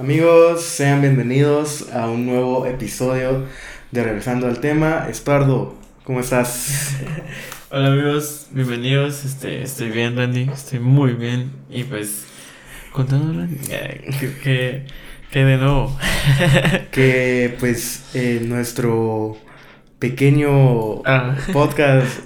Amigos, sean bienvenidos a un nuevo episodio de Regresando al tema. Espardo, ¿cómo estás? Hola amigos, bienvenidos. Este, estoy bien, Randy. Estoy muy bien. Y pues, contándole que, que, que de nuevo. que pues eh, nuestro pequeño Ah. podcast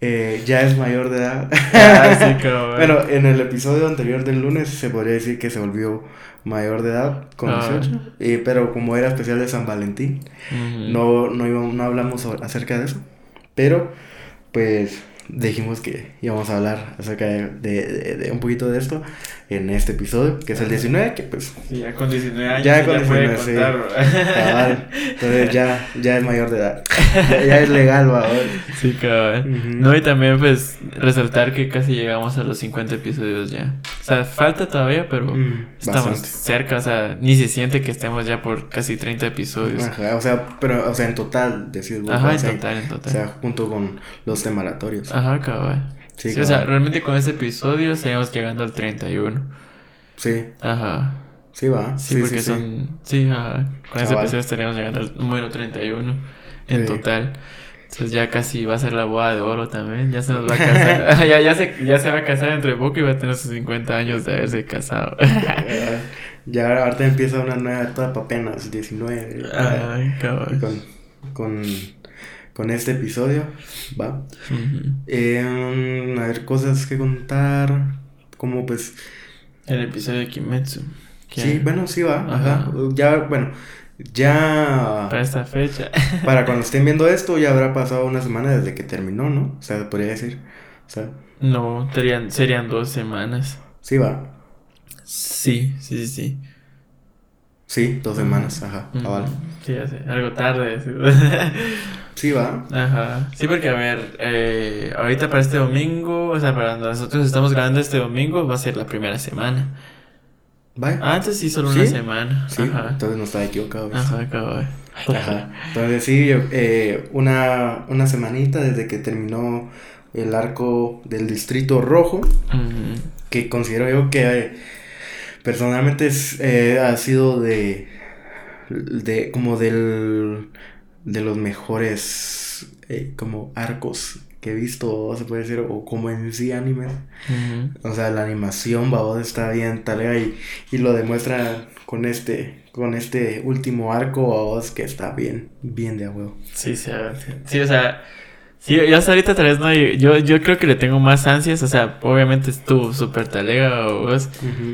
eh, ya es mayor de edad. Ah, sí, bueno, en el episodio anterior del lunes se podría decir que se volvió mayor de edad con Ah. 18. eh, pero como era especial de San Valentín, no, no, no hablamos acerca de eso. Pero, pues, dijimos que íbamos a hablar acerca de, de- de- de un poquito de esto en este episodio, que es el 19, que pues, Sí, ya con 19 años Ya ya, con puede 19, sí. contar. bro. cabal, entonces ya, ya es mayor de edad. Ya, ya es legal, va. Sí, cabrón. Ujú. No, y también pues resaltar que casi llegamos a los 50 episodios ya. O sea, falta todavía, pero Mm, estamos bastante. cerca, o sea, ni se siente que estemos ya por casi 30 episodios. Ajá, o sea, pero, o sea, en total, decís Ajá, o en total, en O total. sea, junto con los temaratorios. Ajá, cabrón. Sí, Sí, o sea, cabal. realmente con ese episodio seguimos llegando al 31. Sí, Ajá. sí va. Sí, Sí, porque sí, son. Sí, ajá. Con ese Cabal. episodio estaríamos llegando al número 31 en total. Entonces ya casi va a ser la boda de oro también. Ya se nos va a casar. ya, ya, se, ya se va a casar entre poco y va a tener sus 50 años de haberse casado. Ya, ya ahorita empieza una nueva etapa apenas, 19. Ay, cabrón. con, con, con este episodio, ¿va? Eh, a ver, cosas que contar, como pues, El episodio de Kimetsu. que sí, bueno, sí va, ajá, Ajá. ya, bueno, ya, Para esta fecha. para cuando estén viendo esto, ya habrá pasado una semana desde que terminó, ¿no? O sea, podría decir, o sea, No, serían, serían dos semanas. sí va, Sí, sí, sí, sí. Sí, dos semanas, ajá, cabal, Sí, ya sé. Algo tarde. sí. sí va, Ajá. Sí, porque a ver, eh, ahorita para este domingo, o sea, para nosotros estamos grabando este domingo, va a ser la primera semana. va, Ah, Antes sí, solo ¿Sí? una semana. sí, Ajá. entonces no estaba equivocado. ¿ves? Ajá, cabrón. Ajá. Entonces sí, yo, eh, una, una semanita desde que terminó el arco del Distrito Rojo, que considero yo que eh, personalmente es, eh, ha sido de, de como del, de los mejores eh, como arcos que he visto, se puede decir, o como en sí animes. Ujú. O sea, la animación, babos, está bien talega y, y lo demuestra con este, con este último arco, babos, que está bien, bien de a huevo. Sí, sí, sí, o sea, sí, yo hasta ahorita tal vez no, yo, yo creo que le tengo más ansias, o sea, obviamente estuvo súper talega o vos,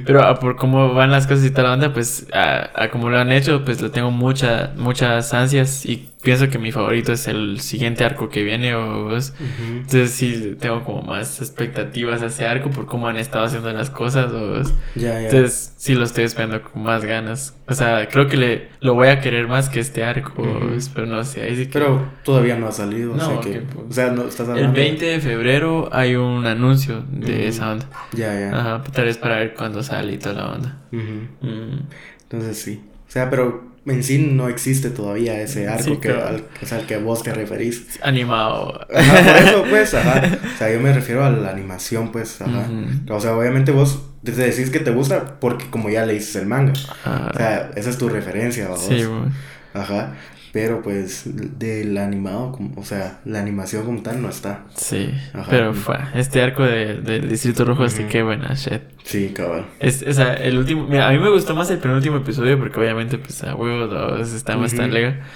pero a por cómo van las cosas y tal onda, pues a, a como lo han hecho, pues le tengo mucha, muchas ansias y pienso que mi favorito es el siguiente arco que viene o vos. Entonces sí tengo como más expectativas a ese arco por cómo han estado haciendo las cosas o vos. Ya, ya. Entonces sí lo estoy esperando con más ganas. O sea, creo que le lo voy a querer más que este arco, Ujú. vos, pero no sé, ahí sí que... pero todavía no ha salido, o No, sea que, ok, pues. O sea, no estás El hablando. 20 de febrero hay un anuncio de esa onda. Ya, ya. Ajá, tal vez para ver cuándo sale y toda la onda. Ujú. Mm. Entonces sí. O sea, pero en sí no existe todavía ese arco Sí, que, al, o sea, al que vos te referís. Animado. Ajá, por eso, pues, ajá. O sea, yo me refiero a la animación, pues, ajá. O sea, obviamente vos te decís que te gusta porque como ya leíste el manga. Ajá. O sea, esa es tu referencia, vos. sí, güey. Ajá. Pero pues del animado, como- o sea, la animación como tal no está. Sí, Ajá. pero fue este arco de, del Distrito Rojo, este Ujú. que buena shit. Sí, cabal. Es, o sea, el último, mira, a mí me gustó más el penúltimo episodio porque obviamente pues a huevos dos está más tan lega.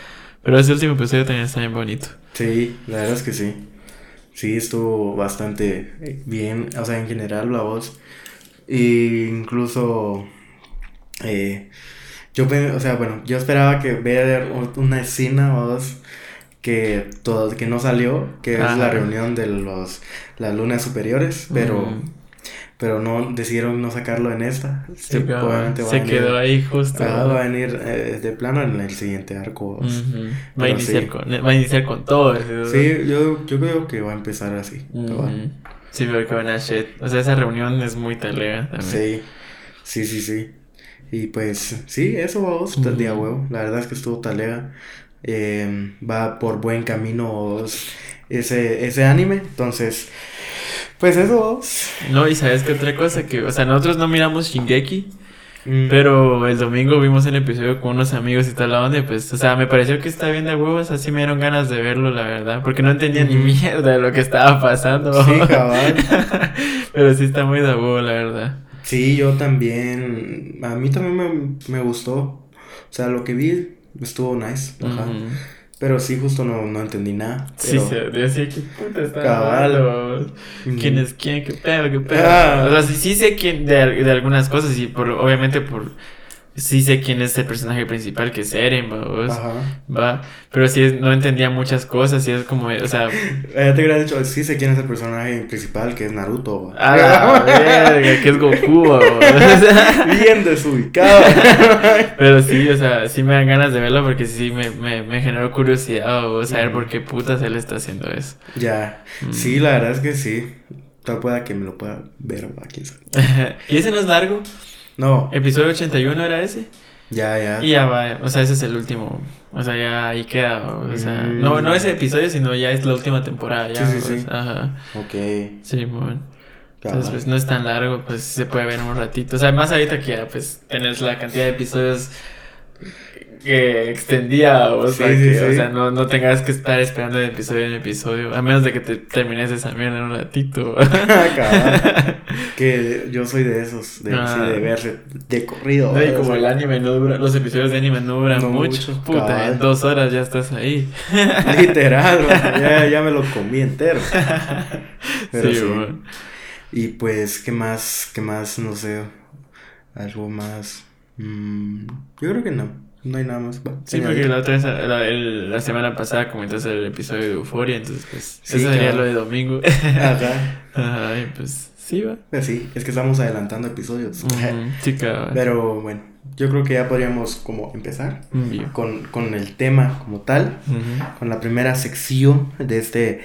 Pero ese último episodio también está bien bonito. Sí, la verdad es que sí. Sí, estuvo bastante bien, o sea, en general la voz. Y incluso, eh, yo, o sea, bueno, yo esperaba que ver una escena o dos que, todo, que no salió, que es la Ajá. reunión de los, las lunas superiores, pero, Mm. pero no, decidieron no sacarlo en esta. Sí, Sí, obviamente va a se venir- quedó ahí justo. ah, va a venir eh, de plano en el siguiente arco. Va, a iniciar sí. con, va a iniciar con todo. Sí, yo, yo creo que va a empezar así. Sí, pero que buena shit. O sea, esa reunión es muy talega también. Sí, sí, sí, sí. Y pues, sí, eso vamos, Ujú. día huevo. La verdad es que estuvo talega. Eh, va por buen camino ese, ese anime. Entonces, pues eso. No, y sabes que otra cosa que, o sea, nosotros no miramos Shingeki. Mm. Pero el domingo vimos el episodio con unos amigos y tal la onda, pues, o sea, me pareció que está bien de huevos, así me dieron ganas de verlo, la verdad, porque no entendía ni mierda de lo que estaba pasando. Sí, cabal. Pero sí está muy de huevo, la verdad. Sí, yo también, a mí también me, me gustó, o sea, lo que vi estuvo nice, ajá. Pero sí, justo no, no entendí nada. Sí, sí, decía que puta está Cabal. ¿Quién es quién? ¿Qué pedo? ¿Qué pedo? Ah. O sea, sí, sí sé quién de, de algunas cosas y por, obviamente por sí sé quién es el personaje principal, que es Eren, ¿va? ¿va? Pero sí no entendía muchas cosas y es como, o sea... Ya te hubiera dicho, sí sé quién es el personaje principal, que es Naruto, Ah, la verga, que es Goku, Bien desubicado. Pero sí, o sea, sí me dan ganas de verlo porque sí me, me, me generó curiosidad, o saber por qué putas él está haciendo eso. Ya, mm. sí, la verdad es que sí. Tal pueda que me lo pueda ver, aquí. ¿Y ese no es largo? No. Episodio 81 era ese. Ya, ya. Y ya va, o sea, ese es el último. O sea, ya ahí queda. O sea, mm. no, no ese episodio, sino ya es la última temporada. Ya, sí, sí, sí. Ajá. Ok. Sí, bueno. Entonces, pues no es tan largo, pues se puede ver un ratito. O sea, más ahorita que ya, pues, tenés la cantidad de episodios que extendía, o sea, que, o sea no, no tengas que estar esperando de episodio en episodio, a menos de que te termines esa mierda en un ratito. que yo soy de esos, de, ah. de ver de corrido. y como el anime no dura, los episodios de anime no duran mucho, puta, en dos horas ya estás ahí. Literal, ya, ya, me lo comí entero. Pero sí, Y pues, ¿qué más? ¿Qué más? No sé, algo más. Mm, yo creo que no. No hay nada más. sí, porque la otra vez, la, semana pasada comentaste el episodio de Euforia, entonces pues eso sería lo de domingo. Ajá. Ajá, pues sí, va. Pues sí, es que estamos adelantando episodios. sí, cabrón. Pero bueno, yo creo que ya podríamos como empezar con, con, el tema como tal, con la primera sección de este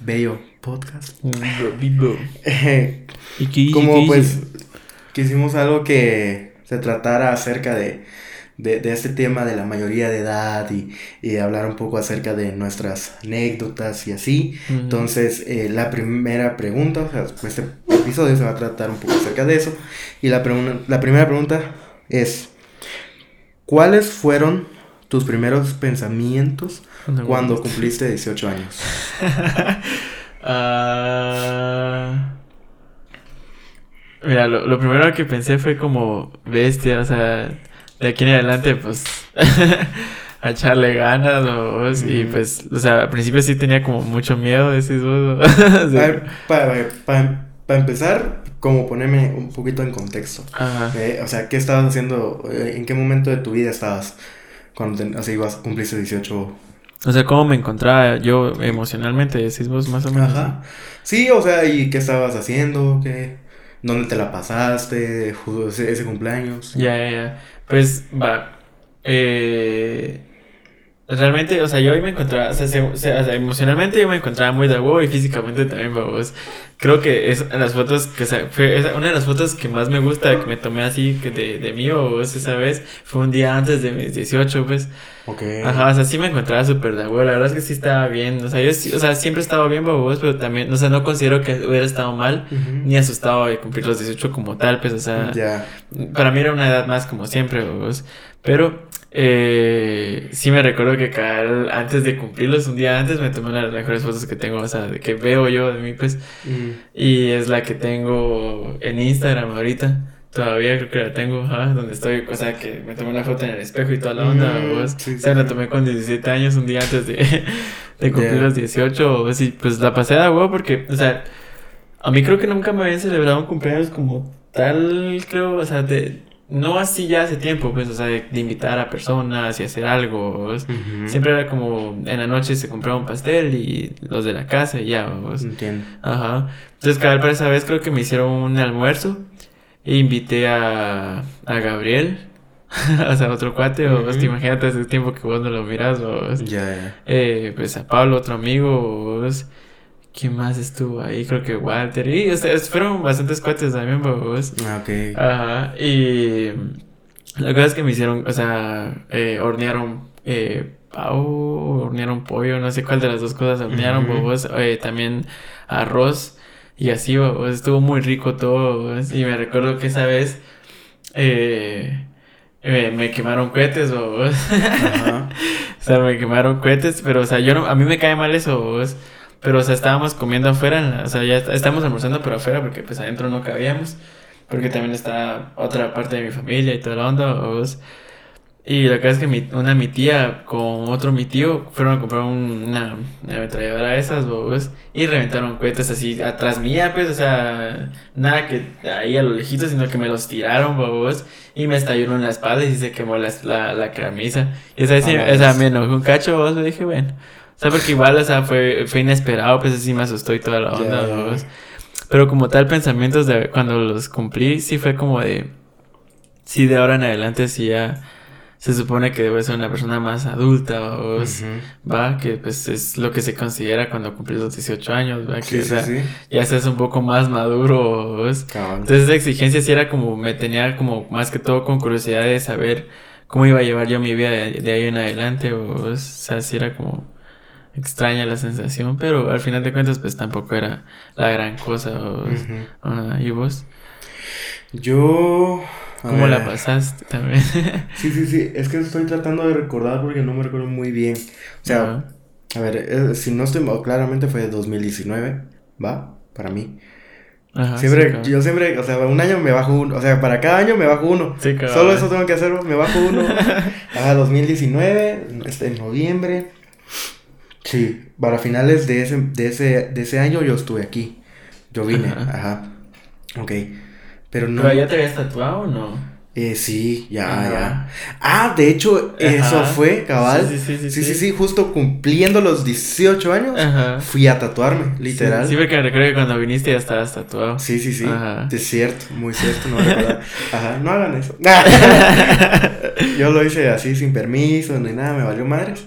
bello podcast. ¿Y como pues quisimos algo que se tratara acerca de de, de, este tema de la mayoría de edad y, y, hablar un poco acerca de nuestras anécdotas y así. Entonces, eh, la primera pregunta, o sea, este episodio se va a tratar un poco acerca de eso. Y la, la primera pregunta es, ¿cuáles fueron tus primeros pensamientos cuando cumpliste 18 años? Ah, mira, lo, lo primero que pensé fue como bestia, o sea de aquí en adelante, pues, a echarle ganas, ¿no? Y pues, o sea, al principio sí tenía como mucho miedo, decís vos. para, para, empezar, como ponerme un poquito en contexto. Ajá. Eh, o sea, ¿qué estabas haciendo? Eh, ¿En qué momento de tu vida estabas cuando te, o sea, ibas cumplirse 18? O sea, ¿cómo me encontraba yo emocionalmente? Decís vos más o menos. Ajá. Sí, o sea, ¿y qué estabas haciendo? ¿Qué? ¿Dónde te la pasaste? Ese, ese cumpleaños. Ya, ya, ya. Pues va. Eh, realmente, o sea, yo hoy me encontraba, o sea, emocionalmente yo me encontraba muy de huevo y físicamente también, vamos. Creo que es las fotos, que o sea, fue una de las fotos que más me gusta, que me tomé así que de, de mí o esa vez, fue un día antes de mis 18, pues. Ok. Ajá, o sea, sí me encontraba súper de huevo, la verdad es que sí estaba bien, o sea, yo o sea, siempre he estado bien, babos, pero también, o sea, no considero que hubiera estado mal, ni asustado de cumplir los 18 como tal, pues, o sea, para mí era una edad más como siempre, babos. Pero eh, sí me recuerdo que cada, antes de cumplirlos, un día antes, me tomé una de las mejores fotos que tengo, o sea, de que veo yo de mí, pues. Y es la que tengo en Instagram ahorita. Todavía creo que la tengo, donde estoy, o sea, que me tomé una foto en el espejo y toda la onda, o sea, la tomé con 17 años, un día antes de, de cumplir los 18, o y pues la pasé de agua porque, o sea, a mí creo que nunca me habían celebrado un cumpleaños como tal, creo, o sea, de, no así ya hace tiempo, pues, o sea, de, invitar a personas y hacer algo. Siempre era como en la noche se compraba un pastel y los de la casa y ya. Entiendo. Ajá. Entonces, cada vez para esa vez creo que me hicieron un almuerzo e invité a, a Gabriel. o sea, otro cuate, o uh imagínate hace tiempo que vos no lo miras, o ya, eh, pues a Pablo, otro amigo, ¿Quién más estuvo ahí? Creo que Walter. Y ustedes fueron bastantes cuates también, vos. Ah, ok. Ajá. Y la cosa es que me hicieron, o sea, eh, hornearon eh, pavo, hornearon pollo, no sé cuál de las dos cosas hornearon, uh eh, también arroz y así, vos. Estuvo muy rico todo, Y me recuerdo que esa vez eh, me quemaron cohetes, o, o sea, me quemaron cohetes, pero, o sea, yo no, a mí me cae mal eso, pero, o sea, estábamos comiendo afuera, o sea, ya estábamos almorzando, pero afuera, porque pues adentro no cabíamos, porque también está otra parte de mi familia y toda la onda, o, y la verdad es que mi, una mi tía con otro mi tío fueron a comprar una, una ametralladora de esas, bobos, y reventaron cohetes así atrás mía, pues, o sea, nada que ahí a lo lejito, sino que me los tiraron, bobos, y me estallaron en la espalda y se quemó la, la, la camisa. Y esa, sí, esa me enojó un cacho, y dije, bueno, sea, porque igual, o sea, fue, fue inesperado, pues así me asustó y toda la onda, bobos. Pero como tal, pensamientos de cuando los cumplí, sí fue como de, sí, de ahora en adelante, sí ya se supone que debe ser una persona más adulta, o va, que pues es lo que se considera cuando cumplís los 18 años, va, que ya seas un poco más maduro, entonces esa exigencia sí era como, me tenía como más que todo con curiosidad de saber cómo iba a llevar yo mi vida de, ahí en adelante, o, sea, sí era como extraña la sensación, pero al final de cuentas pues tampoco era la gran cosa, ¿y vos? Yo ¿Cómo la pasaste también? sí, sí, sí. Es que estoy tratando de recordar porque no me recuerdo muy bien. O sea, a ver, eh, si no estoy claramente fue de 2019, ¿va? Para mí. Ajá, siempre, yo siempre, o sea, un año me bajo uno, o sea, para cada año me bajo uno. Sí, Solo eso tengo que hacer, me bajo uno. Ajá, 2019, este, en noviembre. Sí, para finales de ese, de ese, de ese año yo estuve aquí. Yo vine, ajá. ajá. Ok. Pero no. ¿Pero ya te habías tatuado o no? Eh, sí, ya, ya. Ah, de hecho, eso fue, cabal. Sí sí sí, sí sí sí, justo cumpliendo los 18 años, fui a tatuarme, literal. Sí, porque recuerdo que cuando viniste ya estabas tatuado. Sí, sí, sí. Es cierto, muy cierto, no Ajá, no hagan eso. Yo lo hice así, sin permiso, ni nada, me valió madres.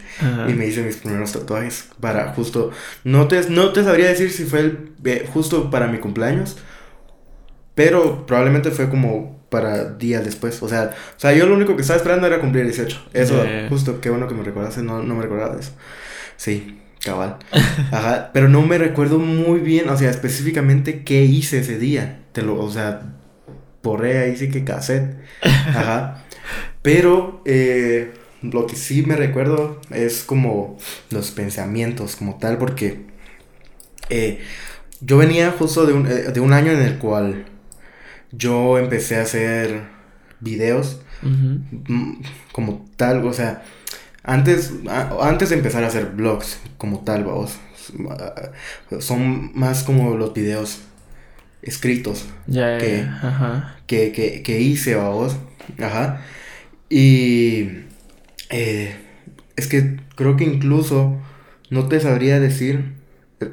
Y me hice mis primeros tatuajes para justo. No te, no te sabría decir si fue el, eh, justo para mi cumpleaños pero probablemente fue como para días después. O sea, o sea, yo lo único que estaba esperando era cumplir 18. Eso, justo, qué bueno que me recordaste, no, no me recordaba de eso. Sí, cabal. Ajá, pero no me recuerdo muy bien, o sea, específicamente qué hice ese día. Te lo, o sea, borré ahí sí que cassette. Ajá. Pero eh, lo que sí me recuerdo es como los pensamientos como tal, porque eh, yo venía justo de un, eh, de un año en el cual yo empecé a hacer videos mm, como tal, o sea, antes, antes de empezar a hacer vlogs como tal, vamos, son más como los videos escritos que, que, que, hice, vamos, ajá, y eh, es que creo que incluso no te sabría decir,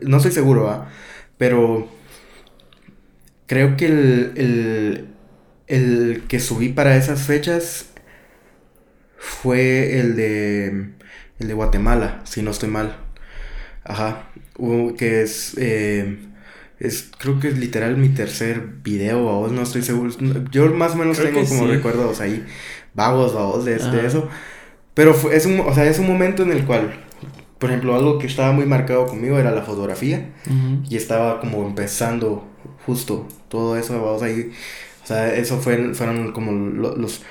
no estoy seguro, pero Creo que el, el, que subí para esas fechas fue el de, el de Guatemala, si no estoy mal. Ajá. que es, eh, es, creo que es literal mi tercer video, vos no estoy seguro. Yo más o menos tengo como recuerdos ahí, vagos, vagos de, eso. Pero fue, es, un, o sea, es un momento en el cual, por ejemplo, algo que estaba muy marcado conmigo era la fotografía. Y estaba como empezando justo todo eso, vamos ahí, o sea, eso fue, fueron como los,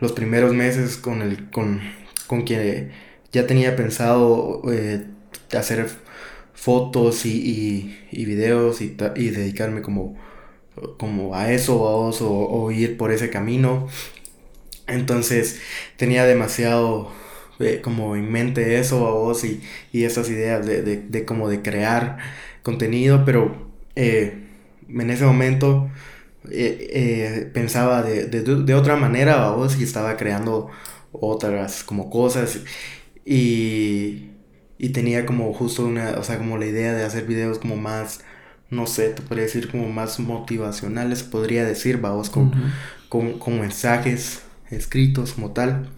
los primeros meses con el, con, con quien ya tenía pensado eh, hacer fotos y, y, videos y, y, dedicarme como, como a eso, vamos, o, ir por ese camino. Entonces tenía demasiado eh, como en mente eso, vos, y, y esas ideas de, de, de como de crear contenido, pero eh, en ese momento eh, eh, pensaba de, de, de, otra manera, y estaba creando otras como cosas. Y, y tenía como justo una, o sea, como la idea de hacer videos como más, no sé, te podría decir como más motivacionales, podría decir, vamos, con, con, con, mensajes escritos como tal.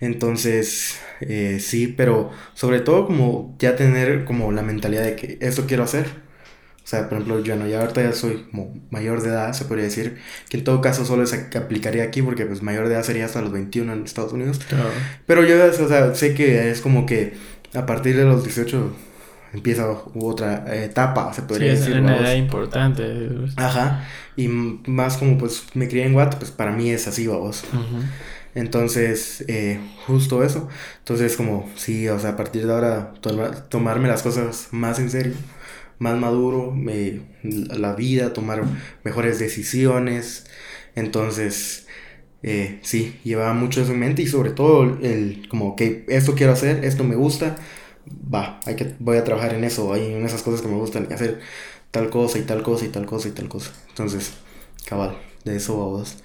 Entonces, eh, sí, pero sobre todo como ya tener como la mentalidad de que esto quiero hacer o sea, por ejemplo, yo no, ya ahorita ya soy como mayor de edad, se podría decir, que en todo caso solo se aplicaría aquí porque pues mayor de edad sería hasta los 21 en Estados Unidos. Pero yo, o sea, sé que es como que a partir de los 18 empieza otra etapa, se podría Sí, es decir. una vamos. edad importante. Ajá, y más como pues me crié en Guate, pues para mí es así, vamos. Ujú. Entonces, eh, justo eso. Entonces, como, sí, o sea, a partir de ahora, toma- tomarme las cosas más en serio, más maduro, me, la vida, tomar mejores decisiones. Entonces, eh, sí, llevaba mucho eso en mente y sobre todo el, como que esto quiero hacer, esto me gusta, va, hay que, voy a trabajar en eso, hay en esas cosas que me gustan, hacer tal cosa y tal cosa y tal cosa y tal cosa. Entonces, cabal, de eso vos.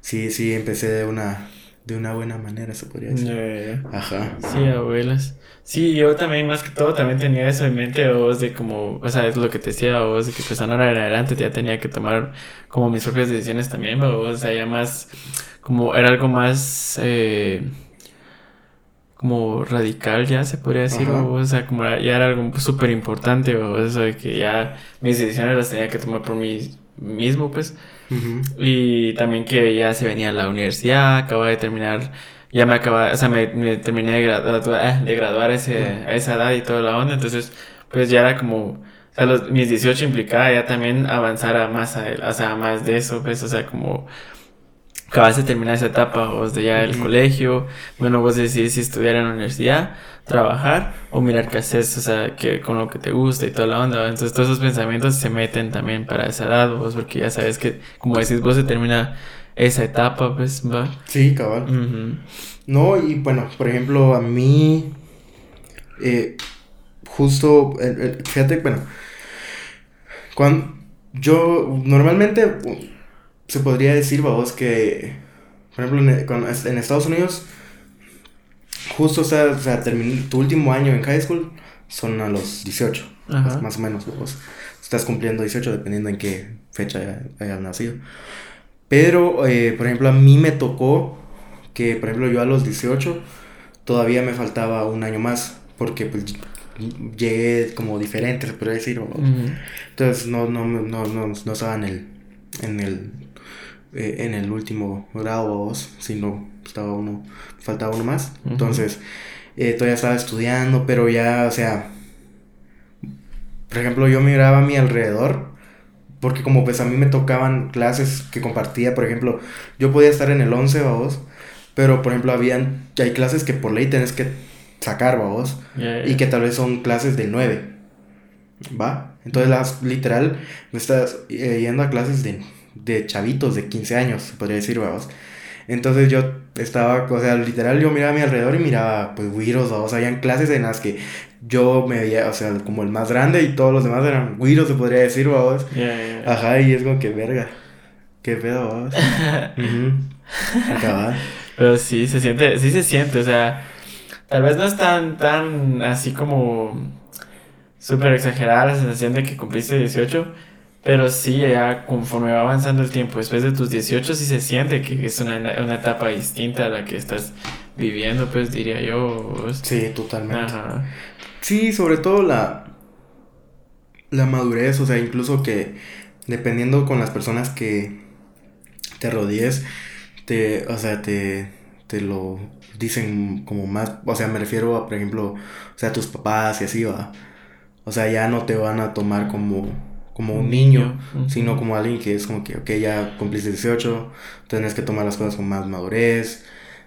Sí, sí, empecé de una, de una buena manera, se podría decir. Ajá. Sí, abuelas. Sí, yo también, más que todo, también tenía eso en mente, vos, de como, o sea, es lo que te decía, vos, de que pues ahora en adelante ya tenía que tomar como mis propias decisiones también, vos, o sea, ya más, como, era algo más, eh, como radical ya se podría decir, o sea, como ya era algo súper importante, vos, eso de que ya mis decisiones las tenía que tomar por mí mismo, pues. Y también que ya se venía a la universidad, acababa de terminar, ya me acaba, o sea, me, me terminé de graduar, de graduar ese, a esa edad y toda la onda, entonces, pues ya era como, o sea, los, mis 18 implicaba ya también avanzar a más, a, o sea, a más de eso, pues, o sea, como acabas de terminar esa etapa, vos de ya el colegio, bueno, vos decidís si estudiar en la universidad, trabajar o mirar qué haces, o sea, que con lo que te gusta y toda la onda, entonces todos esos pensamientos se meten también para esa edad, vos, porque ya sabes que, como decís vos, se termina esa etapa, pues, va. Sí, cabal. Ujú. No, y bueno, por ejemplo, a mí, eh, justo, el- el- fíjate, bueno, cuando yo normalmente uh, se podría decir, vamos, que, por ejemplo, en, Estados Unidos, justo, o sea, o sea, tu último año en high school son a los 18, Ajá. más o menos, vos estás cumpliendo 18 dependiendo en qué fecha haya- hayas nacido. Pero, eh, por ejemplo, a mí me tocó que, por ejemplo, yo a los 18 todavía me faltaba un año más, porque pues llegué como diferente, se podría decir. Entonces no, no, no, no, no estaba en el, en el, eh, en el último grado, vos, sino estaba uno, faltaba uno más. Entonces, eh, todavía estaba estudiando, pero ya, o sea, por ejemplo, yo miraba a mi alrededor, porque como pues a mí me tocaban clases que compartía, por ejemplo, yo podía estar en el 11, vos, pero por ejemplo, habían, hay clases que por ley tenés que sacar, vos, y que tal vez son clases del 9. ¿Va? Entonces, las, literal, me estás eh, yendo a clases de, de chavitos de 15 años, se podría decir, vamos. Entonces yo estaba, o sea, literal, yo miraba a mi alrededor y miraba, pues, güiros, vamos. Habían clases en las que yo me veía, o sea, como el más grande y todos los demás eran güiros, se podría decir, vamos. Ya, ya, ya. Ajá, y es como que verga. Qué pedo, vamos. Pero sí, se siente, sí se siente, o sea, tal vez no es tan, tan así como súper exagerada la sensación de que cumpliste 18, pero sí, ya conforme va avanzando el tiempo, después de tus 18 sí se siente que es una, una etapa distinta a la que estás viviendo, pues diría yo. Sí, totalmente. Ajá. Sí, sobre todo la, la madurez, o sea, incluso que dependiendo con las personas que te rodees, te, o sea, te, te lo dicen como más, o sea, me refiero a, por ejemplo, o sea, tus papás y así, va. O sea, ya no te van a tomar como, como un niño, sino como alguien que es como que, ok, ya cumpliste 18, tienes que tomar las cosas con más madurez,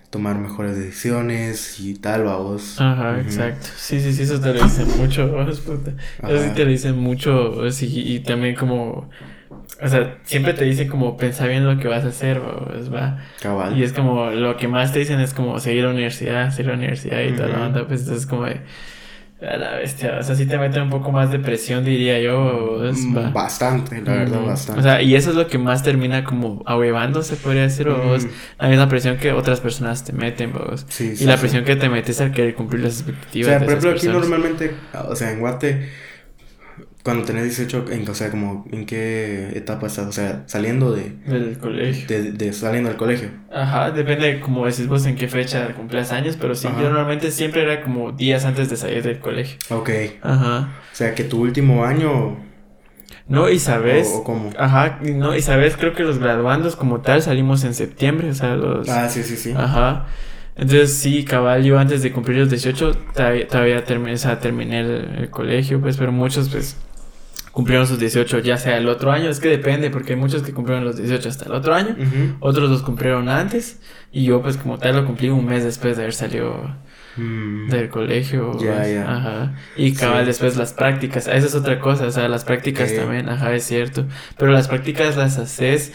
tomar mejores decisiones y tal, vamos. Ajá, exacto. Sí, sí, sí, eso te lo dicen mucho. Eso sí te lo dicen mucho, y, también como, o sea, siempre te dicen como pensar bien lo que vas a hacer, vos, va. Cabal. Y es como, lo que más te dicen es como seguir a la universidad, seguir a la universidad y toda la onda, pues entonces como de, a la bestia, o sea, sí te mete un poco más de presión, diría yo, vos, Mm. Bastante, la verdad, bastante. O sea, y eso es lo que más termina como ahuevando, se podría decir, o vos, Ujú. la misma presión que otras personas te meten, vos. Sí, Y sí, la sí. presión que te metes al querer cumplir las O expectativas sea, de por ejemplo, aquí personas. normalmente, o sea, en Guate, cuando tenés 18, en, o sea, como, ¿en qué etapa estás? O sea, saliendo de, Del colegio. de, de- saliendo del colegio. Ajá, depende, como decís vos, en qué fecha cumplas años, pero sí, Ajá. yo normalmente siempre era como días antes de salir del colegio. Ok. Ajá. O sea, que tu último año, No, y sabes. o, o cómo. Ajá, no, y sabes, creo que los graduandos como tal salimos en septiembre, o sea, los. Ah, sí, sí, sí. Ajá. Entonces sí, cabal, yo antes de cumplir los 18 todavía, todavía terminé, o sea, terminé el, el colegio, pues, pero muchos pues cumplieron sus 18 ya sea el otro año, es que depende porque hay muchos que cumplieron los 18 hasta el otro año, otros los cumplieron antes y yo pues como tal lo cumplí un mes después de haber salido Mm. del colegio. Ya. Ajá. Y cabal Sí. después las prácticas, esa es otra cosa, o sea, las prácticas también, ajá, es cierto, pero las prácticas las haces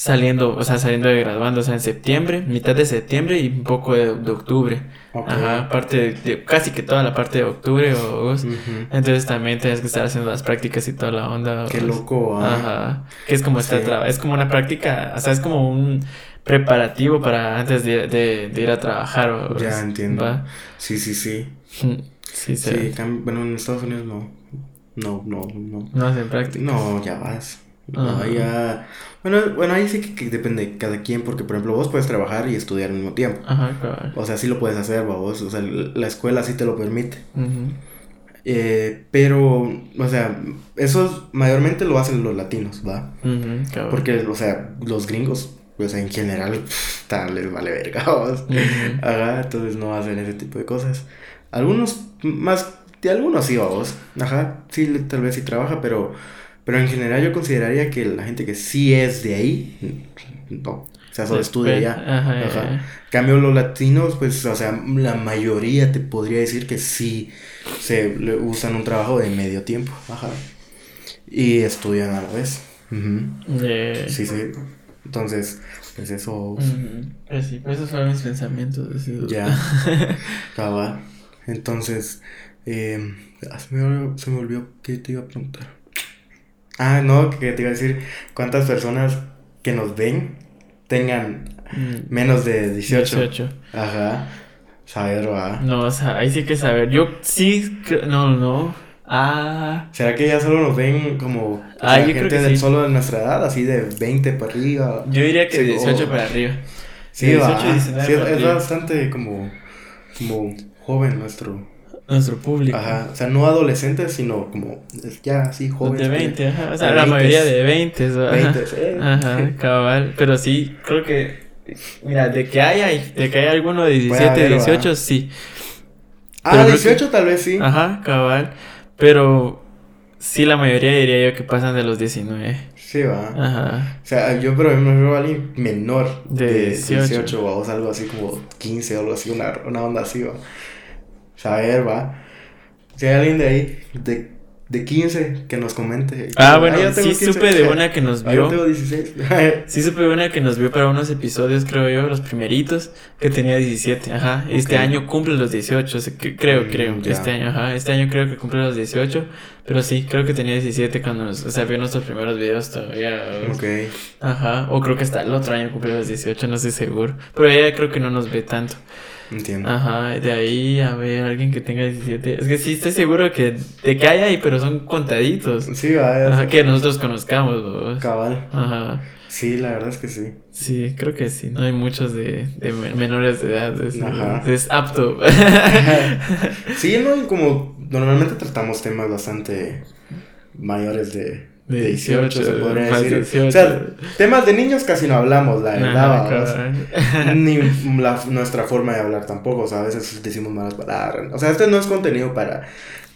saliendo, o sea, saliendo de graduando, o sea, en septiembre, mitad de septiembre y un poco de, de octubre. Ok. Ajá, parte de, de- casi que toda la parte de octubre o agosto. Entonces también tienes que estar haciendo las prácticas y toda la onda. Qué pues. loco, ah. Ajá. Que es como Sí. traba- es como una práctica, o sea, es como un preparativo para antes de, de- de ir a trabajar. o- Ya entiendo. ¿va? Sí, sí, sí. Sí, sí. Bueno, en Estados Unidos no. No, no, no. No hacen práctica. No, ya vas. Ajá. ya. Bueno, bueno, ahí sí que, que depende de cada quien, porque por ejemplo vos puedes trabajar y estudiar al mismo tiempo. Ajá, cabal. O sea, sí lo puedes hacer, vos. O sea, la escuela sí te lo permite. Ujú. Eh, pero, o sea, eso mayormente lo hacen los latinos, ¿va? Ujú, cabal. Porque, o sea, los gringos, pues en general, pff, tal, les vale verga, vos. Ujú. Ajá, entonces no hacen ese tipo de cosas. Algunos, más, de algunos sí, vos. Ajá, sí, tal vez sí trabaja, pero, pero en general yo consideraría que la gente que sí es de ahí, no. O sea, solo estudia ya. Ajá, Ajá. ya. Cambio los latinos, pues, o sea, la mayoría te podría decir que sí se le usan un trabajo de medio tiempo. Ajá. Y estudian a la vez. Yeah. Sí, sí. Entonces, pues eso. Ujú. Pues sí, pues esos fueron mis pensamientos. Ya. Cabal. Entonces, eh, se, me olvidó, se me olvidó que te iba a preguntar. Ah, no, que te iba a decir cuántas personas que nos ven tengan Mm, menos de 18. 18. Ajá. Saber, va. No, o sea, ahí sí que saber. Yo sí, creo- no, no. Ah, ¿Será que ya solo nos ven como Ah, sea, yo creo gente que de sí. solo de nuestra edad, así de 20 para arriba? yo diría que Sí, 18 o- para arriba. Sí, de va. 18 y 19 Sí, es, es bastante como, como joven nuestro. Nuestro público. Ajá. O sea, no adolescentes, sino como ya así joven. De 20, ajá. O sea, la 20s. mayoría de 20. Ajá. 20, sí. Ajá, cabal. Pero sí, creo que. Mira, de que haya, de que haya alguno de Puede 17, haber, 18, ¿va? sí. Ah, Pero creo 18 tal vez sí. Ajá, cabal. Pero sí, la mayoría diría yo que pasan de los 19. Sí, va. Ajá. O sea, yo, pero me veo a alguien menor De de 18. 18, va, o algo así como 15 o algo así, una, una onda así, va. Saber, va. Si hay alguien de ahí, de, de 15, que nos comente. Ah, bueno, yo tengo sí supe de una que nos Ah, yo vio. tengo 16. Sí supe de una que nos vio para unos episodios, creo yo, los primeritos, que tenía 17, ajá. Este Ok. año cumple los 18, o sea, que- creo, Mm, creo, ya. este año, ajá. Este año creo que cumple los 18, pero sí, creo que tenía 17 cuando nos, o sea, vio nuestros primeros videos todavía. ok. Ajá, o creo que hasta el otro año cumple los 18, no estoy seguro. Pero ella creo que no nos ve tanto. Entiendo. Ajá, de ahí a ver, alguien que tenga 17. Es que sí estoy seguro que de que hay ahí, pero son contaditos. Sí, va. ya Ajá, que nosotros conozcamos, ¿no? Cabal. Ajá. Sí, la verdad es que sí. Sí, creo que sí. No hay muchos de, de men- menores de edad. Es, Ajá. es apto. sí, no, como normalmente tratamos temas bastante mayores de, De de 18, se 18, podría decir. 18. O sea, temas de niños casi no hablamos, la verdad. Ni la- nuestra forma de hablar tampoco, o sea, a veces decimos malas palabras. O sea, este no es contenido para,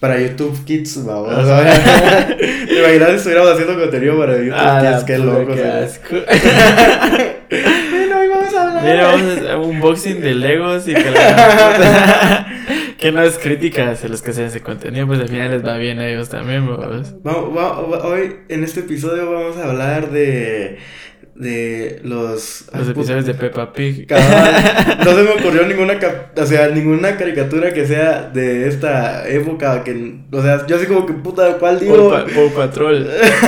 para YouTube Kids, vamos. O sea, ¿Te imaginas si estuviéramos haciendo contenido para YouTube Ah, Kids? Qué loco. qué o asco. Bueno, hoy vamos a hablar. Mira, vamos a hacer un unboxing de Legos y que la que no es crítica hacia los que hacen ese contenido, pues al final les va bien a ellos también, va- hoy en este episodio vamos a hablar de de los Los episodios de Peppa Pig. Cabal, no se me ocurrió ninguna o sea, ninguna caricatura que sea de esta época que o sea, yo así como que puta, ¿cuál Paw, digo? Pa- Paw Patrol.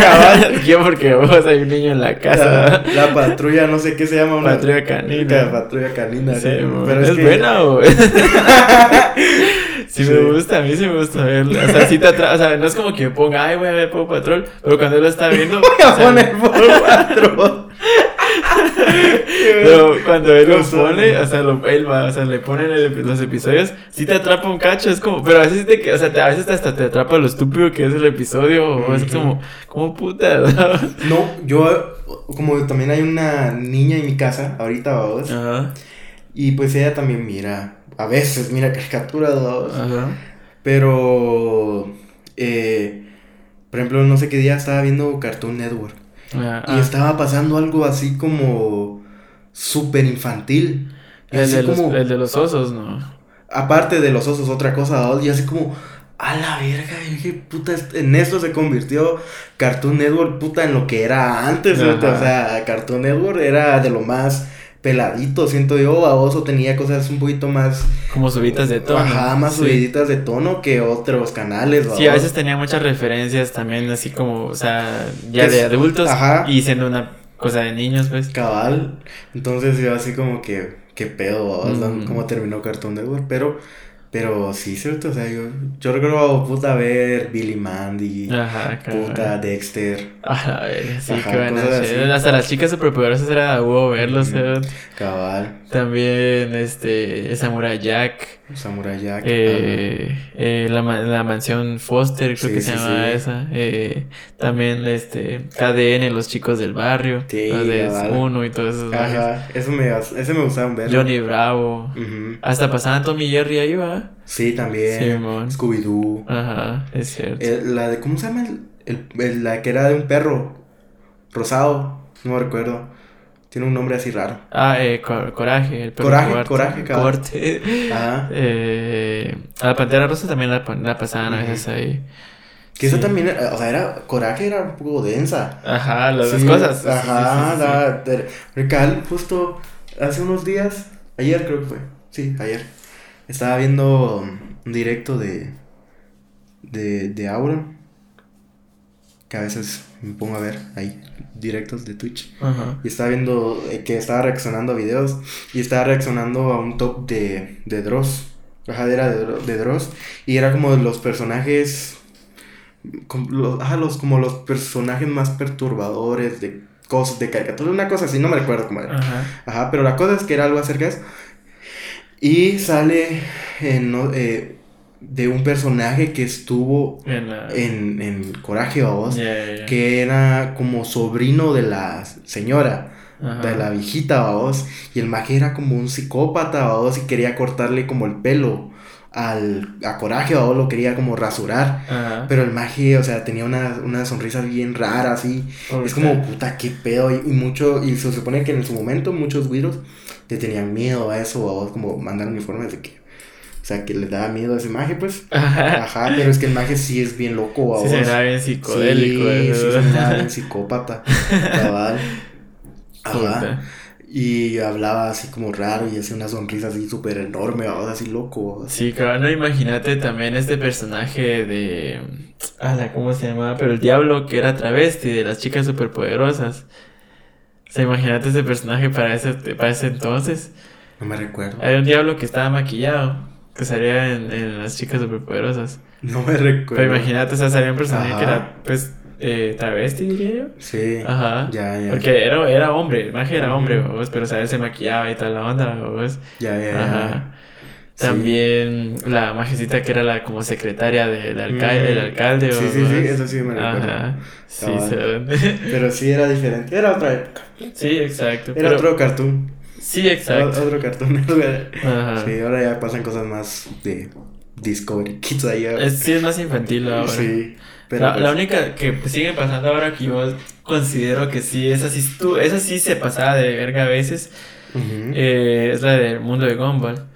Cabal. Yo porque vos hay un niño en la casa. la patrulla, no sé qué se llama una Patrulla canina. Ca- patrulla canina. Sí, ¿no? pero pero es, que- buena, o Sí, Sí. me gusta, a mí sí me gusta verlo. O sea, sí te atra- o sea, no es como que me ponga, ay, voy a ver Paw Patrol, pero cuando él lo está viendo. Voy a o sea, poner por cuatro. Pero cuando él lo pone, o sea, lo, él va, o sea, le ponen el- los episodios, sí te atrapa un cacho, es como, pero a veces te, o sea, te- a veces hasta te atrapa lo estúpido que es el episodio, o es como, como puta, ¿no? No, yo como también hay una niña en mi casa ahorita, vamos. Ajá. Y pues ella también mira, a veces mira caricaturas. Ajá. Pero, eh, por ejemplo, no sé qué día estaba viendo Cartoon Network. Ah, Y ah. estaba pasando algo así como súper infantil. Y el, así de los, como, el de los osos, ¿no? aparte de los osos, otra cosa, y así como, a la verga, y dije, puta, en esto se convirtió Cartoon Network, puta, en lo que era antes. ¿no? o sea, Cartoon Network era de lo más peladito, siento yo, a Oso tenía cosas un poquito más, Como subitas de tono. ajá, más Sí. subiditas de tono que otros canales, Sí, a veces tenía muchas referencias también, así como, o sea, ya Es- de adultos ajá. y siendo una cosa de niños, pues. cabal, entonces yo así como que, qué pedo, ¿va? O sea, Mm. cómo terminó Cartoon Network, pero... Pero sí, cierto, o sea, yo, yo recuerdo, puta, ver Billy Mandy, Ajá, puta. Dexter, A la verga, sí, Ajá, así. Hasta las chicas superpoderosas era huevo verlos, eh. cabal, También, este, Samurai Jack. Samurai Jack. Eh, eh, la, la mansión Foster, creo Sí, que sí, se llama sí. esa. Eh, también este KDN, los chicos del barrio. Sí, los de cabal. Uno y todos esos ajá, eso me, ese me gustaban ver. Johnny Bravo. Ujú. Hasta pasaban Tommy Jerry ahí, va. Sí, también. Scooby-Doo. Ajá, es cierto. La de, ¿cómo se llama? El, el- el- la que era de un perro. Rosado. No recuerdo. Tiene un nombre así raro. Ah, eh, Cor- Coraje, el perro Coraje, cobarde. Coraje. Corte. Ajá. Eh, a la Pantera Rosa también la, la pasaban a veces ahí. Que eso Sí. también, era- o sea, era, Coraje era un poco densa. Ajá, las dos cosas. Ajá, sí, la- Recal, justo hace unos días, ayer creo que fue, sí, ayer, estaba viendo un directo de, de, de Aura, que a veces me pongo a ver ahí, directos de Twitch, Ajá. y estaba viendo eh, que estaba reaccionando a videos, y estaba reaccionando a un top de, de Dross, ajá, era de, de Dross, y era como de los personajes com- los, ajá, los, como los personajes más perturbadores de cosas, de caricaturas, una cosa así, no me recuerdo cómo era. Ajá. Ajá, pero la cosa es que era algo acerca de eso. Y sale en, eh, de un personaje que estuvo En la... en, en Coraje, vamos, ya, ya. que era como sobrino de la señora, Ajá. de la viejita, vamos, y el maje era como un psicópata, vamos, y quería cortarle como el pelo al, a Coraje, vamos, lo quería como rasurar. Ajá. Pero el maje, o sea, tenía una, una sonrisa bien rara, así. Es como, puta, qué pedo. Y, y mucho, y se supone que en su momento muchos virus le tenían miedo a eso, o como mandaron informes de que, o sea, que le daba miedo a ese maje, pues. Ajá. Ajá, pero es que el maje sí es bien loco, Sí, vos. será bien psicodélico. Sí, sí, se miraba bien psicópata, cabal. Ajá. Y hablaba así como raro y hacía una sonrisa así súper enorme, vos, así loco. Sí, cabrón, no, imagínate también este personaje de... Ala, ¿cómo se llamaba? Pero el diablo que era travesti de las chicas superpoderosas. O sea, imagínate ese personaje para ese, para ese entonces. No me recuerdo. Había un diablo que estaba maquillado, que salía en, en las chicas superpoderosas. No me recuerdo. Pero imagínate, o sea, salía un personaje Ajá. que era, pues, eh, travesti, diría yo. Sí. Ajá. Ya, ya. Porque era, era hombre, el magia era hombre. ¿vos? pero o sea, él se maquillaba y tal la onda, ¿vos? Ya, ya, ya. Ajá. Sí. También la majecita que era la como secretaria del alcalde, Mm. el alcalde Sí, o sí, sí, eso sí me recuerdo. Ajá. Sí, se- Pero sí era diferente. Era otra época. sí, exacto. Era pero- otro cartoon. Sí, exacto. otro cartoon. Ajá. sí, ahora ya pasan cosas más de Discovery Kids. Es, sí, es más infantil ahora. Sí. Pero la, pues, la única que pues, sigue pasando ahora que yo considero que sí, esa sí, estu- esa sí se pasaba de verga a veces, eh, es la del mundo de Gumball.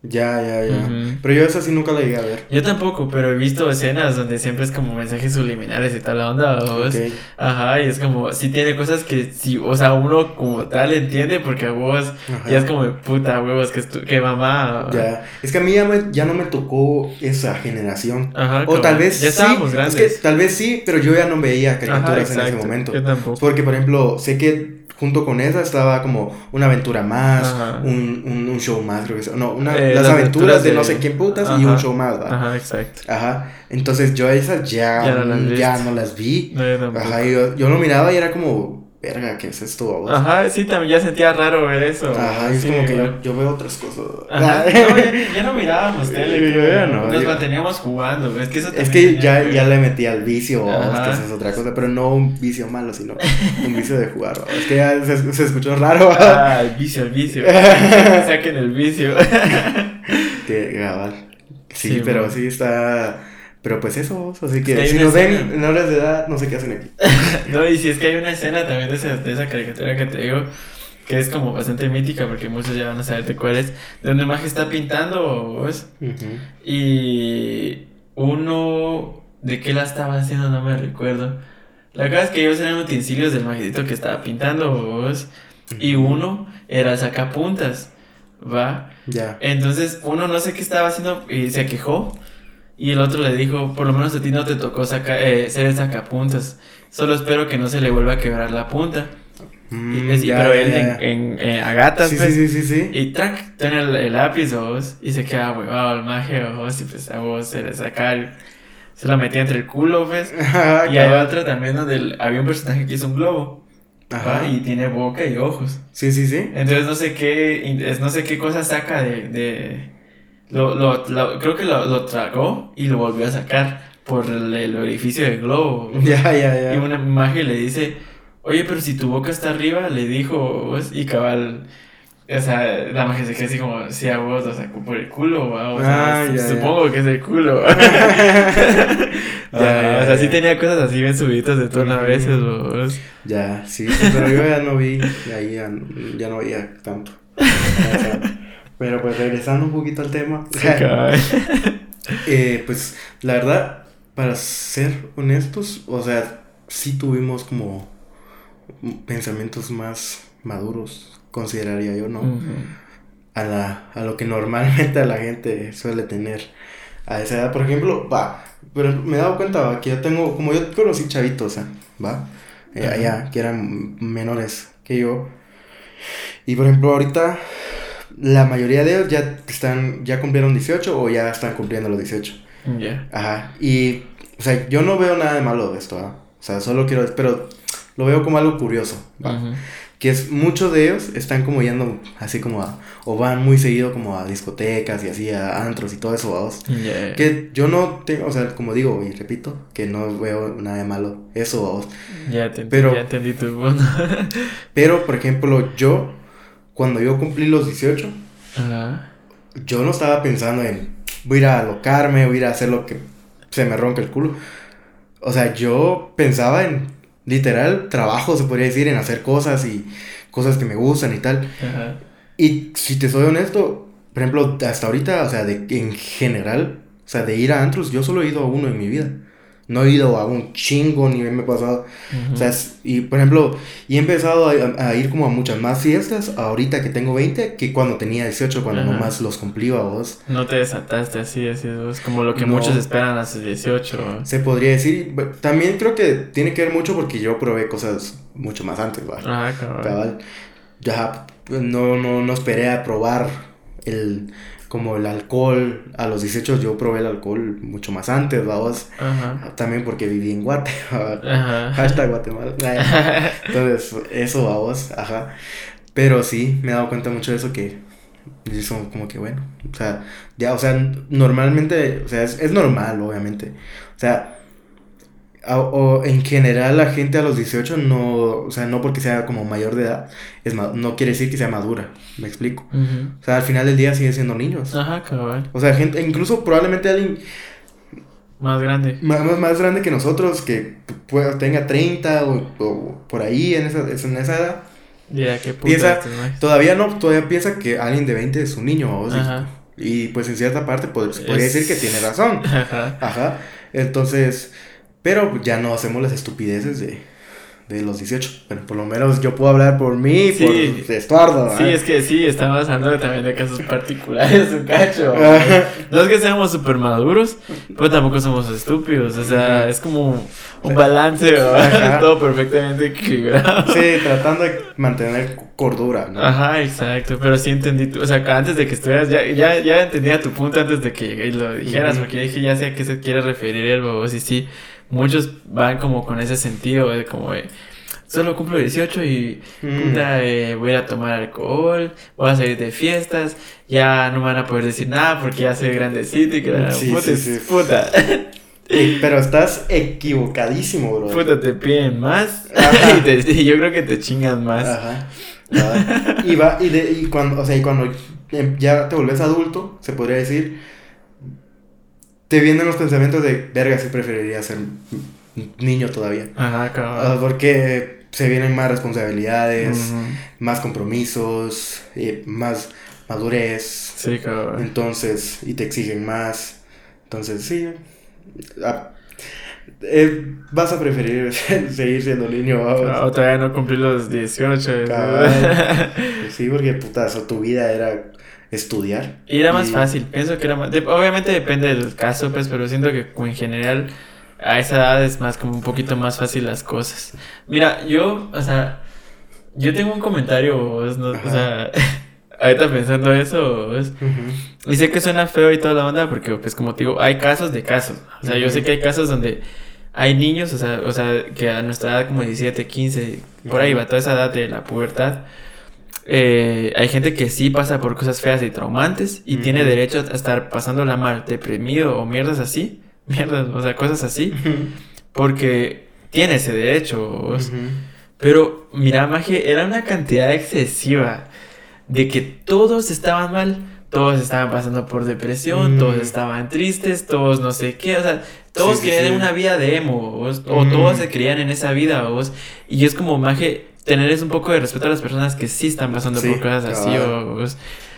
Ya, ya, ya. Pero yo esa sí nunca la llegué a ver. Yo tampoco, pero he visto escenas donde siempre es como mensajes subliminales y tal la onda, ¿vos? Ajá, y es como, sí tiene cosas que sí, o sea, uno como tal entiende porque a vos Ajá. ya es como, puta huevos, que, que mamá. Ya. Es que a mí ya, me- ya no me tocó esa generación. Ajá, O como- tal vez ya sí. estábamos Es grandes. que tal vez sí, pero yo ya no veía Ajá, caricaturas en ese momento. Yo tampoco. Porque, por ejemplo, sé que junto con esa estaba como una aventura más, un, un, un show más, creo que sea. No, una, Eh, las las aventuras de, de- no sé quién putas y Ajá. un show más, ¿va? Ajá, exacto. Ajá. Entonces yo esas ya, Ya no las ya no las vi. No, yo. Ajá, y yo, yo lo miraba y era como, verga, ¿qué es esto? Ajá, sí, también ya sentía raro ver eso. Ajá, es como que yo, yo, veo otras cosas. Ajá, no, ya, no mirábamos tele, yo, no, nos manteníamos jugando, es que eso Es que ya, ya le metí al vicio, que eso es otra cosa, pero no un vicio malo, sino un vicio de jugar, es que ya se, se escuchó raro. Ah, el vicio, el vicio, saquen el vicio. que, gabal. Sí, pero sí está pero pues eso, así que si nos ven menores de edad, no sé qué hacen aquí. no, y si es que hay una escena también de esa, de esa caricatura que te digo, que es como bastante mítica, porque muchos ya van a saber de cuál es, de donde el está pintando, ¿ves? Y uno, ¿de qué la estaba haciendo? No me recuerdo. La verdad es que ellos eran utensilios del magito que estaba pintando, ¿ves? Y uno era sacapuntas, ¿va? Ya. Entonces, uno no sé qué estaba haciendo y se quejó. Y el otro le dijo, por lo menos a ti no te tocó saca, eh, ser sacapuntas. Solo espero que no se le vuelva a quebrar la punta. Mm, y, pero él En, en, a gatas, pues, sí, sí, sí, Y track, tiene el, lápiz, vos, y se queda huevado el maje, vos, y pues a vos se le saca Se lo metía entre el culo, pues. y hay otra también donde había un personaje que hizo un globo. Ajá. Y tiene boca y ojos. Sí, sí, sí. Entonces no sé qué, no sé qué cosa saca de, de lo, lo, creo que lo, lo, tragó y lo volvió a sacar por el, orificio del globo. Ya, ya, ya. Y una imagen le dice, oye, pero si tu boca está arriba, le dijo, y cabal, o sea, la magia se queda así como, si a vos lo sacó por el culo, o sea, ah, supongo que es el culo. ya, o sea, sí tenía cosas así bien subidas de todas las veces, vos. Ya, sí, pero yo ya no vi, ahí ya, ya no veía tanto. Pero pues regresando un poquito al tema. eh, pues la verdad, para ser honestos, o sea, sí tuvimos como pensamientos más maduros, consideraría yo, ¿no? a, la, a lo que normalmente a la gente suele tener a esa edad. Por ejemplo, va, pero me he dado cuenta que yo tengo, como yo conocí chavitos, va, eh, allá, que eran menores que yo. Y por ejemplo, ahorita la mayoría de ellos ya están, ya cumplieron 18 o ya están cumpliendo los 18. Ya. Ajá. Y, o sea, yo no veo nada de malo de esto, ¿ah? O sea, solo quiero, pero lo veo como algo curioso, Que es, muchos de ellos están como yendo así como a, o van muy seguido como a discotecas y así a antros y todo eso, vamos. Que yo no tengo, o sea, como digo y repito, que no veo nada de malo eso, vamos. Ya te pero, ya entendí tu Pero, por ejemplo, yo cuando yo cumplí los 18, yo no estaba pensando en voy a ir a alocarme, voy a ir a hacer lo que se me rompe el culo. O sea, yo pensaba en literal trabajo, se podría decir, en hacer cosas y cosas que me gustan y tal. Y si te soy honesto, por ejemplo, hasta ahorita, o sea, de, en general, o sea, de ir a antros, yo solo he ido a uno en mi vida no he ido a un chingo ni me he pasado. O sea, y por ejemplo, y he empezado a, ir como a muchas más fiestas ahorita que tengo 20 que cuando tenía 18, cuando nomás los cumplí a vos. No te desataste así, así, es como lo que muchos esperan a sus 18. Se podría decir, también creo que tiene que ver mucho porque yo probé cosas mucho más antes, ¿vale? Ah, cabal. Ya, no, no, no esperé a probar el como el alcohol, a los 18 yo probé el alcohol mucho más antes, vamos. También porque viví en Guate, hashtag Guatemala. Entonces, eso, vamos, ajá. Pero sí, me he dado cuenta mucho de eso que son como que bueno, o sea, ya, o sea, normalmente, o sea, es, es normal, obviamente. O sea, o en general la gente a los 18 no, o sea, no porque sea como mayor de edad, es no quiere decir que sea madura, me explico. O sea, al final del día sigue siendo niños. Ajá, cabrón. O sea, gente, incluso probablemente alguien más grande. Más, más, grande que nosotros, que pueda, tenga 30 o, por ahí en esa, en esa edad. Ya, qué piensa, Todavía no, todavía piensa que alguien de 20 es un niño. O y, pues en cierta parte pues, podría decir que tiene razón. Ajá. Ajá. Entonces, pero ya no hacemos las estupideces de, de los 18. Bueno, por lo menos yo puedo hablar por mí, por Estuardo. Sí, es que sí, estamos hablando también de casos particulares, un cacho. no es que seamos súper maduros, pero tampoco somos estúpidos. O sea, es como un balance, todo perfectamente equilibrado. Sí, tratando de mantener cordura, ¿no? Ajá, exacto. Pero sí entendí, o sea, antes de que estuvieras, ya, ya, ya entendía tu punto antes de que lo dijeras, porque dije, ya sé a qué se quiere referir el bobo, sí, sí muchos van como con ese sentido de como de, solo cumplo 18 y puta, eh, voy a tomar alcohol, voy a salir de fiestas, ya no me van a poder decir nada porque ya soy grandecito y que la Sí, puta, sí, sí. puta, Pero estás equivocadísimo, bro. puta, te piden más Ajá. y, te- y yo creo que te chingan más. Ajá. Y va, y, de, y cuando, o sea, y cuando ya te volvés adulto, se podría decir, te vienen los pensamientos de, verga, sí preferiría ser niño todavía. Ajá, Ah, cabrón. porque se vienen más responsabilidades, más compromisos, eh, más madurez. Sí, cabrón. Entonces, y te exigen más. Entonces, sí. ah, eh, vas a preferir seguir siendo niño. vamos. O todavía no cumplí los 18. Cabal. Sí, porque putazo, tu vida era estudiar. Y era más Y- fácil, pienso que era más... de- obviamente depende del caso, pues, pero siento que en general a esa edad es más como un poquito más fácil las cosas. Mira, yo, o sea, yo tengo un comentario, vos, ¿no? o sea, ahorita pensando eso, vos, y sé que suena feo y toda la onda, porque pues como te digo, hay casos de casos. O sea, yo sé que hay casos donde hay niños, o sea, o sea, que a nuestra edad como 17, 15, por ahí va toda esa edad de la pubertad. Eh, hay gente que sí pasa por cosas feas y traumantes y Ujú. tiene derecho a estar pasándola mal, deprimido o mierdas así, mierdas, o sea, cosas así, porque tiene ese derecho. vos. Ujú. Pero mira, Maje, era una cantidad excesiva de que todos estaban mal, todos estaban pasando por depresión, Mm. todos estaban tristes, todos no sé qué, o sea, todos Sí, querían sí. una vida de emo, vos, o Mm. todos se creían en esa vida, vos, y es como, Maje, tenerles un poco de respeto a las personas que sí están pasando Sí, por cosas así, cabal. vos,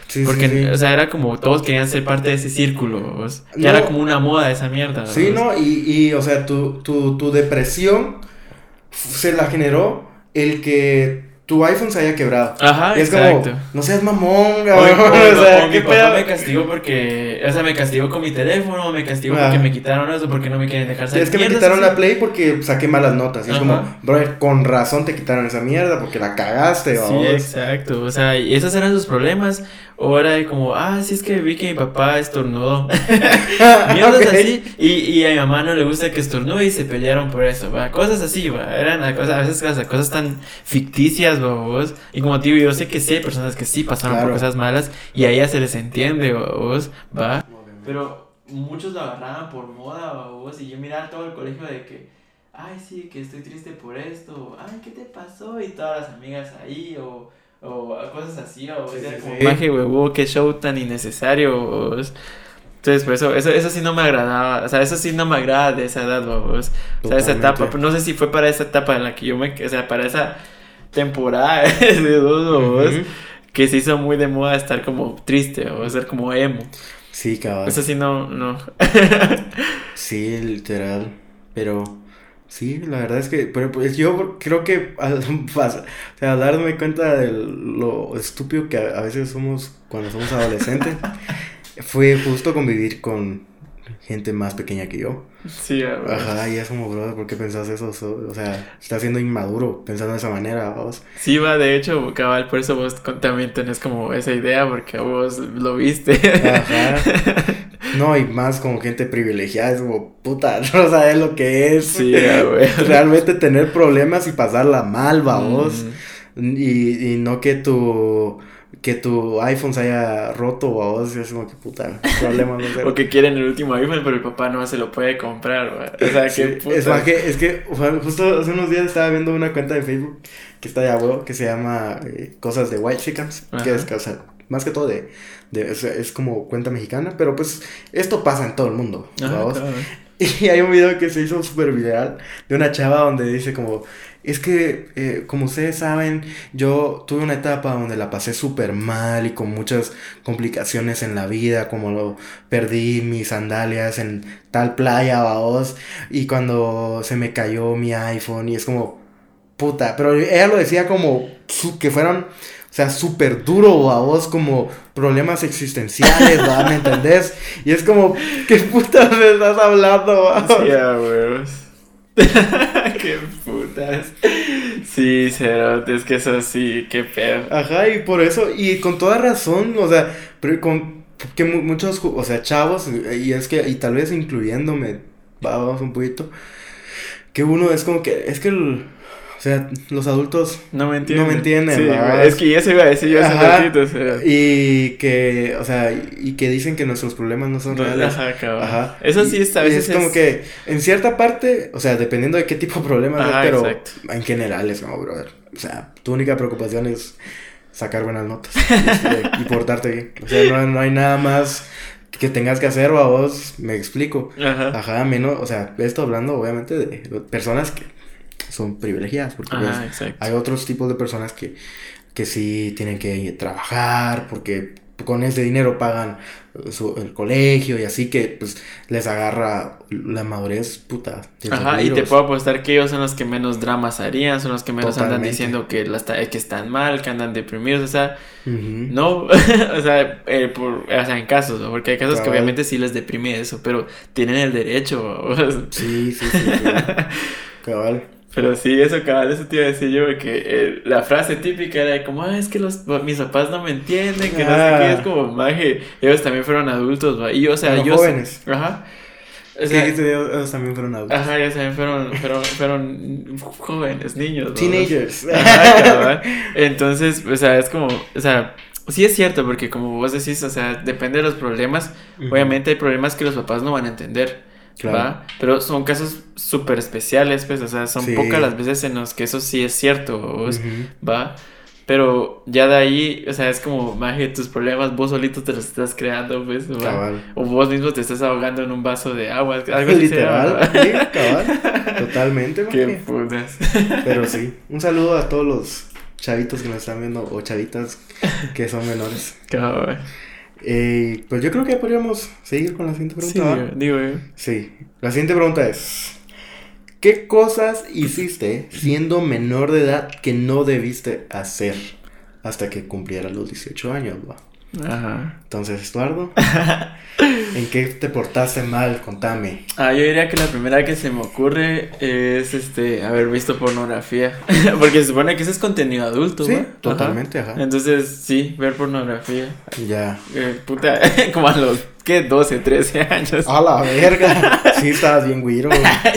Sí, porque, sí, o sea, era como, todos querían ser parte de ese círculo, No. era como una moda esa mierda, Sí. ¿no? Y, y, o sea, tu, tu, tu depresión se la generó el que tu iPhone se haya quebrado. Ajá, y es exacto. como, no seas mamón, O, cabrón. o- o sea, o mi papá pedo. me castigó porque, o sea, me castigó con mi teléfono, me castigó Ah. porque me quitaron eso, porque no me quieren dejar Sí, salir. es que me quitaron así. la Play porque saqué malas notas. Y es como, brother, con razón te quitaron esa mierda porque la cagaste, Sí, vamos. exacto, o sea, y esos eran sus problemas. O era de como, ah, sí es que vi que mi papá estornudó. Mierdas Ok. así. Y, y a mi mamá no le gusta que estornude y se pelearon por eso, va. Cosas así, va. Eran a cosas, a veces cosas, cosas tan ficticias, vos. Y como digo, yo sé que sí hay personas que sí pasaron por Claro. cosas malas y a ellas se les entiende, vos, va. Pero muchos lo agarraban por moda, vos. Y yo miraba todo el colegio de que, ay, sí, que estoy triste por esto. Ay, ¿qué te pasó? Y todas las amigas ahí, o, o cosas así, o Sí, sea, sí, como, sí. huevo, qué show tan innecesario, vos. Entonces, por eso, eso, eso sí no me agradaba, o sea, eso sí no me agrada de esa edad, vos. O sea, esa etapa, no sé si fue para esa etapa en la que yo me, o sea, para esa temporada de dos, vos, Ujú. que se hizo muy de moda estar como triste, o ser como emo. Sí, cabrón. Eso sí no, no. Sí, literal. Pero sí, la verdad es que pero, pues, yo creo que al, o sea, al darme cuenta de lo estúpido que a, a veces somos cuando somos adolescentes, fue justo convivir con gente más pequeña que yo. Sí, ver. Ajá, y es como, brother, ¿por qué pensás eso? So- o sea, estás siendo inmaduro pensando de esa manera, vos. Sí, va, de hecho, cabal, por eso vos también tenés como esa idea, porque vos lo viste. Ajá. No, y más como gente privilegiada, es como, puta, no sabes lo que es. Sí, ver. Realmente tener problemas y pasarla mal, vos. Mm. Y, y no que tu que tu iPhone se haya roto vos, es como que puta, problema no sé. O que quieren el último iPhone, pero el papá no se lo puede comprar, va. O sea, Sí, qué puta. es más que, es que o justo hace unos días estaba viendo una cuenta de Facebook que está de huevo, que se llama eh, Cosas de White Chickens, que es, o sea, más que todo de, de o sea, es como cuenta mexicana, pero pues esto pasa en todo el mundo, Ajá, cabal. Y hay un video que se hizo súper viral de una chava donde dice como, es que eh, como ustedes saben, yo tuve una etapa donde la pasé súper mal y con muchas complicaciones en la vida, como lo perdí mis sandalias en tal playa, vaos, y cuando se me cayó mi iPhone y es como, puta, pero ella lo decía como que fueran... O sea, súper duro, a vos, como problemas existenciales, ¿va? ¿Me entendés? Y es como, ¿qué putas me estás hablando, va? Sí, a huevos. qué putas. Sí, cerote, es que eso sí, qué pedo. Ajá, y por eso, y con toda razón, o sea, pero con que mu- muchos, o sea, chavos, y es que, y tal vez incluyéndome, vamos un poquito, que uno es como que, es que, el- o sea, los adultos no me entienden. No me entienden, sí. Es que ya se iba a decir yo hace ratito. O sea, Y que, o sea, y que dicen que nuestros problemas no son reales. Ajá, cabrón. Ajá. Eso sí es a Y veces. es como que en cierta parte, o sea, dependiendo de qué tipo de problemas, Ajá, pero exacto. en general es como, brother. O sea, tu única preocupación es sacar buenas notas este, y portarte bien. O sea, no, no hay nada más que tengas que hacer o a vos, me explico. Ajá. Ajá, menos, o sea, esto hablando obviamente de personas que son privilegiadas, porque pues, hay otros tipos de personas que, que sí tienen que trabajar, porque con ese dinero pagan su- el colegio y así que pues les agarra la madurez puta. Ajá, y te puedo apostar que ellos son los que menos dramas harían, son los que menos andan diciendo que, están mal, que andan deprimidos, o sea, no, o sea, eh, por, o sea, en casos, porque hay casos que obviamente sí les deprime eso, pero tienen el derecho, Sí, sí, sí. sí. Cabal. Pero sí, eso cabal, eso te iba a decir yo, porque eh, la frase típica era de como, ah, es que los, mis papás no me entienden, que no sé Ah. qué, es como, maje, ellos también fueron adultos, ¿va? y yo, o sea, yo... jóvenes. Ajá. O sea, que dijiste, ellos también fueron adultos. Ajá, ellos también fueron, fueron, fueron jóvenes, niños. ¿no? Teenagers. Ajá, cabal. Entonces, o sea, es como, o sea, sí es cierto, porque como vos decís, o sea, depende de los problemas. Ujú. Obviamente hay problemas que los papás no van a entender. Claro. ¿Va? Pero son casos súper especiales, pues, o sea, son Sí. pocas las veces en los que eso sí es cierto, vos. ¿va? Pero ya de ahí, o sea, es como, maje, tus problemas vos solito te los estás creando, pues. Cabal. O vos mismo te estás ahogando en un vaso de agua, algo así Literal, sí, cabal. Totalmente, Qué putas. Pero sí, un saludo a todos los chavitos que nos están viendo o chavitas que son menores. Cabal. Eh, pues yo creo que podríamos seguir con la siguiente Sí, pregunta. ¿va? digo yo. Sí, la siguiente pregunta es: ¿Qué cosas hiciste siendo menor de edad que no debiste hacer hasta que cumplieras los 18 años? va? Ajá. Entonces, Eduardo, ¿en qué te portaste mal? Contame. Ah, yo diría que la primera que se me ocurre es este haber visto pornografía. Porque se supone que ese es contenido adulto, Sí, totalmente, ajá. Entonces, sí, ver pornografía. Ya. Eh, puta, como a los, ¿qué? 12, 13 años. A la verga. Sí, estabas bien güiro.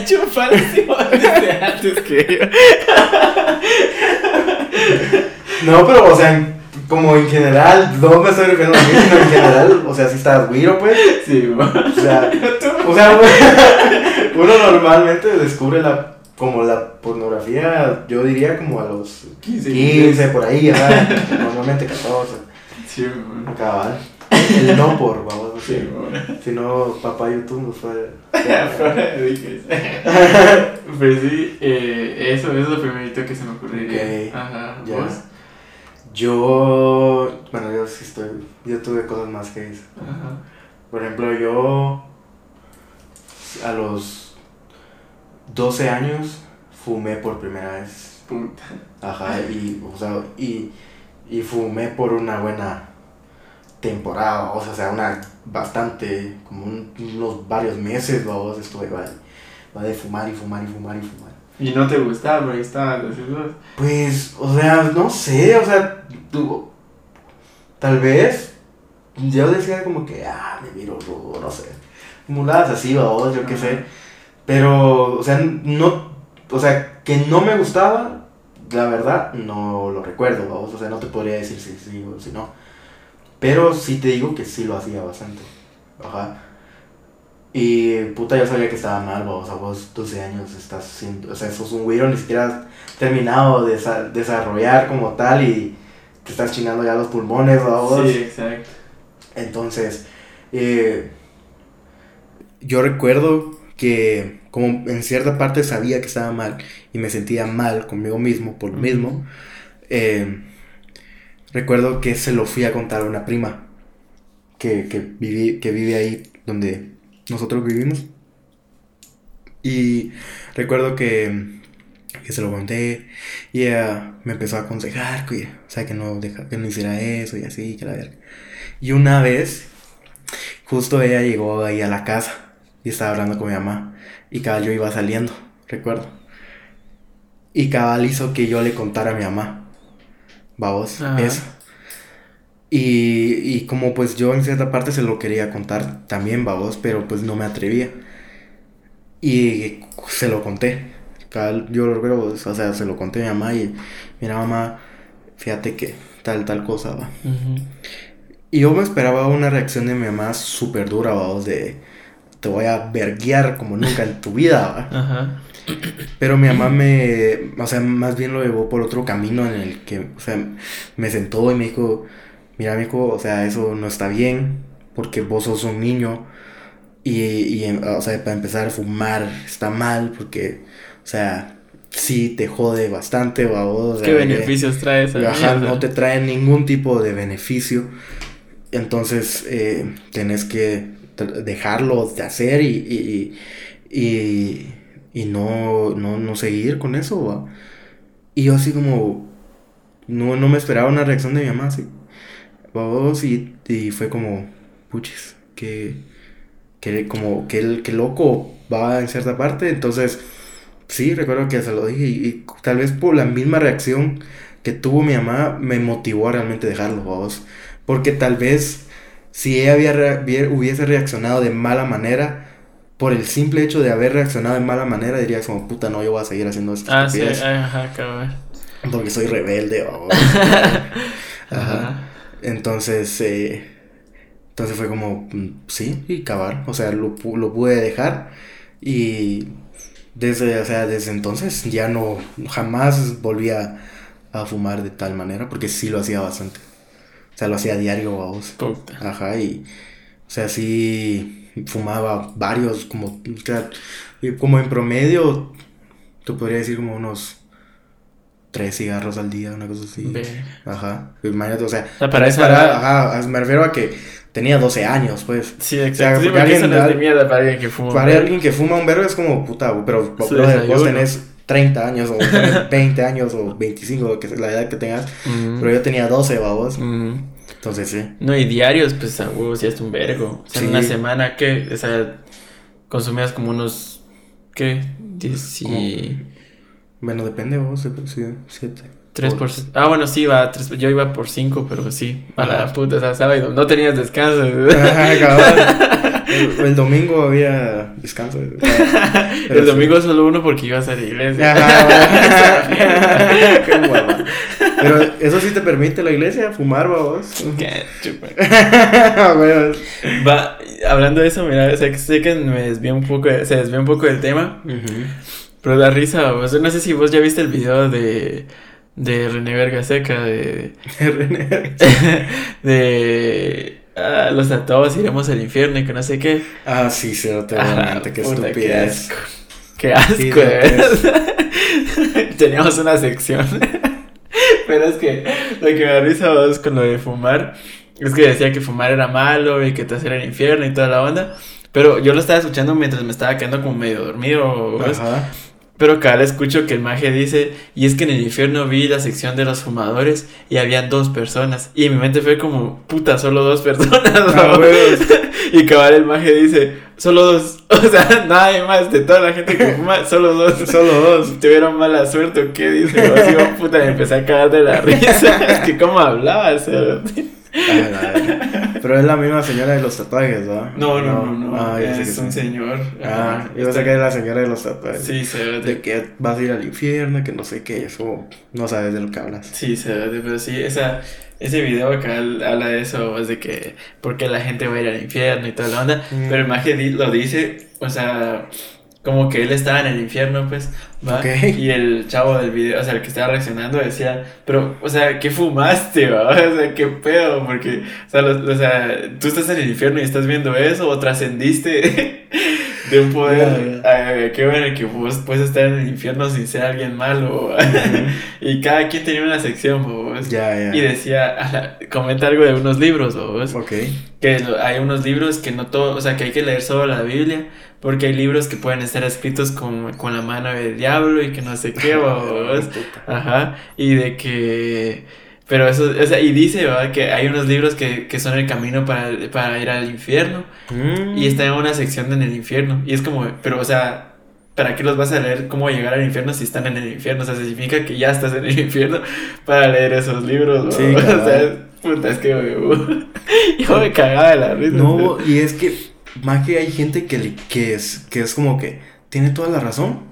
Chupar desde antes que yo. No, pero, o sea, como en general, no me estoy refiriendo a mí, sino en general, o sea, si estabas güiro, pues. Sí, va. O sea, o sea, uno normalmente descubre la, como la pornografía, yo diría como a los 15, 15, por ahí, ajá, normalmente 14, Sí, va. cabal. El no por, vamos, sí. va. Si no, papá YouTube nos fue... Pues sí, eh, eso, eso es lo primerito que se me ocurriría. Ok, Ajá, ya. ¿vos? Yo, bueno, yo sí estoy, yo tuve cosas más que eso. Ajá. Por ejemplo, yo a los 12 años fumé por primera vez. Puta. Ajá, y, o sea, y, y fumé por una buena temporada, o sea, o sea, una bastante, como un- unos varios meses, vamos, estuve va, va de fumar y fumar y fumar y fumar. Y no te gustaba, ahí estaban los dos. Pues, o sea, no sé, o sea, tú, tal vez, yo decía como que, ah, me miro rudo, no sé, muladas así, vamos, yo qué sé, pero, o sea, no, o sea, que no me gustaba, la verdad, no lo recuerdo, o sea, no te podría decir si sí o si no, pero sí te digo que sí lo hacía bastante, ajá. Y puta, yo sabía que estaba mal, vos, a vos 12 años estás siendo, o sea, sos un güiro, ni siquiera has terminado de desa- desarrollar como tal y te estás chingando ya los pulmones, vos. Sí, exacto. Entonces, eh, yo recuerdo que como en cierta parte sabía que estaba mal y me sentía mal conmigo mismo por lo mismo, eh, recuerdo que se lo fui a contar a una prima que, que, viví, que vive ahí donde nosotros vivimos. Y recuerdo que, que se lo conté y ella me empezó a aconsejar que, o sea, que, no deja, que no hiciera eso y así, que la verga. Y una vez, justo ella llegó ahí a la casa y estaba hablando con mi mamá. Y cabal yo iba saliendo, recuerdo. Y cabal hizo que yo le contara a mi mamá. Vamos, Ajá. eso. Y, y como pues yo en cierta parte se lo quería contar también, babos, pero pues no me atrevía. Y se lo conté. yo lo recuerdo, o sea, se lo conté a mi mamá y, mira mamá, fíjate que tal, tal cosa, va. Y yo me esperaba una reacción de mi mamá súper dura, va, de te voy a verguiar como nunca en tu vida, va. Ajá. Pero mi mamá me, o sea, más bien lo llevó por otro camino en el que, o sea, me sentó y me dijo, mira, hijo, o sea, eso no está bien, porque vos sos un niño, y, y, o sea, para empezar a fumar está mal, porque, o sea, sí te jode bastante, o ¿Qué beneficios trae esa ajá, no te trae ningún tipo de beneficio, entonces eh, tenés que dejarlo de hacer y, y y no, no, no seguir con eso, ¿va? Y yo así como, no, no me esperaba una reacción de mi mamá, así. Vamos, y, y fue como, puches, que, que como, que, el, que loco va en cierta parte, entonces, sí, recuerdo que se lo dije y, tal vez por la misma reacción que tuvo mi mamá me motivó a realmente dejarlo, vamos. Porque tal vez si ella había, hubiese reaccionado de mala manera, por el simple hecho de haber reaccionado de mala manera, dirías como, puta, no, yo voy a seguir haciendo esto. Ah, sí, ajá, cabrón. Porque soy rebelde, ajá. Entonces, eh, entonces fue como, mm, sí, y cavar, o sea, lo, lo pude dejar y desde, o sea, desde entonces ya no, jamás volví a, fumar de tal manera, porque sí lo hacía bastante. O sea, lo hacía diario a vos. Ajá, y, o sea, sí fumaba varios, como, como en promedio, te podría decir como unos tres cigarros al día, una cosa así. Ajá. Imagínate, o sea, para eso ajá, me refiero a que tenía 12 años, pues. Sí, exacto. O sea, alguien, de mierda para alguien que fuma. Para alguien que fuma un verbo es como, puta, pero vos tenés 30 años o 20 años o 25, que la edad que tengas, pero yo tenía 12, babos. Entonces, sí. No, y diarios, pues, a huevos, ya es un vergo. O sea, en una semana, ¿qué? O sea, consumías como unos, ¿qué? Diez y... Bueno, depende, vos, sí, siete. Tres por... Ah, bueno, sí, iba tres... yo iba por cinco, pero sí, a la puta, o sea, sábado, no tenías descanso. el, el, domingo había descanso. el domingo solo uno porque ibas a la iglesia. Qué Pero eso sí te permite la iglesia fumar, vos. Qué Va, hablando de eso, mira, sé, sé que me desvió un poco, se desvió un poco del tema. Pero da risa, vos. No sé si vos ya viste el video de de René Verga Seca, de. De René De. Ah, los a todos iremos al infierno y que no sé qué. Ah, sí, sí, realmente, qué estupidez. Qué asco. Qué asco, Teníamos una sección. Pero es que lo que me da risa vos con lo de fumar es que decía que fumar era malo y que te hacía el infierno y toda la onda. Pero yo lo estaba escuchando mientras me estaba quedando como medio dormido. Ajá. Pero cada vez escucho que el maje dice, y es que en el infierno vi la sección de los fumadores y había dos personas. Y en mi mente fue como, puta, solo dos personas. Ah, y cabal el maje dice, solo dos. O sea, nadie más de toda la gente que fuma, solo dos. solo dos. ¿Tuvieron mala suerte o qué? Dice, así, puta, me empecé a cagar de la risa. es que cómo hablaba, pero es la misma señora de los tatuajes, ¿no? No, no, no, no. Ah, es un señor. Ah, yo sé que es la señora de los tatuajes. Sí, se ve. De que vas a ir al infierno, que no sé qué, eso no sabes de lo que hablas. Sí, se ve, pero sí, esa, ese video acá habla de eso, es de que, porque la gente va a ir al infierno y toda la onda, mm. pero el maje lo dice, o sea, como que él estaba en el infierno, pues, ¿va? Y el chavo del video, o sea, el que estaba reaccionando decía, pero, o sea, ¿qué fumaste, va? O sea, ¿qué pedo? Porque, o sea, o sea, tú estás en el infierno y estás viendo eso, o trascendiste de un poder, yeah, qué bueno que vos puedes estar en el infierno sin ser alguien malo, y cada quien tenía una sección, vos. Y decía, comenta algo de unos libros, vos. Ok. Que hay unos libros que no todo, o sea, que hay que leer solo la Biblia porque hay libros que pueden estar escritos con, con la mano del diablo y que no sé qué, Ajá. Y de que. Pero eso, o sea, y dice, ¿verdad? Que hay unos libros que, que son el camino para, para ir al infierno. Mm. Y está en una sección en el infierno. Y es como, pero, o sea, ¿para qué los vas a leer cómo llegar al infierno si están en el infierno? O sea, significa que ya estás en el infierno para leer esos libros, Sí, o sea, puta, es que yo me cagaba de la risa. No, y es que más que hay gente que, que, es, que es como que tiene toda la razón.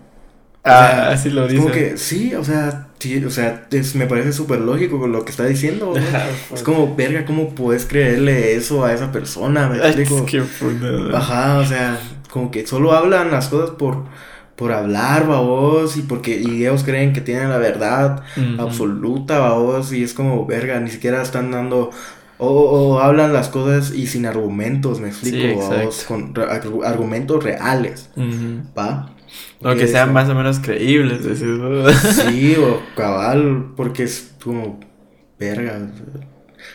Ah, así lo dice. Como que, sí, o sea, sí, o sea, me parece súper lógico con lo que está diciendo. es como, verga, ¿cómo puedes creerle eso a esa persona? Me explico. Ajá, o sea, como que solo hablan las cosas por, por hablar, babos, y porque y ellos creen que tienen la verdad absoluta, babos, y es como, verga, ni siquiera están dando o, hablan las cosas y sin argumentos, me explico, con argumentos reales, ¿va? O que sean más o menos creíbles, Sí, o cabal, porque es como, verga,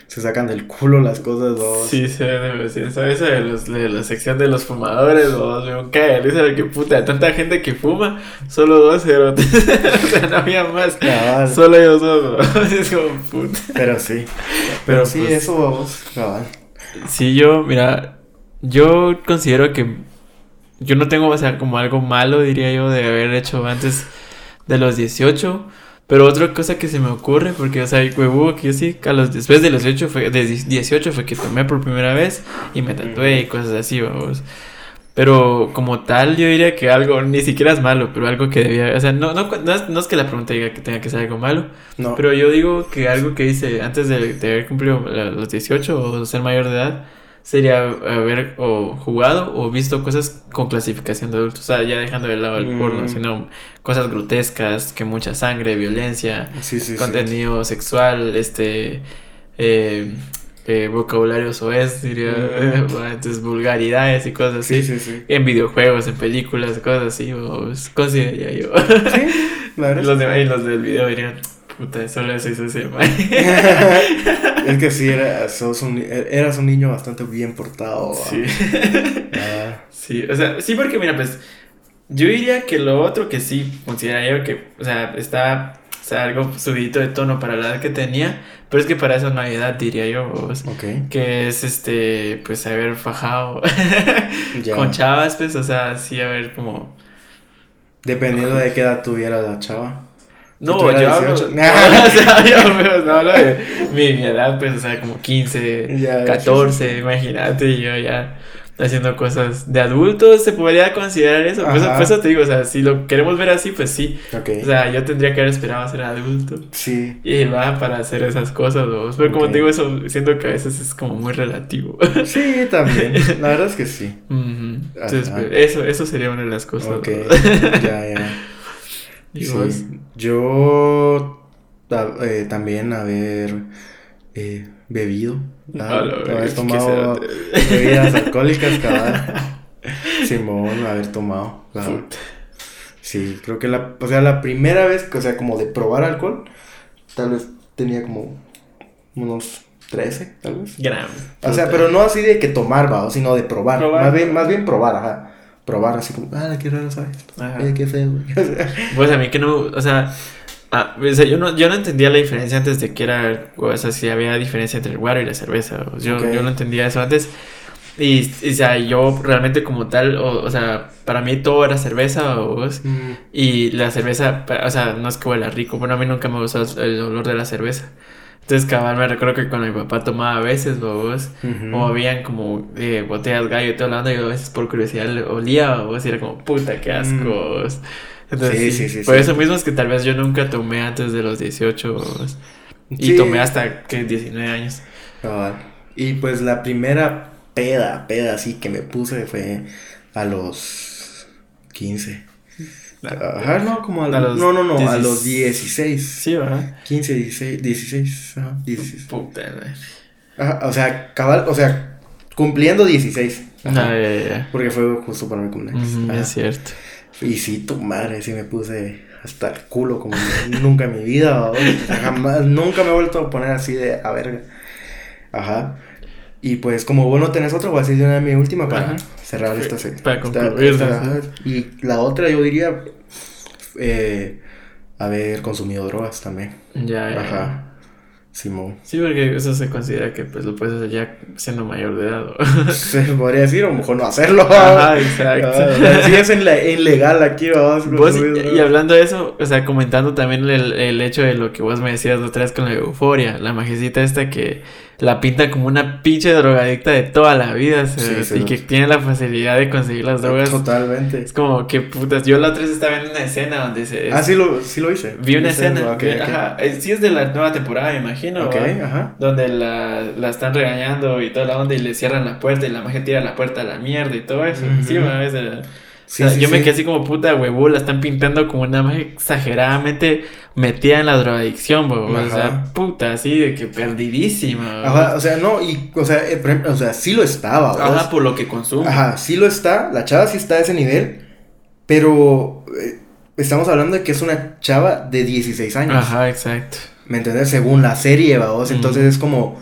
se sacan del culo las cosas, dos. Sí, se ve ¿Sabes? De, los, de la sección de los fumadores, dos. Me cae de que puta, tanta gente que fuma, solo dos cerotes. o sea, no había más. Cabal. Solo ellos dos, Es como puta. Pero sí. Pero, sí, pues, eso vamos, cabal. Sí, yo, mira, yo considero que yo no tengo, o sea, como algo malo, diría yo, de haber hecho antes de los 18. Pero otra cosa que se me ocurre, porque, o sea, huevo que yo sí, a los, después de los 18 fue, de 18 fue que tomé por primera vez y me tatué y cosas así, vamos. Pero como tal, yo diría que algo, ni siquiera es malo, pero algo que debía, o sea, no, no, no, es, que la pregunta diga que tenga que ser algo malo, no. pero yo digo que algo que hice antes de, de haber cumplido los 18 o ser mayor de edad, sería haber o jugado o visto cosas con clasificación de adultos. O sea, ya dejando de lado el porno, mm. sino cosas grotescas, que mucha sangre, violencia, contenido sexual, este eh, eh, vocabulario soez, diría, mm. entonces vulgaridades y cosas así. En videojuegos, en películas, cosas así, o consideraría yo. Los, de, los del video dirían, puta, solo eso hizo ese Es que sí, era, sos un, eras un niño bastante bien portado. Sí. Ah. Sí, o sea, sí, porque mira, pues yo diría que lo otro que sí consideraría que, o sea, está o sea, algo subidito de tono para la edad que tenía, pero es que para eso no hay edad, diría yo. Que es este, pues haber fajado con chavas, pues, o sea, sí haber como. Dependiendo de qué edad tuviera la chava. No, yo hablo, o sea, yo no hablo de mi, mi, edad, pues, o sea, como 15, 14, imagínate, yo ya haciendo cosas de adultos, se podría considerar eso. Pues, por eso te digo, o sea, si lo queremos ver así, pues sí. O sea, yo tendría que haber esperado ser adulto. Sí. Y va para hacer esas cosas, ¿no? Pero como te digo, eso siento que a veces es como muy relativo. Sí, también. La verdad es que sí. Entonces, pues, eso, eso sería una de las cosas. Ok, ya, ya. Yo eh, también haber eh, bebido, haber tomado bebidas alcohólicas, cabal. Simón, haber tomado, Sí, creo que la, o sea, la primera vez, o sea, como de probar alcohol, tal vez tenía como unos 13, tal vez. O sea, pero no así de que tomar, va, sino de probar. Más bien, más bien probar, ajá probar así como, ah, qué raro sabes. Eh, qué feo. pues a mí que no, o sea, ah, o sea, yo no, yo no entendía la diferencia antes de que era, o sea, si había diferencia entre el guaro y la cerveza. Yo, yo no entendía eso antes. Y, o sea, yo realmente como tal, o, o sea, para mí todo era cerveza, o, y la cerveza, o sea, no es que huela rico, bueno, a mí nunca me gustó el olor de la cerveza. Entonces, cabal, me recuerdo que cuando mi papá tomaba a veces, vos, o habían como eh, botellas gallo y todo hablando, yo a veces por curiosidad olía, vos, y era como, puta, qué asco. Mm. Entonces, sí, sí, sí, por eso mismo es que tal vez yo nunca tomé antes de los 18, y tomé hasta, que 19 años. Cabal. Y pues la primera peda, peda así que me puse fue a los 15. Ajá, no, como a, los No, no, no, a los 16. Sí, ¿verdad? 15, 16, 16, ajá, 16. Puta, Ajá, o sea, cabal, o sea, cumpliendo 16. Ajá, ah, ya, ya. Porque fue justo para mi cumpleaños. es cierto. Y sí, tu madre, sí me puse hasta el culo como nunca en mi vida, jamás, nunca me he vuelto a poner así de a verga. Ajá. Y pues como vos no tenés otro, voy a decir una de mi última para cerrar esta serie. Para concluir. y la otra yo diría eh, haber consumido drogas también. Ya, ya. Ajá. Simón. Sí, porque eso se considera que pues lo puedes hacer ya siendo mayor de edad. Se podría decir, o mejor no hacerlo. Ajá, exacto. Ah, sí es ilegal aquí, vamos. Vos, y hablando de eso, o sea, comentando también el, el hecho de lo que vos me decías otra vez con la euforia, la majecita esta que la pinta como una pinche drogadicta de toda la vida, Sí, sí, y que tiene la facilidad de conseguir las drogas. Totalmente. Es como que putas. Yo la otra vez estaba viendo una escena donde se. Ah, sí lo, sí lo hice. Vi una escena. Ajá, eh, sí es de la nueva temporada, me imagino. Ok, ¿va? ajá. Donde la, la están regañando y toda la onda y le cierran la puerta y la magia tira la puerta a la mierda y todo eso. Sí, es de- Sí, o sea, sí, yo me quedé así como puta huevo, la están pintando como una magia exageradamente metida en la drogadicción, bo, o sea, puta, así de que perdidísima. Ajá, o sea, no, y, o sea, eh, por ejemplo, o sea, sí lo estaba, ¿vos? Ajá, por lo que consume. Ajá, sí lo está, la chava sí está a ese nivel, pero eh, estamos hablando de que es una chava de 16 años. Ajá, exacto. ¿Me entiendes? Según la serie, vamos. Entonces es como,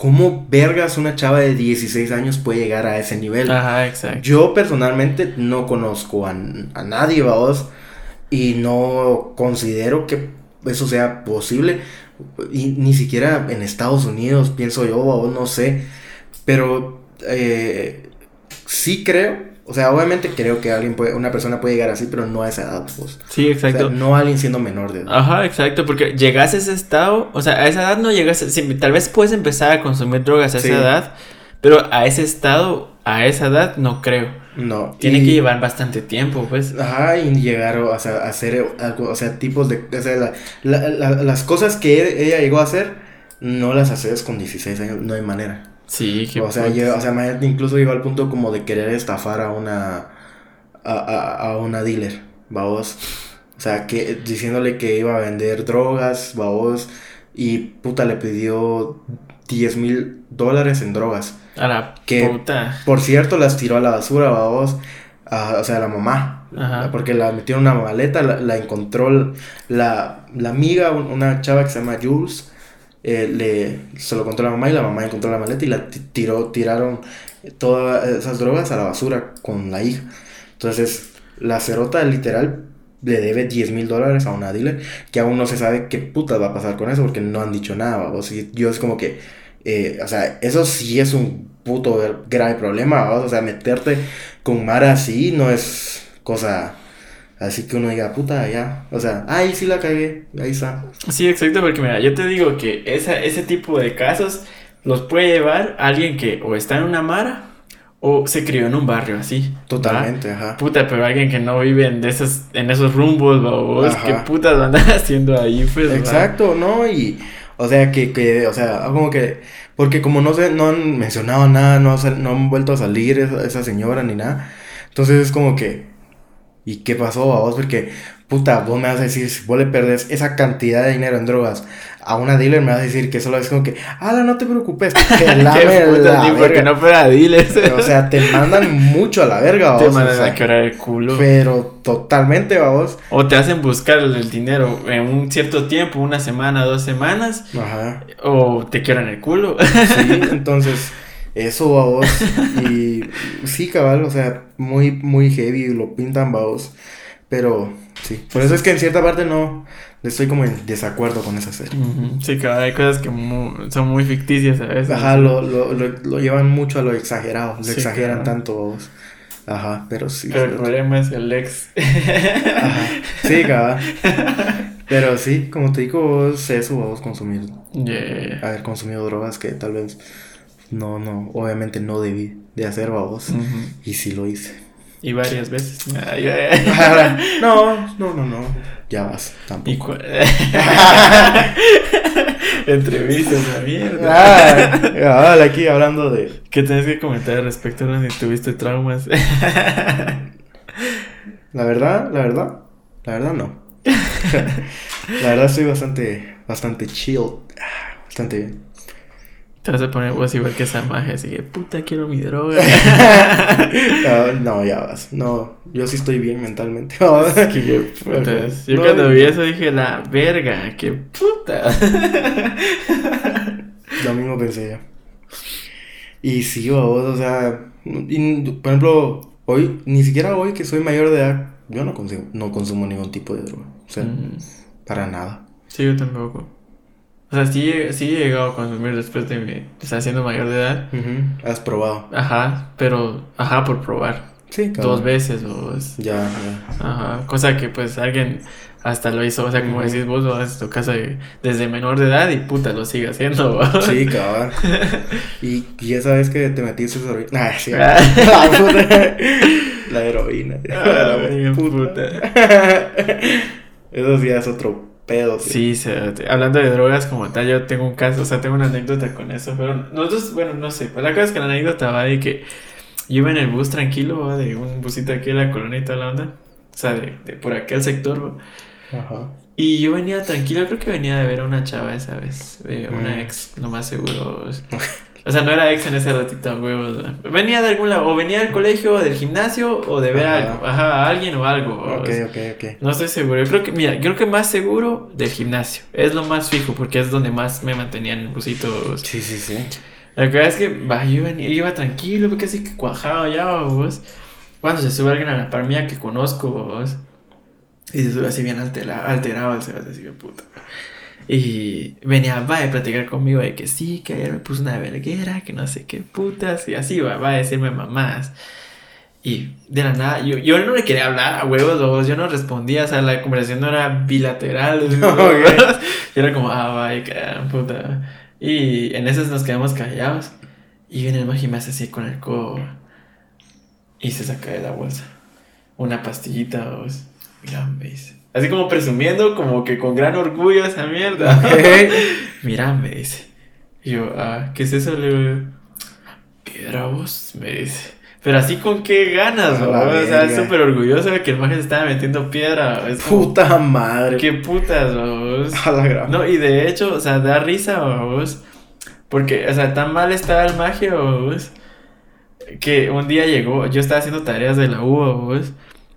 ¿cómo vergas una chava de 16 años puede llegar a ese nivel? Ajá, exacto. Yo personalmente no conozco a, a nadie, vamos, y no considero que eso sea posible. Y ni siquiera en Estados Unidos, pienso yo, vamos, no sé. Pero eh, sí creo, o sea, obviamente creo que alguien puede, una persona puede llegar así, pero no a esa edad, pues. Sí, O sea, exacto. no alguien siendo menor de edad. Ajá, exacto, porque llegas a ese estado, o sea, a esa edad no llegas, tal vez puedes empezar a consumir drogas a esa Sí. edad, pero a ese estado, a esa edad no creo. No. Tiene y- que llevar bastante tiempo, pues. Ajá, y llegar o sea, a hacer algo, o sea, tipos de, o sea, la- la- la- las cosas que ella llegó a hacer, no las haces con 16 años, no hay manera. Sí, que O sea, llega- o sea, imagínate, incluso llegó al punto como de querer estafar a una, a, a, a una dealer, vamos. O sea, que diciéndole que iba a vender drogas, vamos, y puta le pidió 10 mil dólares en drogas. a la que- puta. Por cierto, las tiró a la basura, vamos. a- o sea, la mamá. Ajá. Porque la metió en una maleta, la, la encontró la, la amiga, un- una chava que se llama Jules. Eh, le, se lo contó la mamá y la mamá encontró la maleta y la ti- tiró, tiraron todas esas drogas a la basura con la hija. Entonces, la cerota literal le debe 10 mil dólares a una dealer que aún no se sabe qué puta va a pasar con eso porque no han dicho nada. O sea, yo es como que, eh, o sea, eso sí es un puto grave problema. O sea, meterte con Mara así no es cosa así que uno diga, puta, ya. O sea, ay, sí la cagué, ahí está. Sí, exacto, porque mira, yo te digo que esa, ese tipo de casos los puede llevar alguien que o está en una mara o se crió en un barrio así. ¿va? Totalmente, ajá. Puta, pero alguien que no vive en, de esos, en esos rumbos, babos. ¿qué putas van a andar haciendo ahí? Pues, va? Exacto, ¿no? Y, o sea, que, que, o sea, como que, porque como no sé, no han mencionado nada, no, no han vuelto a salir esa, esa señora ni nada, entonces es como que, ¿y qué pasó a vos? Porque, puta, vos me vas a decir, si vos le perdés esa cantidad de dinero en drogas a una dealer, me vas a decir que solo es como que, ala, no te preocupes, pelame Qué putas, la verga". no fuera diles. O sea, te mandan mucho a la verga, te vos, o mandan sea, a quebrar el culo. pero totalmente, vos. O te hacen buscar el dinero en un cierto tiempo, una semana, dos semanas, Ajá. o te quebran el culo. Sí, entonces, eso a vos. Y sí, cabal, o sea, muy, muy heavy, lo pintan vos. Pero sí, por eso es que en cierta parte no estoy como en desacuerdo con esa serie. Sí, cabrón, hay cosas que son muy ficticias a veces. Ajá, lo, lo, lo, lo llevan mucho a lo exagerado, lo Sí, exageran claro. tanto vos. Ajá, pero sí. Pero el problema es el ex. Ajá, sí, cabal. Pero sí, como te digo, vos eso, vos consumir, Yeah. haber consumido drogas que tal vez no, no, obviamente no debí de hacer. Ujú. Y sí lo hice. Y varias veces. Ay, ay, ay. Ahora, no, no, no, no. Ya vas, tampoco. Entrevistas, la mierda. Ah, cabal, aquí hablando de. ¿Qué tenés que comentar al respecto de si tuviste traumas? La verdad, la verdad, la verdad no. La verdad estoy bastante, bastante chill. Bastante bien. Te vas a poner vos igual que esa magia, así que puta quiero mi droga. No, ya vas. No, yo sí estoy bien mentalmente. cabal. Que. Yo No, cuando vi eso dije, la verga, qué puta. Lo mismo pensé yo. Y sí, vos, o sea, y, por ejemplo, hoy, ni siquiera hoy que soy mayor de edad, yo no consumo, no consumo ningún tipo de droga. O sea, Mm. para nada. Sí, yo tampoco. O sea, sí, sí he llegado a consumir después de mi, o sea, siendo mayor de edad. Has probado. Ajá, pero, ajá, por probar. Sí, cabrón. Dos veces o... es- Ya, ya. Ajá, cosa que pues alguien hasta lo hizo, o sea, como decís vos, lo haces en tu casa de- desde menor de edad y puta, lo sigue haciendo. Sí, cabrón. Y, y esa vez que te metiste heroína. Nah, sí, Ah. la puta. La heroína. Ay, La puta. Eso sí es otro pedo. tío. Sí, se- hablando de drogas como tal, yo tengo un caso, o sea, tengo una anécdota con eso, pero nosotros, bueno, no sé, pues la cosa es que la anécdota va de que yo iba en el bus tranquilo, ¿va? de un busito aquí de la colonia y toda la onda, o sea, de, de por aquel sector, ¿va? Ajá. y yo venía tranquilo, creo que venía de ver a una chava esa vez, de una Mm. ex, lo más seguro, o sea, no era ex en ese ratito, huevos, ¿va? venía de algún lado, o venía del colegio, o del gimnasio, o de ver Ajá. algo, ajá, a alguien o algo, Ok, o- ok, ok. no estoy seguro. Yo creo que, mira, yo creo que más seguro del gimnasio. Es lo más fijo porque es donde más me mantenía en el busito. Sí, sí, sí. La verdad es que va, yo venía- iba tranquilo, porque así que cuajado ya, vos. Cuando se sube alguien a la par mía que conozco, vos. Y se sube así bien altera- alterado, el Sebas, así que puta. Y venía, va a platicar conmigo de que sí, que ayer me puso una verguera, que no sé qué putas, y así va, va a decirme mamás. Y de la nada, yo, yo no le quería hablar a huevos, vos, yo no respondía, o sea, la conversación no era bilateral. Ok. Y era como, ah, vaya, que puta. Y en esas nos quedamos callados. Y viene el y me hace así con el codo. Y se saca de la bolsa una pastillita, vos. Mira, me dice. Así como presumiendo, como que con gran orgullo esa mierda. Ok. Mira, me dice. Y yo, ah, ¿qué es eso? Le digo, piedra vos, me dice. Pero así con qué ganas, ¿no? O sea, verga. súper orgulloso de que el mago se estaba metiendo piedra. Es como, Puta madre. qué putas, vos. A la gran. No, y de hecho, o sea, da risa, vos. Porque, o sea, tan mal estaba el magio, vos. Que un día llegó, yo estaba haciendo tareas de la U, vos.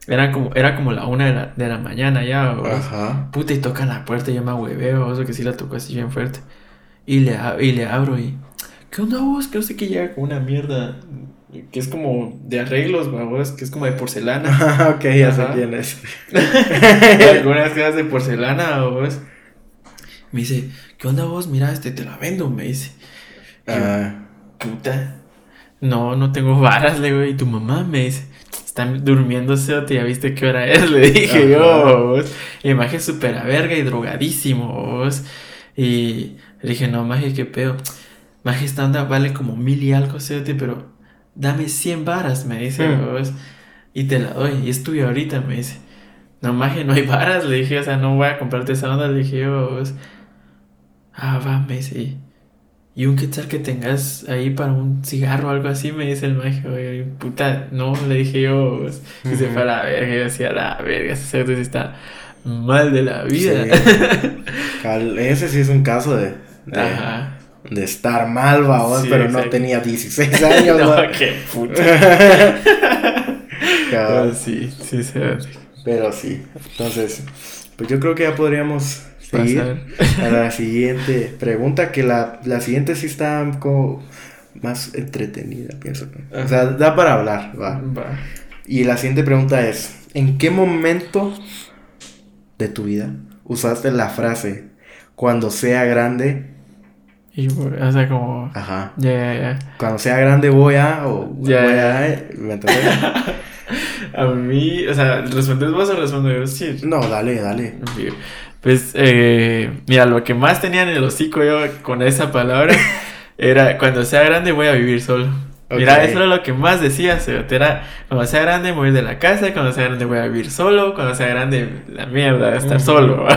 Era como, era como la una de la, de la mañana ya, vos. Ajá. Puta, y tocan la puerta y yo me ahueveo, vos, que sí la tocó así bien fuerte. Y le, y le abro y. ¿Qué onda vos? Que no sé que llega con una mierda. Que es como de arreglos, vos, que es como de porcelana. ok, ya sé quién es. Algunas cosas de porcelana, vos. Me dice, ¿qué onda vos? Mira, este te la vendo, me dice. Yo, Ah, puta. No, no tengo varas, le digo. Y tu mamá me dice, están durmiéndose o te ya viste qué hora es, le dije yo. Y maje súper a verga y drogadísimo, vos. Y le dije, no, maje, qué pedo. Maje, esta onda vale como mil y algo, cerote, pero dame 100 varas, me dice, Mm. vos. Y te la doy, y es tuya ahorita, me dice. No, maje, no hay varas, le dije, o sea, no voy a comprarte esa onda, le dije yo, vos. Ah, va, me dice. "Y- un quetzal que tengas ahí para un cigarro o algo así, me dice el maje, oye, puta, no, le dije yo, vos. Y se fue a la verga, y yo decía, la verga, ese sí está mal de la vida. Sí. Ese sí es un caso de, de, Ajá. de estar mal, babos, Sí, pero no tenía 16 años, no, qué puta. Cabrón. Ah, sí, sí, cerote. Pero sí, entonces, pues yo creo que ya podríamos seguir a la siguiente pregunta, que la, la siguiente sí está como más entretenida, pienso. O sea, da para hablar, va. Va. Y la siguiente pregunta es, ¿en qué momento de tu vida usaste la frase cuando sea grande? Y, o sea, como. Ajá. Ya, ya, ya. Cuando sea grande voy a o Ya, voy a. A mí, o sea, ¿respondes vos o respondo yo? Sí. No, dale, dale. Pues, eh, mira, lo que más tenía en el hocico yo con esa palabra era cuando sea grande voy a vivir solo. Mira, eso era lo que más decía, era cuando sea grande voy a ir de la casa, cuando sea grande voy a vivir solo, cuando sea grande la mierda, estar solo.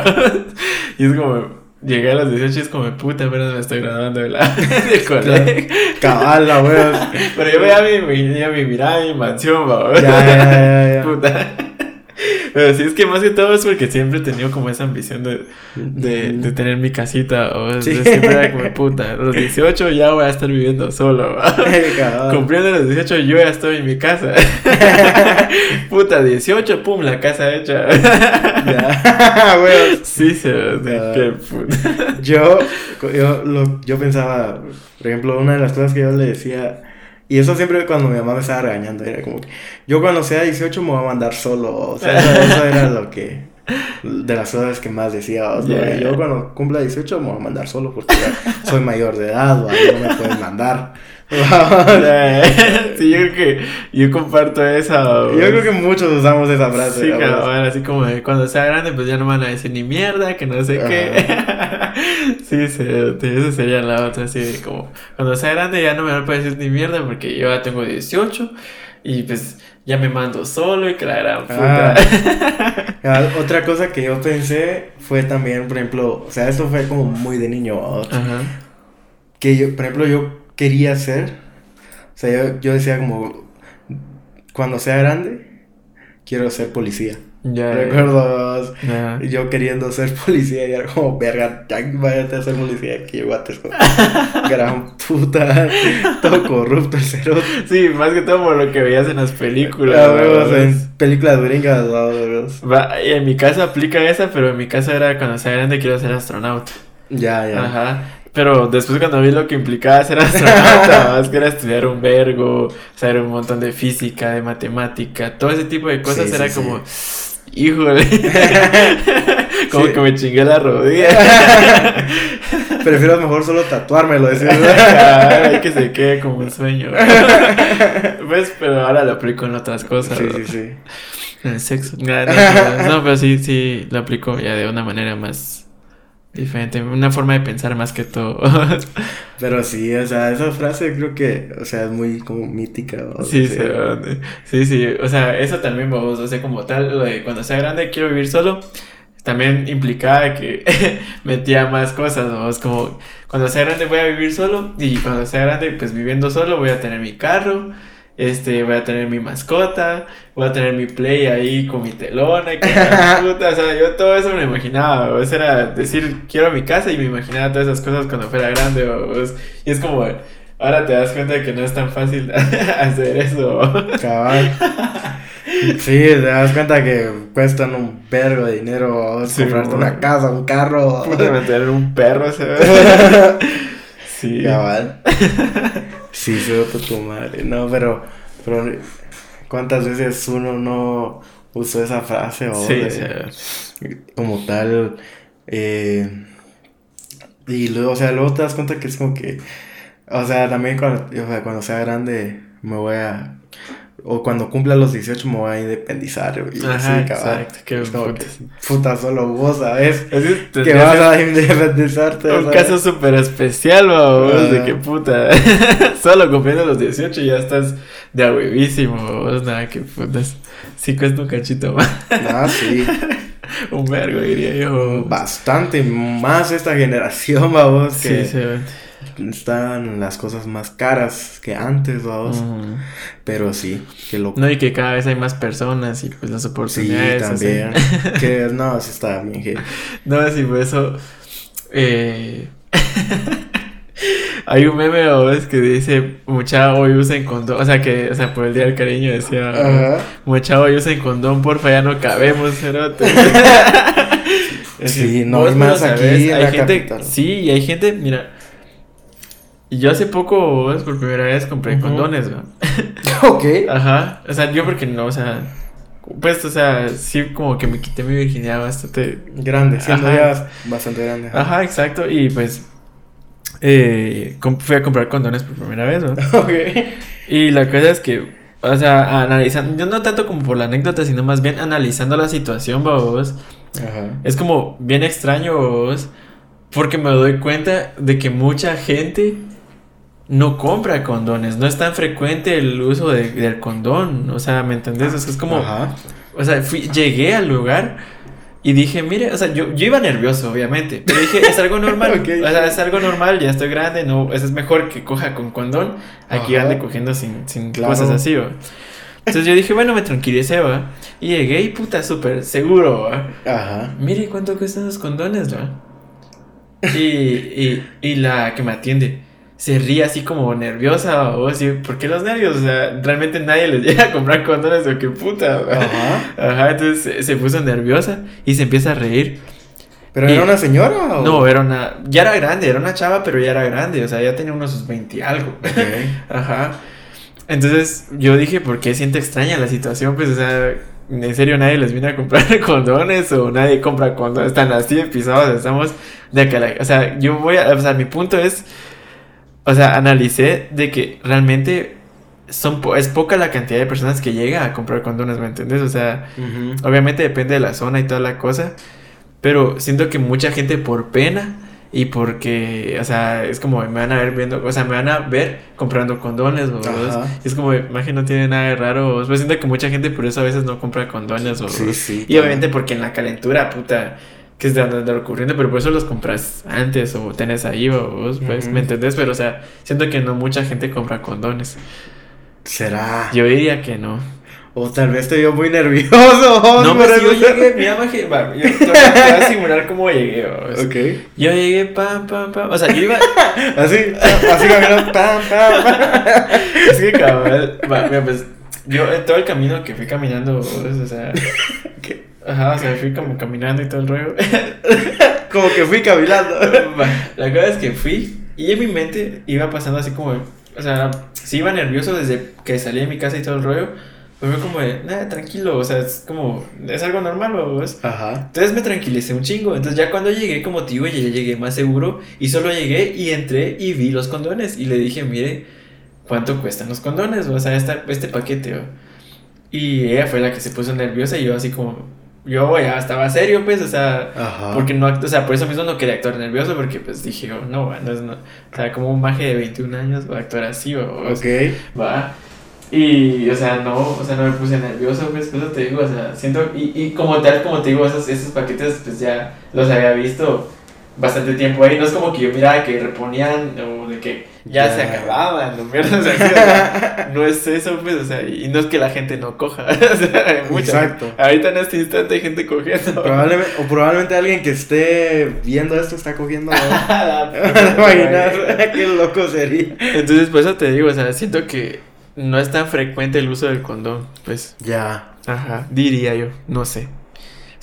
y es como, llegué a los 18 y es como, puta, pero me estoy graduando de la, del colegio. Cabal, la wea. Pero yo veía mi, mi, mi mirada, mi mansión, va. Ya, ya, ya, ya. Puta. Pero sí, es que más que todo es porque siempre he tenido como esa ambición de, de, de tener mi casita. O Sí. siempre era como, puta, a los 18 ya voy a estar viviendo solo. Cumpliendo los 18 yo ya estoy en mi casa. puta, 18, pum, la casa hecha. Ya, wea. sí, se qué puta. Yo, yo, lo, yo pensaba, por ejemplo, una de las cosas que yo le decía, y eso siempre cuando mi mamá me estaba regañando, era como que yo cuando sea 18 me voy a mandar solo, o sea, eso, eso era lo que, de las cosas que más decía. o sea, Yo cuando cumpla 18 me voy a mandar solo porque ya soy mayor de edad, ¿no? no me pueden mandar. sí, yo creo que yo comparto esa. Yo creo que muchos usamos esa frase. Sí, cabrón, así como de cuando sea grande, pues ya no van a decir ni mierda, que no sé qué. sí, sí, esa sería la otra, así como cuando sea grande ya no me van a decir ni mierda porque yo ya tengo 18 y pues ya me mando solo y que la gran puta. Ah. otra cosa que yo pensé fue también, por ejemplo, o sea, esto fue como muy de niño. Ajá. Que yo, por ejemplo, yo quería ser. O sea, yo, decía como, cuando sea grande, quiero ser policía. Ya. Recuerdo yo queriendo ser policía y era como, verga, ya váyate a ser policía aquí guates Gran puta, todo corrupto el cero. Sí, más que todo por lo que veías en las películas. Ah, en películas gringas, y en mi caso aplica esa, pero en mi caso era cuando sea grande quiero ser astronauta. Ya, ya. Ajá. Pero después cuando vi lo que implicaba ser astronauta, más que era estudiar un vergo, saber un montón de física, de matemática, todo ese tipo de cosas, era como, híjole, como que me chingué la rodilla. Prefiero mejor solo tatuármelo, decir. Ay, que se quede como un sueño. pues, pero ahora lo aplico en otras cosas. Sí, sí, sí. En el sexo. no, pero sí, sí, lo aplico ya de una manera más diferente, una forma de pensar más que todo. Pero sí, o sea, esa frase creo que, o sea, es muy como mítica. Sí, sí, sí, sí, o sea, eso también, vos, o sea, como tal, lo de cuando sea grande quiero vivir solo, también implicaba que metía más cosas, vos, como cuando sea grande voy a vivir solo y cuando sea grande, pues viviendo solo voy a tener mi carro este, voy a tener mi mascota, voy a tener mi play ahí con mi telona y puta, o sea, yo todo eso me imaginaba, eso era decir, quiero mi casa y me imaginaba todas esas cosas cuando fuera grande, y es como, ahora te das cuenta de que no es tan fácil hacer eso. Cabal. Sí, te das cuenta que cuestan un perro de dinero comprarte una casa, un carro. Puta, tener un perro, Sí. Cabal. Sí, se tu madre. No, pero, pero ¿cuántas veces uno no usó esa frase o sí, como tal? Eh, y luego, o sea, luego te das cuenta que es como que, o sea, también cuando, o sea, cuando sea grande me voy a o cuando cumpla los 18 me voy a independizar. Y Ajá, exacto. Qué puta, solo vos sabes que vas a independizarte. Un caso súper especial, vos, de que puta. solo cumpliendo los 18 ya estás de a huevísimo, vos, nada, que putas. Sí cuesta un cachito más. Ah, sí. un vergo, diría yo. Bastante más esta generación, vamos. Que... Sí, sí, están las cosas más caras que antes, vamos. Pero sí, que lo... No, y que cada vez hay más personas y pues las oportunidades. Sí, también. que no, sí está bien. Que... No, sí, por eso... Eh... hay un meme es que dice mucha hoy usen condón, o sea que, o sea, por el día del cariño decía mucha hoy usen condón, porfa, ya no cabemos, cerote. sí, no hay más aquí hay gente, Sí, y hay gente, mira, y yo hace poco, por primera vez, compré condones, ¿no? ok. Ajá. O sea, yo porque no, o sea. Pues, o sea, sí, como que me quité mi virginidad bastante. Grande, siendo ya bastante grande. Ajá, exacto. Y pues. Eh, fui a comprar condones por primera vez, ¿no? ok. Y la cosa es que, o sea, analizando. Yo no tanto como por la anécdota, sino más bien analizando la situación, vos. Ajá. Es como bien extraño, vos. Porque me doy cuenta de que mucha gente no compra condones, no es tan frecuente el uso de, del condón, o sea, ¿me entendés? O sea, es como, o sea, fui, llegué al lugar y dije, mire, o sea, yo, yo iba nervioso, obviamente, pero dije, es algo normal, o sea, es algo normal, ya estoy grande, no, es mejor que coja con condón, aquí ande cogiendo sin, sin cosas así, ¿va? Entonces yo dije, bueno, me tranquilicé, ¿va? Y llegué y puta, súper seguro, ¿va? Ajá. Mire cuánto cuestan los condones, ¿va? Y, y, y la que me atiende, se ríe así como nerviosa o así, ¿por qué los nervios? O sea, realmente nadie les llega a comprar condones o qué puta. Ajá. Ajá, entonces se, puso nerviosa y se empieza a reír. ¿Pero era una señora o...? No, era una... Ya era grande, era una chava, pero ya era grande, o sea, ya tenía unos 20 y algo. Ajá. Entonces yo dije, ¿por qué siente extraña la situación? Pues, o sea, en serio nadie les viene a comprar condones o nadie compra condones. Están así pisados, estamos de que, o sea, yo voy a, o sea, mi punto es, o sea, analicé de que realmente son es poca la cantidad de personas que llega a comprar condones, ¿me entiendes? O sea, obviamente depende de la zona y toda la cosa, pero siento que mucha gente por pena y porque, o sea, es como me van a ver viendo, o sea, me van a ver comprando condones, o es como, imagen no tiene nada de raro, pues siento que mucha gente por eso a veces no compra condones, o y obviamente porque en la calentura, puta, que es de andar ocurriendo, pero por eso los compras antes o tenés ahí, o pues, ¿me entendés? Pero, o sea, siento que no mucha gente compra condones. ¿Será? Yo diría que no. O tal vez estoy yo muy nervioso. No, pero yo llegué, mira, va, yo te voy a simular cómo llegué. Ok. Yo llegué, pam, pam, pam. O sea, yo iba. así, así caminando, pam, pam, pam. Es que cabal. Va, mira, pues. Yo, todo el camino que fui caminando, o sea. ¿Qué? Ajá, o sea, fui como caminando y todo el rollo. como que fui caminando. La cosa es que fui y en mi mente iba pasando así como. O sea, sí iba nervioso desde que salí de mi casa y todo el rollo. Pues fue como de, nada, tranquilo, o sea, es como, es algo normal, ¿ves? Ajá. Entonces me tranquilicé un chingo. Entonces ya cuando llegué, como te digo, ya llegué más seguro. Y solo llegué y entré y vi los condones. Y le dije, mire, ¿cuánto cuestan los condones? O sea, esta, este paquete, Y ella fue la que se puso nerviosa y yo así como, yo ya estaba serio, pues, o sea, Ajá. porque no, o sea, por eso mismo no quería actuar nervioso, porque pues dije, oh, no, no es, no, o sea, como un maje de 21 años va a actuar así, o, ok, va, y, o sea, no, o sea, no me puse nervioso, pues, eso te digo, o sea, siento, y, y como tal, como te digo, esos, esos paquetes, pues ya los había visto bastante tiempo ahí, no es como que yo miraba que reponían, o de que ya, se acababan, ¿no? no es eso, pues, o sea, y no es que la gente no coja, o sea, hay Exacto. Ahorita en este instante hay gente cogiendo. Probablemente, o probablemente alguien que esté viendo esto está cogiendo. Qué loco sería. Entonces, por eso te digo, o sea, siento que no es tan frecuente el uso del condón, pues. Ya. Ajá, diría yo, no sé.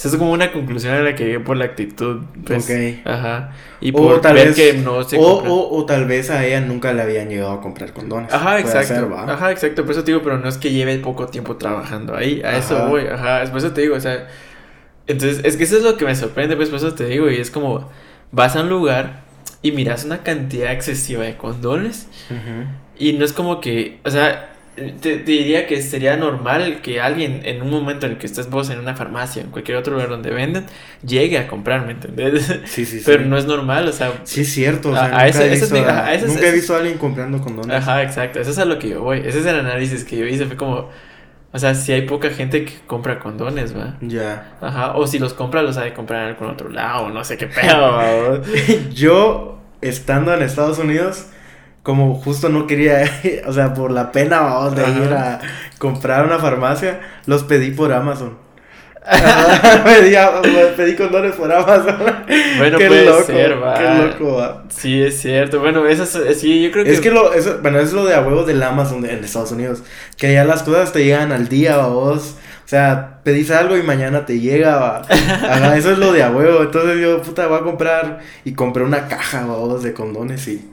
Es como una conclusión a la que llegué por la actitud. Pues, ok. Ajá. Y por tal vez, que no se o, o, o, tal vez a ella nunca le habían llegado a comprar condones. Ajá, exacto. Ajá, exacto. Por eso te digo, pero no es que lleve poco tiempo trabajando ahí. A eso voy. Ajá. Por eso te digo, o sea. Entonces, es que eso es lo que me sorprende, pues por eso te digo. Y es como, vas a un lugar y miras una cantidad excesiva de condones. Y no es como que, o sea, te, diría que sería normal que alguien en un momento en el que estés vos en una farmacia, en cualquier otro lugar donde venden, llegue a comprar, ¿me entendés? Sí, sí, sí. Pero no es normal, o sea. Sí, es cierto. O sea, nunca, he, visto, nunca he visto a alguien comprando condones. Ajá, exacto. Eso es a lo que yo voy. Ese es el análisis que yo hice. Fue como. O sea, si hay poca gente que compra condones, ¿va? Ya. Ajá. O si los compra, los ha de comprar en algún otro lado, no sé qué pedo. yo, estando en Estados Unidos como justo no quería, o sea, por la pena vamos, de ir a comprar una farmacia, los pedí por Amazon. pedí, pedí condones por Amazon. Bueno, qué puede loco, ser, va. Qué loco, va. Sí, es cierto. Bueno, eso es, sí, yo creo que... Es que lo, eso, bueno, es lo de a huevos del Amazon en Estados Unidos. Que allá las cosas te llegan al día, vos. O sea, pedís algo y mañana te llega, va. eso es lo de a huevo. Entonces yo, puta, voy a comprar... Y compré una caja, vos, de condones y...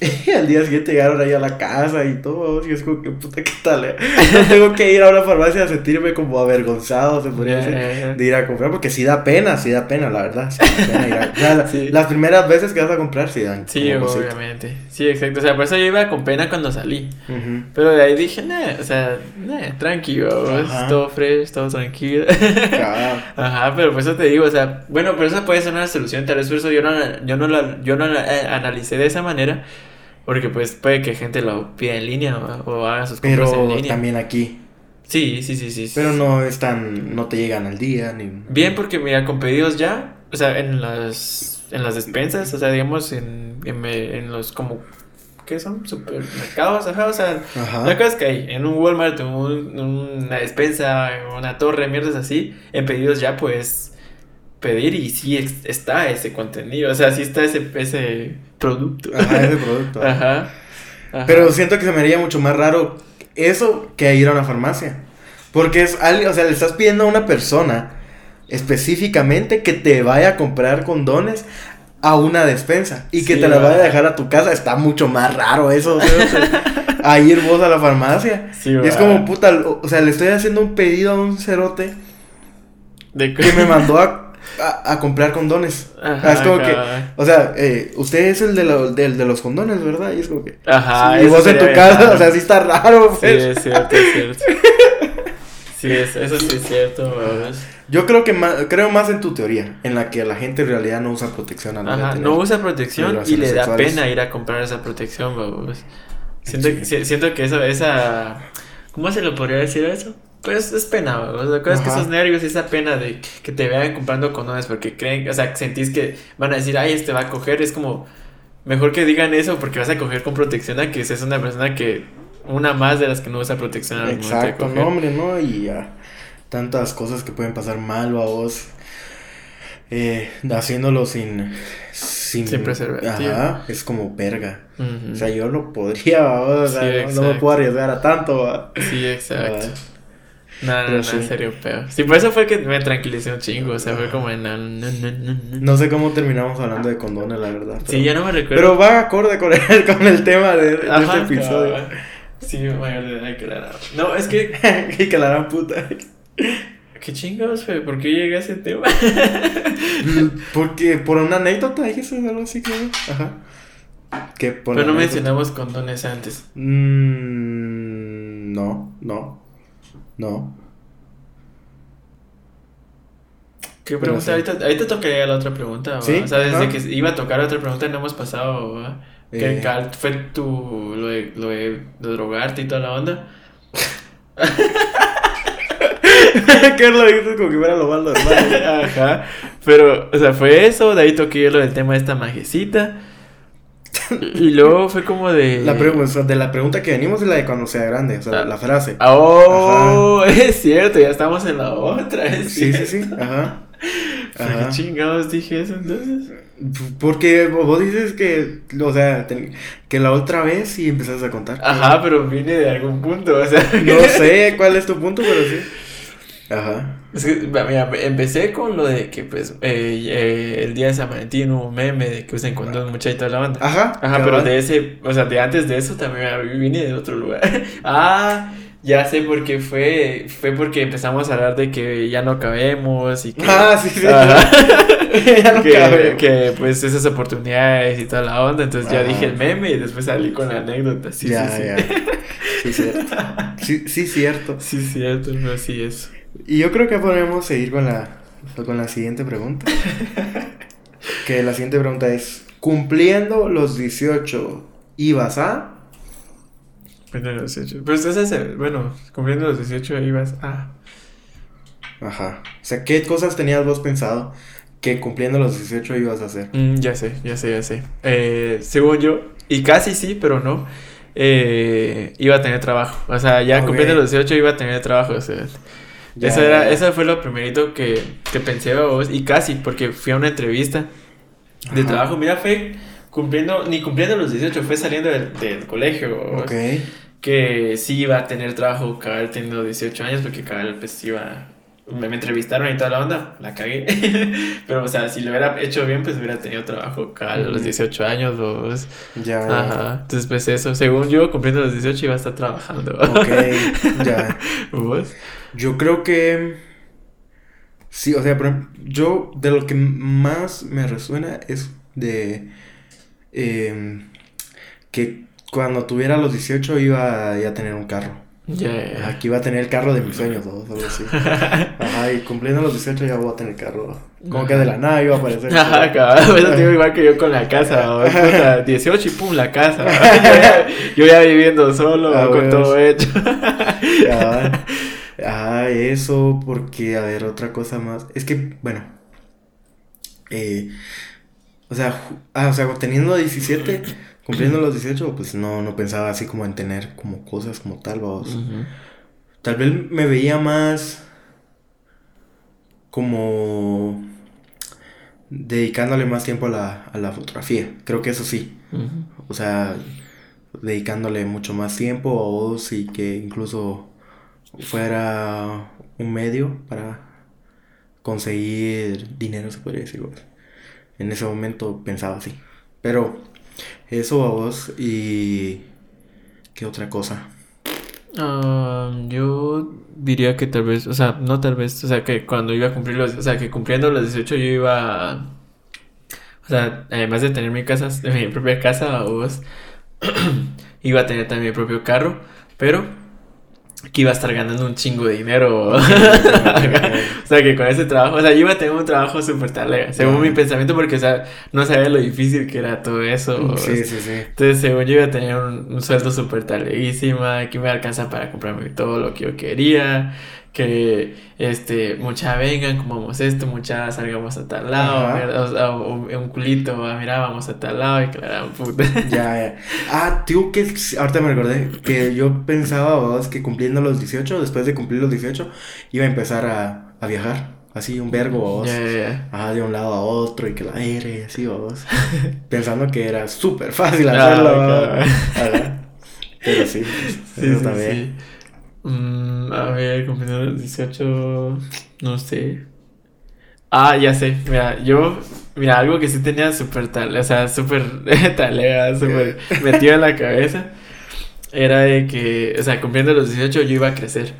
Y al día siguiente llegaron ahí a la casa y todo. Y es como que puta, ¿qué tal? Eh? No tengo que ir a una farmacia a sentirme como avergonzado, se podría decir, de ir a comprar. Porque sí da pena, sí da pena, la verdad. Las primeras veces que vas a comprar sí dan. Sí, obviamente. Sí, exacto. O sea, por eso yo iba con pena cuando salí. Pero de ahí dije, nah, o sea, nah, tranquilo. Todo fresh, todo tranquilo. Ajá, pero por eso te digo, o sea, bueno, pero esa puede ser una solución. Tal vez por eso yo no, yo no la, yo no la eh, analicé de esa manera. Porque pues puede que gente lo pida en línea o, haga sus compras en línea. también aquí. Sí, sí, sí, sí. Pero no están, no te llegan al día ni... Bien, porque mira, con pedidos ya, o sea, en las, en las despensas, o sea, digamos, en, en, los como ¿qué son? Supermercados, ajá, o sea, la cosa es que hay en un Walmart, un, una despensa, una torre, mierdas así, en pedidos ya pues pedir y sí está ese contenido, o sea, sí está ese, ese producto. Ajá, ese producto. Ajá, Pero siento que se me haría mucho más raro eso que ir a una farmacia. Porque es alguien, o sea, le estás pidiendo a una persona específicamente que te vaya a comprar condones a una despensa y que te la vaya a dejar a tu casa, está mucho más raro eso. a ir vos a la farmacia. es como puta, o sea, le estoy haciendo un pedido a un cerote ¿De que me mandó a, a, comprar condones. Ajá, es como que, o sea, eh, usted es el de, de los condones, ¿verdad? Y es como que. Ajá. y vos en tu casa, o sea, sí está raro. Pues. Sí, es cierto, es cierto. sí, eso sí es cierto. Yo creo que creo más en tu teoría, en la que la gente en realidad no usa protección. A Ajá, no usa protección y le da pena ir a comprar esa protección, Siento, siento que eso, esa... ¿Cómo se lo podría decir eso? Pues es pena, o sea, que esos nervios y esa pena de que te vean comprando condones porque creen, o sea, sentís que van a decir, ay, este va a coger, es como, mejor que digan eso porque vas a coger con protección a que seas una persona que, una más de las que no usa protección al Exacto, no, hombre, ¿no? Y ya, tantas cosas que pueden pasar mal a vos, eh, haciéndolo sin sin, preservativo. Ajá, es como verga. O sea, yo no podría, o sea, no, me puedo arriesgar a tanto. Sí, exacto. No, no, no, en serio, peor. Sí, por eso fue que me tranquilicé un chingo. O sea, fue como en. No, no, no, no. sé cómo terminamos hablando de condones, la verdad. sí, ya no me recuerdo. Pero va acorde con el, con el tema de, de este episodio. Sí, mayor de edad que la No, es que. que la gran puta. ¿Qué chingados, fue? ¿Por qué llegué a ese tema? Porque por una anécdota dijiste algo así, que Ajá. Que por Pero no mencionamos condones antes. Mm, no, no. No. ¿Qué pregunta? Ahorita, ahorita tocaría la otra pregunta. ¿Sí? O sea, desde que iba a tocar otra pregunta no hemos pasado. ¿Qué eh... fue tu. Lo de, lo de drogarte y toda la onda? que lo dijiste como que fuera lo malo Ajá. Pero, o sea, fue eso. De ahí toqué yo lo del tema de esta majecita. Y luego fue como de. La de la pregunta que venimos es la de cuando sea grande, o sea, ah. la frase. Oh, es cierto, ya estamos en la otra. sí, sí, sí, ajá. ¿Por qué chingados dije eso entonces? Porque vos dices que, o sea, que la otra vez sí empezaste a contar. Ajá, pero vine de algún punto, o sea. No sé cuál es tu punto, pero sí. Ajá. Es que, mira, empecé con lo de que, pues, eh, eh, el día de San Valentín hubo un meme de que usan condón mucha y toda la banda. Ajá. Ajá, pero de ese, o sea, de antes de eso también vine de otro lugar. ah, ya sé por qué fue. Fue porque empezamos a hablar de que ya no cabemos y que. Ah, sí, sí. ya no que, que, pues esas oportunidades y toda la onda. Entonces ya dije el meme y después salí con la anécdota. Sí, ya, sí, ya. sí. cierto. Sí, sí, cierto. Sí, cierto, no, sí, eso. Y yo creo que podemos seguir con la, con la siguiente pregunta. que la siguiente pregunta es, cumpliendo los 18, ¿ibas a? Cumpliendo los 18. Pero es bueno, cumpliendo los 18 ibas a... Ajá. O sea, ¿qué cosas tenías vos pensado que cumpliendo los 18 ibas a hacer? Mm, ya sé, ya sé, ya sé. Eh, según yo, y casi sí, pero no, eh, iba a tener trabajo. O sea, ya cumpliendo los 18 iba a tener trabajo. O sea, eso, era, eso fue lo primerito que, que pensé vos, y casi, porque fui a una entrevista de trabajo. Mira, fue cumpliendo, ni cumpliendo los 18, fue saliendo del, del colegio. Que sí iba a tener trabajo cabal teniendo 18 años, porque cabal pues iba me, entrevistaron y toda la onda, la cagué. Pero, o sea, si lo hubiera hecho bien, pues hubiera tenido trabajo a los 18 años. Pues. Ya. Ajá. Entonces, pues eso, según yo, cumpliendo los 18 iba a estar trabajando. Ok, ya. ¿Vos? Yo creo que. Sí, o sea, yo de lo que más me resuena es de. Em, que cuando tuviera los 18 iba a, a tener un carro. Aquí va a tener el carro de mis sueños, ¿no? algo así. Ajá, y cumpliendo los 18 ya voy a tener el carro. Como que de la nada iba a aparecer. Ajá, cabrón. Eso digo igual que yo con la casa. O sea, 18 y pum, la casa. yo, ya, viviendo solo, ah, con todo hecho. Ah, eso, porque, a ver, otra cosa más. Es que, bueno. Eh, o sea, ah, o sea, teniendo 17 Cumpliendo los 18, pues no, no pensaba así como en tener como cosas como tal, vamos. Tal vez me veía más como dedicándole más tiempo a la, a la fotografía. Creo que eso sí. O sea, dedicándole mucho más tiempo a vos y que incluso fuera un medio para conseguir dinero, se podría decir. en ese momento pensaba así. Pero eso a vos y... ¿Qué otra cosa? Ah, yo diría que tal vez, o sea, no tal vez, o sea, que cuando iba a cumplir los, o sea, que cumpliendo los 18 yo iba, o sea, además de tener mi casa, mi propia casa, vos, iba a tener también mi propio carro, pero que iba a estar ganando un chingo de dinero. o sea, que con ese trabajo, o sea, yo iba a tener un trabajo súper talega, según Ya. mi pensamiento, porque, o sea, no sabía lo difícil que era todo eso. Sí, sí, sí. Entonces, según yo iba a tener un, un sueldo súper taleguísima, que me alcanza para comprarme todo lo que yo quería, que, este, mucha vengan, comamos esto, mucha salgamos a tal lado, o un, culito, ah, mira, vamos a tal lado, y gran puta. Ya, ya. Ah, tío, que ahorita me recordé que yo pensaba, vos, que cumpliendo los 18, después de cumplir los 18, iba a empezar a, a viajar. Así, un vergo, vos. De un lado a otro y que la aire, así, vos. Pensando que era súper fácil hacerlo, claro. Pero sí, Sí, eso sí, también. sí. Mm, a ver, cumpliendo los 18, no sé. Ah, ya sé, mira, yo, mira, algo que sí tenía súper tal, o sea, súper talega, súper metido en la cabeza, era de que, o sea, cumpliendo los 18 yo iba a crecer.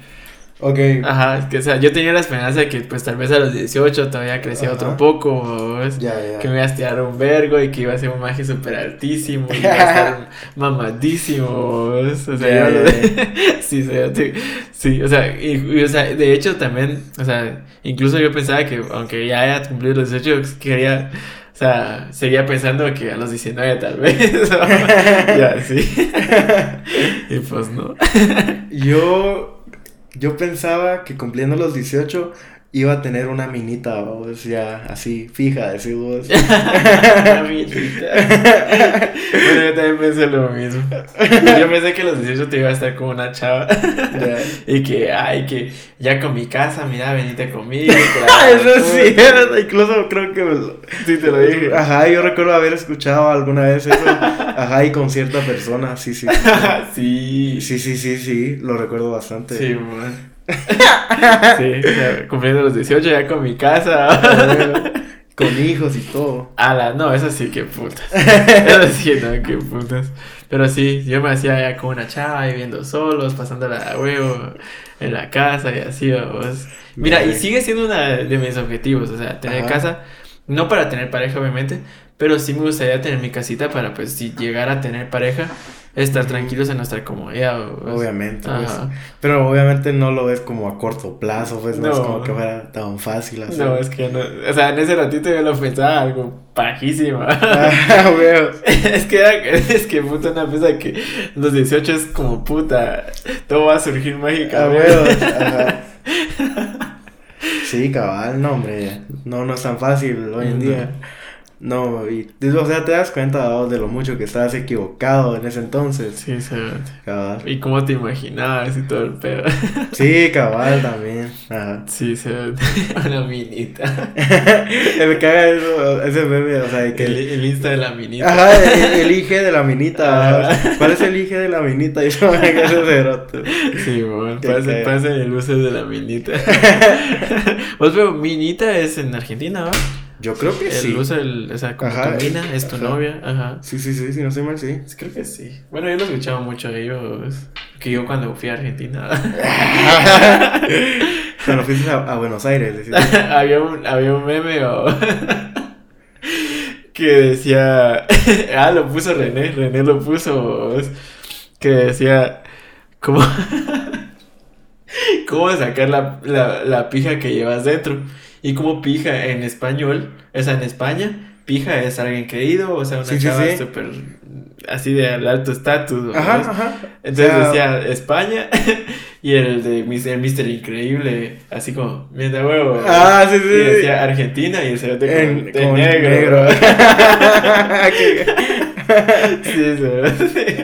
Ok. Ajá, es que, o sea, yo tenía la esperanza de que, pues, tal vez a los 18 todavía crecía otro poco. Ya, ya. Que me iba a estirar un vergo y que iba a ser un maje súper altísimo y iba a estar mamadísimo. ¿vos? O sea, Ya, yo- sí, sí, sí, sí, o sea, y, y, o sea, de hecho también, o sea, incluso yo pensaba que aunque ya haya cumplido los 18, quería, o sea, seguía pensando que a los 19 tal vez. ya, sí. y pues no. Yo, yo pensaba que cumpliendo los 18 iba a tener una minita, vos, ya así, fija, decimos. bueno, yo también pensé lo mismo. Yo pensé que a los 18 te iba a estar como una chava. Y que, ay, que ya con mi casa, mira, venite conmigo. Eso sí, incluso creo que lo- Sí, te lo dije. Ajá, yo recuerdo haber escuchado alguna vez eso. Ajá, y con cierta persona, sí, sí. sí. Sí, sí, sí, sí, lo recuerdo bastante. Sí, man. Sí, o sea, cumpliendo los 18 ya con mi casa. Con hijos y todo. Ala, no, eso sí, qué putas. Eso sí, no, qué putas. Pero sí, yo me hacía ya con una chava viviendo solos, pasándola a huevo en la casa y así, vamos. Mira, y sigue siendo uno de mis objetivos, o sea, tener Ajá. casa, no para tener pareja, obviamente, pero sí me gustaría tener mi casita para, pues, si llegara a tener pareja, estar tranquilos en nuestra comodidad. ¿vos? Obviamente, pues. Pero obviamente no lo ves como a corto plazo, pues no, es como que fuera tan fácil hacer. No, es que no. O sea, en ese ratito yo lo pensaba algo pajísimo. Ah, es que era, es que puta una pieza que los 18 es como puta. Todo va a surgir Ah, mágicamente. Ajá. Sí, cabal, no, hombre. No, no es tan fácil hoy en No. día. No, y o sea, te das cuenta ¿no? de lo mucho que estabas equivocado en ese entonces. Sí, seguramente. Cabal. Y cómo te imaginabas y todo el pedo. Sí, cabal también. Ajá. Sí, seguramente. Una minita. Me caga eso, ese meme, o sea, que El, el Insta de la minita. Ajá, el, el IG de la minita. Ajá. ajá. ¿Cuál es el IG de la minita? Y eso me caga ese cerote. Sí, bueno, parece, parece el uso de la minita. Vos, pero minita es en Argentina, ¿va? Yo creo que El sí. uso del, o sea, como Ajá, es tu ajá. novia, ajá. Sí, sí, sí, si no estoy mal, sí. Pues Creo que sí. Bueno, yo lo escuchaba mucho a ellos. Que yo cuando fui a Argentina. Cuando fuiste a, a Buenos Aires, había, un, había un meme o. que decía. ah, lo puso René. René lo puso. Que decía. ¿Cómo. ¿Cómo sacar la, la, la pija que llevas dentro? Y como pija en español, o sea, en España, pija es alguien querido, o sea, una Sí, chava sí. súper así de alto estatus. Ajá, ¿no? ajá. Entonces O sea, decía España y el de Mr. Mister Increíble, así como, mierda huevo. Ah, sí, sí. Y decía Argentina y el cerote de negro. Qué- sí, sí.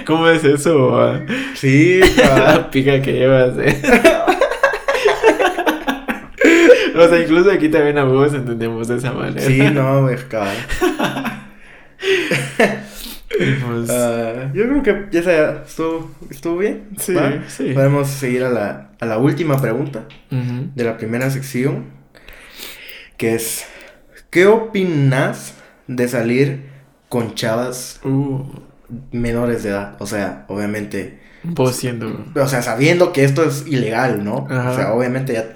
¿Cómo es eso? ah? sí, pica que llevas, eh. O sea, incluso aquí también a vos entendemos de esa manera. Sí, no, güey, cabal. Y pues, Ah, yo creo que ya sea, estuvo, estuvo bien. sí, ¿va? sí. Podemos seguir a la, a la última pregunta de la primera sección, que es, ¿Qué opinas de salir con chavas Uh, menores de edad? O sea, obviamente, vos siendo. o sea, sabiendo que esto es ilegal, ¿no? Ajá. O sea, obviamente ya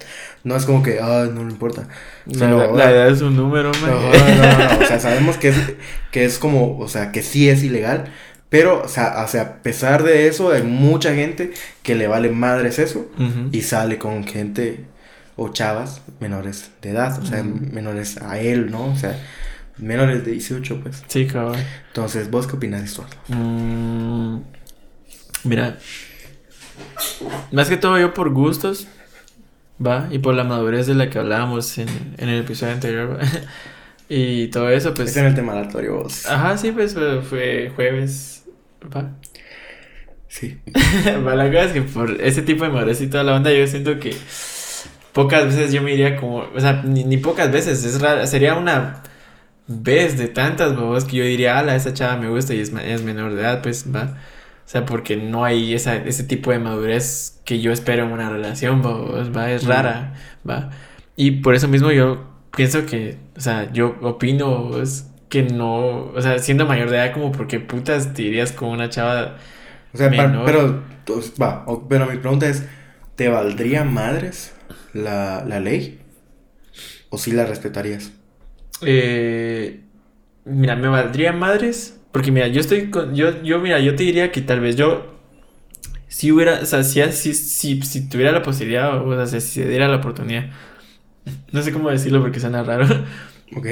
no es como que, ay, no le importa. La, Sino, la edad es un número, man. No, no, no, o sea, sabemos que es, que es como, o sea, que sí es ilegal, pero, o sea, o sea, a pesar de eso, hay mucha gente que le vale madres eso y sale con gente o chavas menores de edad, o sea, menores a él, ¿no? O sea, menores de 18, pues. Sí, cabrón. Entonces, ¿vos qué opinas de esto? Mm, mira, más que todo yo por gustos, va, y por la madurez de la que hablábamos en, en el episodio anterior, va, y todo eso, pues... es en el tema aleatorio, vos. Ajá, sí, pues fue, jueves, va. Sí. Va, la cosa es que por ese tipo de madurez y toda la onda, yo siento que pocas veces yo me iría como, o sea, ni, ni pocas veces, es raro, sería una vez de tantas babos que yo diría, ala, esa chava me gusta y es, es menor de edad, pues, va. O sea, porque no hay esa, ese tipo de madurez que yo espero en una relación, va, es rara, va. Y por eso mismo yo pienso que, o sea, yo opino que no, o sea, siendo mayor de edad, como porque putas te irías con una chava O sea, Menor. pero, pues, va, pero mi pregunta es, ¿te valdría madres la, la ley? ¿O sí la respetarías? Eh, mira, me valdría madres. Porque mira, yo estoy con. Yo, yo, mira, yo te diría que tal vez yo. Si hubiera. O sea, si, si, si, si tuviera la posibilidad, o sea, si se diera la oportunidad. No sé cómo decirlo porque suena raro. Ok.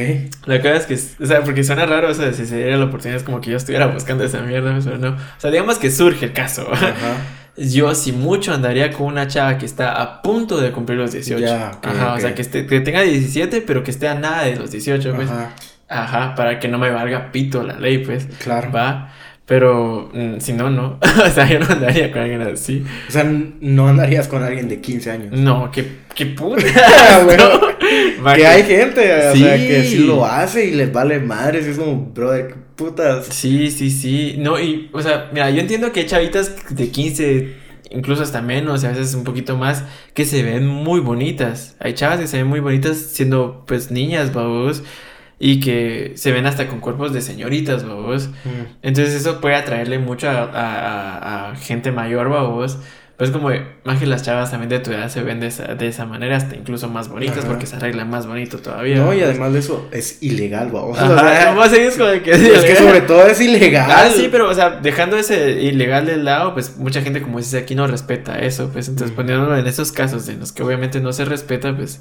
La cosa es que. O sea, porque suena raro, o sea, si se diera la oportunidad es como que yo estuviera buscando esa mierda, pero no. O sea, digamos que surge el caso. Ajá. Yo, si mucho, andaría con una chava que está a punto de cumplir los 18. Ya, ok, Ajá, o sea, que, esté, que tenga 17, pero que esté a nada de los 18, pues. Ajá. Ajá, para que no me valga pito la ley, pues. Claro. Va. Pero mm, si no, no. o sea, yo no andaría con alguien así. O sea, no andarías con alguien de 15 años. No, qué, qué puta. Bueno, que hay gente, o sea, que Sí. lo hace y les vale madres. Es como, brother, qué putas. Sí, sí, sí. No, y, o sea, mira, yo entiendo que hay chavitas de 15, incluso hasta menos, y a veces un poquito más, que se ven muy bonitas. Hay chavas que se ven muy bonitas siendo, pues, niñas, babos. Y que se ven hasta con cuerpos de señoritas, babos. Mm. Entonces eso puede atraerle mucho a, a- a- gente mayor, babos. Pues como, más que las chavas también de tu edad se ven de esa, de esa manera, hasta incluso más bonitas, Ajá. porque se arreglan más bonito todavía. No, y babos. además de eso, es ilegal, vamos. Ajá, ¿cómo seguís con el que es que sobre todo es ilegal. Ah, sí, pero, o sea, dejando ese ilegal de lado, pues mucha gente, como dices aquí, no respeta eso, pues entonces Mm. poniéndolo en esos casos en los que obviamente no se respeta, pues.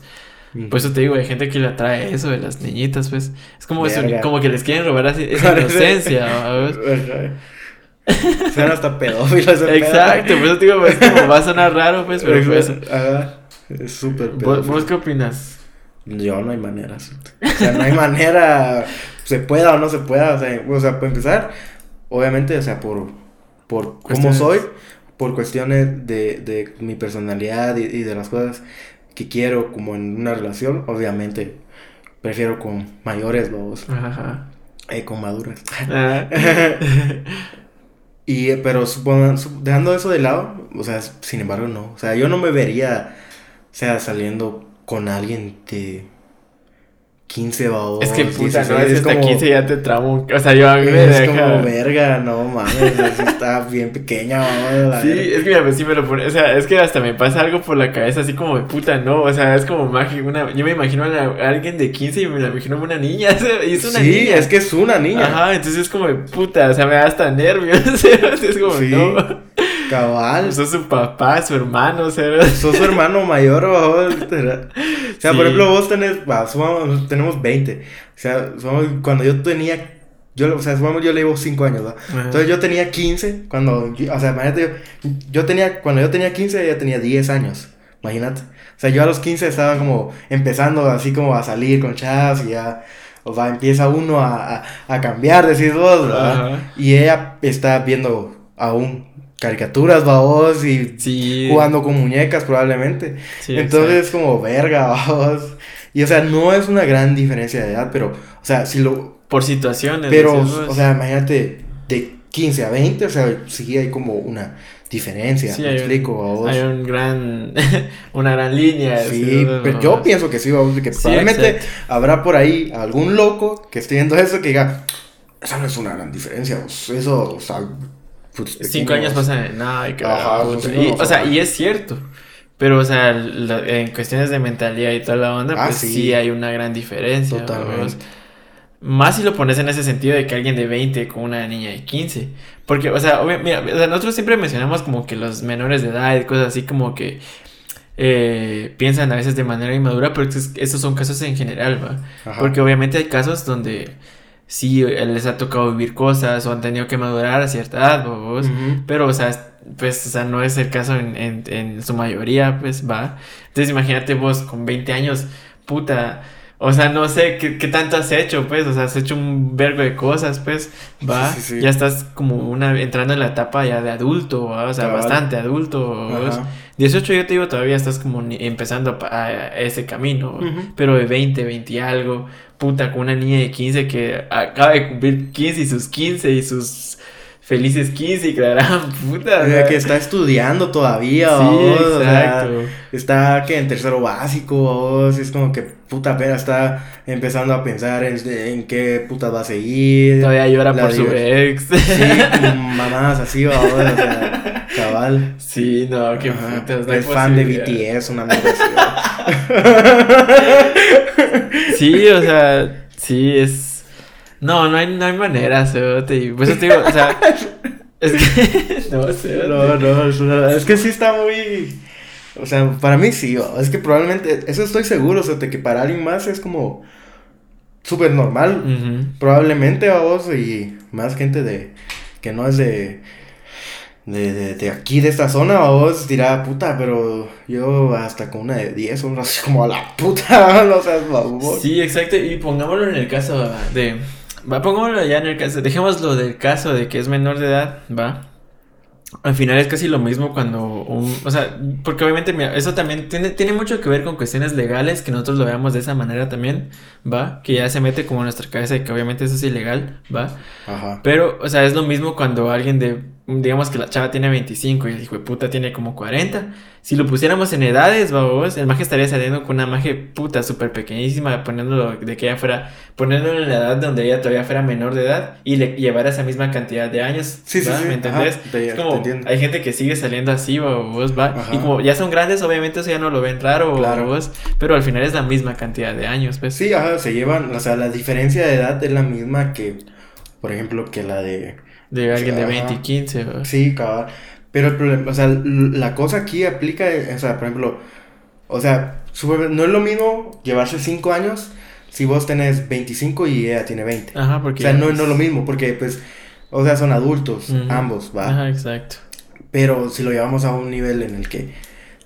Por eso te digo, hay gente que le atrae eso de las niñitas, pues, es como, eso, como que les quieren robar así, esa inocencia. Suena hasta pedófilo ese pedo. Exacto, por eso te digo, pues, como va a sonar raro, pues, pero pues, Ajá. Es súper ¿vos, pedófilo. vos qué opinas? Yo no hay manera. O sea, no hay manera. Se pueda o no se pueda. O sea, o sea para empezar, obviamente, o sea, por, por cómo soy, por cuestiones de, de mi personalidad y, y de las cosas que quiero como en una relación, obviamente prefiero con mayores, vamos, Ajá. eh, con maduras. Ah. Y, eh, pero supongan- su- dejando eso de lado, o sea, sin embargo, no. O sea, yo no me vería, o sea, saliendo con alguien de 15 babos. Es que puta, 16, no, es es hasta como- 15 ya te tramo. O sea, yo a mí me Es deja. como verga, no mames, así está bien pequeña, Sí, verga. es que mira, pues sí me lo pone, o sea, es que hasta me pasa algo por la cabeza así como de puta, no, o sea, es como mágico, una, yo me imagino a, la- a alguien de 15 y me la imagino una niña, y es una sí, niña. es que es una niña. Ajá, entonces es como de puta, o sea, me da hasta nervios, es como, Sí. no, Cabal. sos su papá, su hermano, o sea, Sos su hermano mayor, literal. O sea, Sí. por ejemplo, vos tenés, sumamos- tenemos 20. O sea, somos- cuando yo tenía, yo, o sea, sumamos, yo le llevo 5 años. Entonces yo tenía 15 cuando, yo- o sea, imagínate, yo, yo tenía, cuando yo tenía 15 ella tenía 10 años, imagínate. O sea, yo a los 15 estaba como empezando así como a salir con chavas y ya, o sea, empieza uno a, a, a cambiar, decís vos, ¿verdad? Ajá. Y ella está viendo aún caricaturas, vos, y Sí. jugando con muñecas probablemente. Sí, Entonces es como verga, vos. Y o sea, no es una gran diferencia de edad, pero, o sea, si lo, Por situaciones. pero, o sea, imagínate, de 15 a 20, o sea, sí hay como una diferencia, Sí, me hay un- explico, babos. Hay un gran, una gran línea. Sí, pero yo pienso que sí, babos, que Sí, probablemente exacto. habrá por ahí algún loco que esté viendo eso que diga, esa no es una gran diferencia, babos, eso, o sea, pues, Cinco años babos". pasan en nada y que Ajá, puta. pues, Y, o sea, y es cierto. Pero, o sea, la- en cuestiones de mentalidad y toda la onda, Ah, pues sí. sí. hay una gran diferencia. Totalmente. Más si lo pones en ese sentido de que alguien de 20 con una niña de 15. Porque, o sea, obvia- mira, o sea, nosotros siempre mencionamos como que los menores de edad y cosas así como que eh, piensan a veces de manera inmadura, pero estos, estos son casos en general, ¿va? Ajá. Porque obviamente hay casos donde sí les ha tocado vivir cosas o han tenido que madurar a cierta edad. Ujú. Pero, o sea, pues, o sea, no es el caso en, en, en su mayoría, pues, va. Entonces, imagínate vos con 20 años, puta. O sea, no sé qué, qué tanto has hecho, pues. O sea, has hecho un vergo de cosas, pues, va. Sí, sí, sí. Ya estás como una, entrando en la etapa ya de adulto, ¿va? O sea, Cabal. bastante adulto. vos. Ajá. 18 yo te digo, todavía estás como empezando a, ese camino, pero de 20, 20 y algo, puta, con una niña de 15 que acaba de cumplir 15 y sus 15 y sus felices 15 y que la gran puta. O sea, que está estudiando todavía, Sí, babos, o sea, exacto. está que en tercero básico, babos, es como que puta pena está empezando a pensar en, en qué puta va a seguir. Todavía llora por su ex. Sí, mamás así, o sea, cabal. Sí, no, qué hay es fan de. BTS, una mierda así. Sí, o sea, sí, es. No, no hay, no hay manera, cerote. Y por eso te digo, o sea. Es que. no, cerote. No, no, es, que sí está muy... O sea, para mí sí, es que probablemente, eso estoy seguro, o sea, de que para alguien más es como súper normal. Probablemente a vos y más gente de que no es de de, de, de aquí de esta zona vos dirá puta pero yo hasta con una de 10 o así como a la puta no seas babón Sí, exacto. Y pongámoslo en el caso de. Va, pongámoslo ya en el caso. Dejémoslo del caso de que es menor de edad, va. Al final es casi lo mismo cuando un. O sea, porque obviamente, mira, eso también tiene, tiene mucho que ver con cuestiones legales, que nosotros lo veamos de esa manera también, va. Que ya se mete como en nuestra cabeza de que obviamente eso es ilegal, va. ajá Pero, o sea, es lo mismo cuando alguien de, digamos que la chava tiene 25 y el hijo de puta tiene como 40. Si lo pusiéramos en edades, babos, el maje estaría saliendo con una maje puta súper pequeñísima, poniéndolo de que ella fuera, poniéndolo en la edad donde ella todavía fuera menor de edad y le llevara esa misma cantidad de años. Sí, sí, sí, ¿Me entendés? ajá, es como, hay gente que sigue saliendo así, babos, va. Ajá. Y como ya son grandes, obviamente eso ya no lo ven raro, Claro. babos, pero al final es la misma cantidad de años, pues. sí ajá se llevan o sea la diferencia de edad es la misma que por ejemplo que la de De alguien de Ajá. 20 y 15, ¿va? Sí, cabal. Pero el problema, o sea, la cosa aquí aplica, o sea, por ejemplo, o sea, no es lo mismo llevarse 5 años si vos tenés 25 y ella tiene 20. Ajá, O porque. sea, ya no, es- no es lo mismo, porque pues, o sea, son adultos, ambos, ¿va? Ajá, exacto. Pero si lo llevamos a un nivel en el que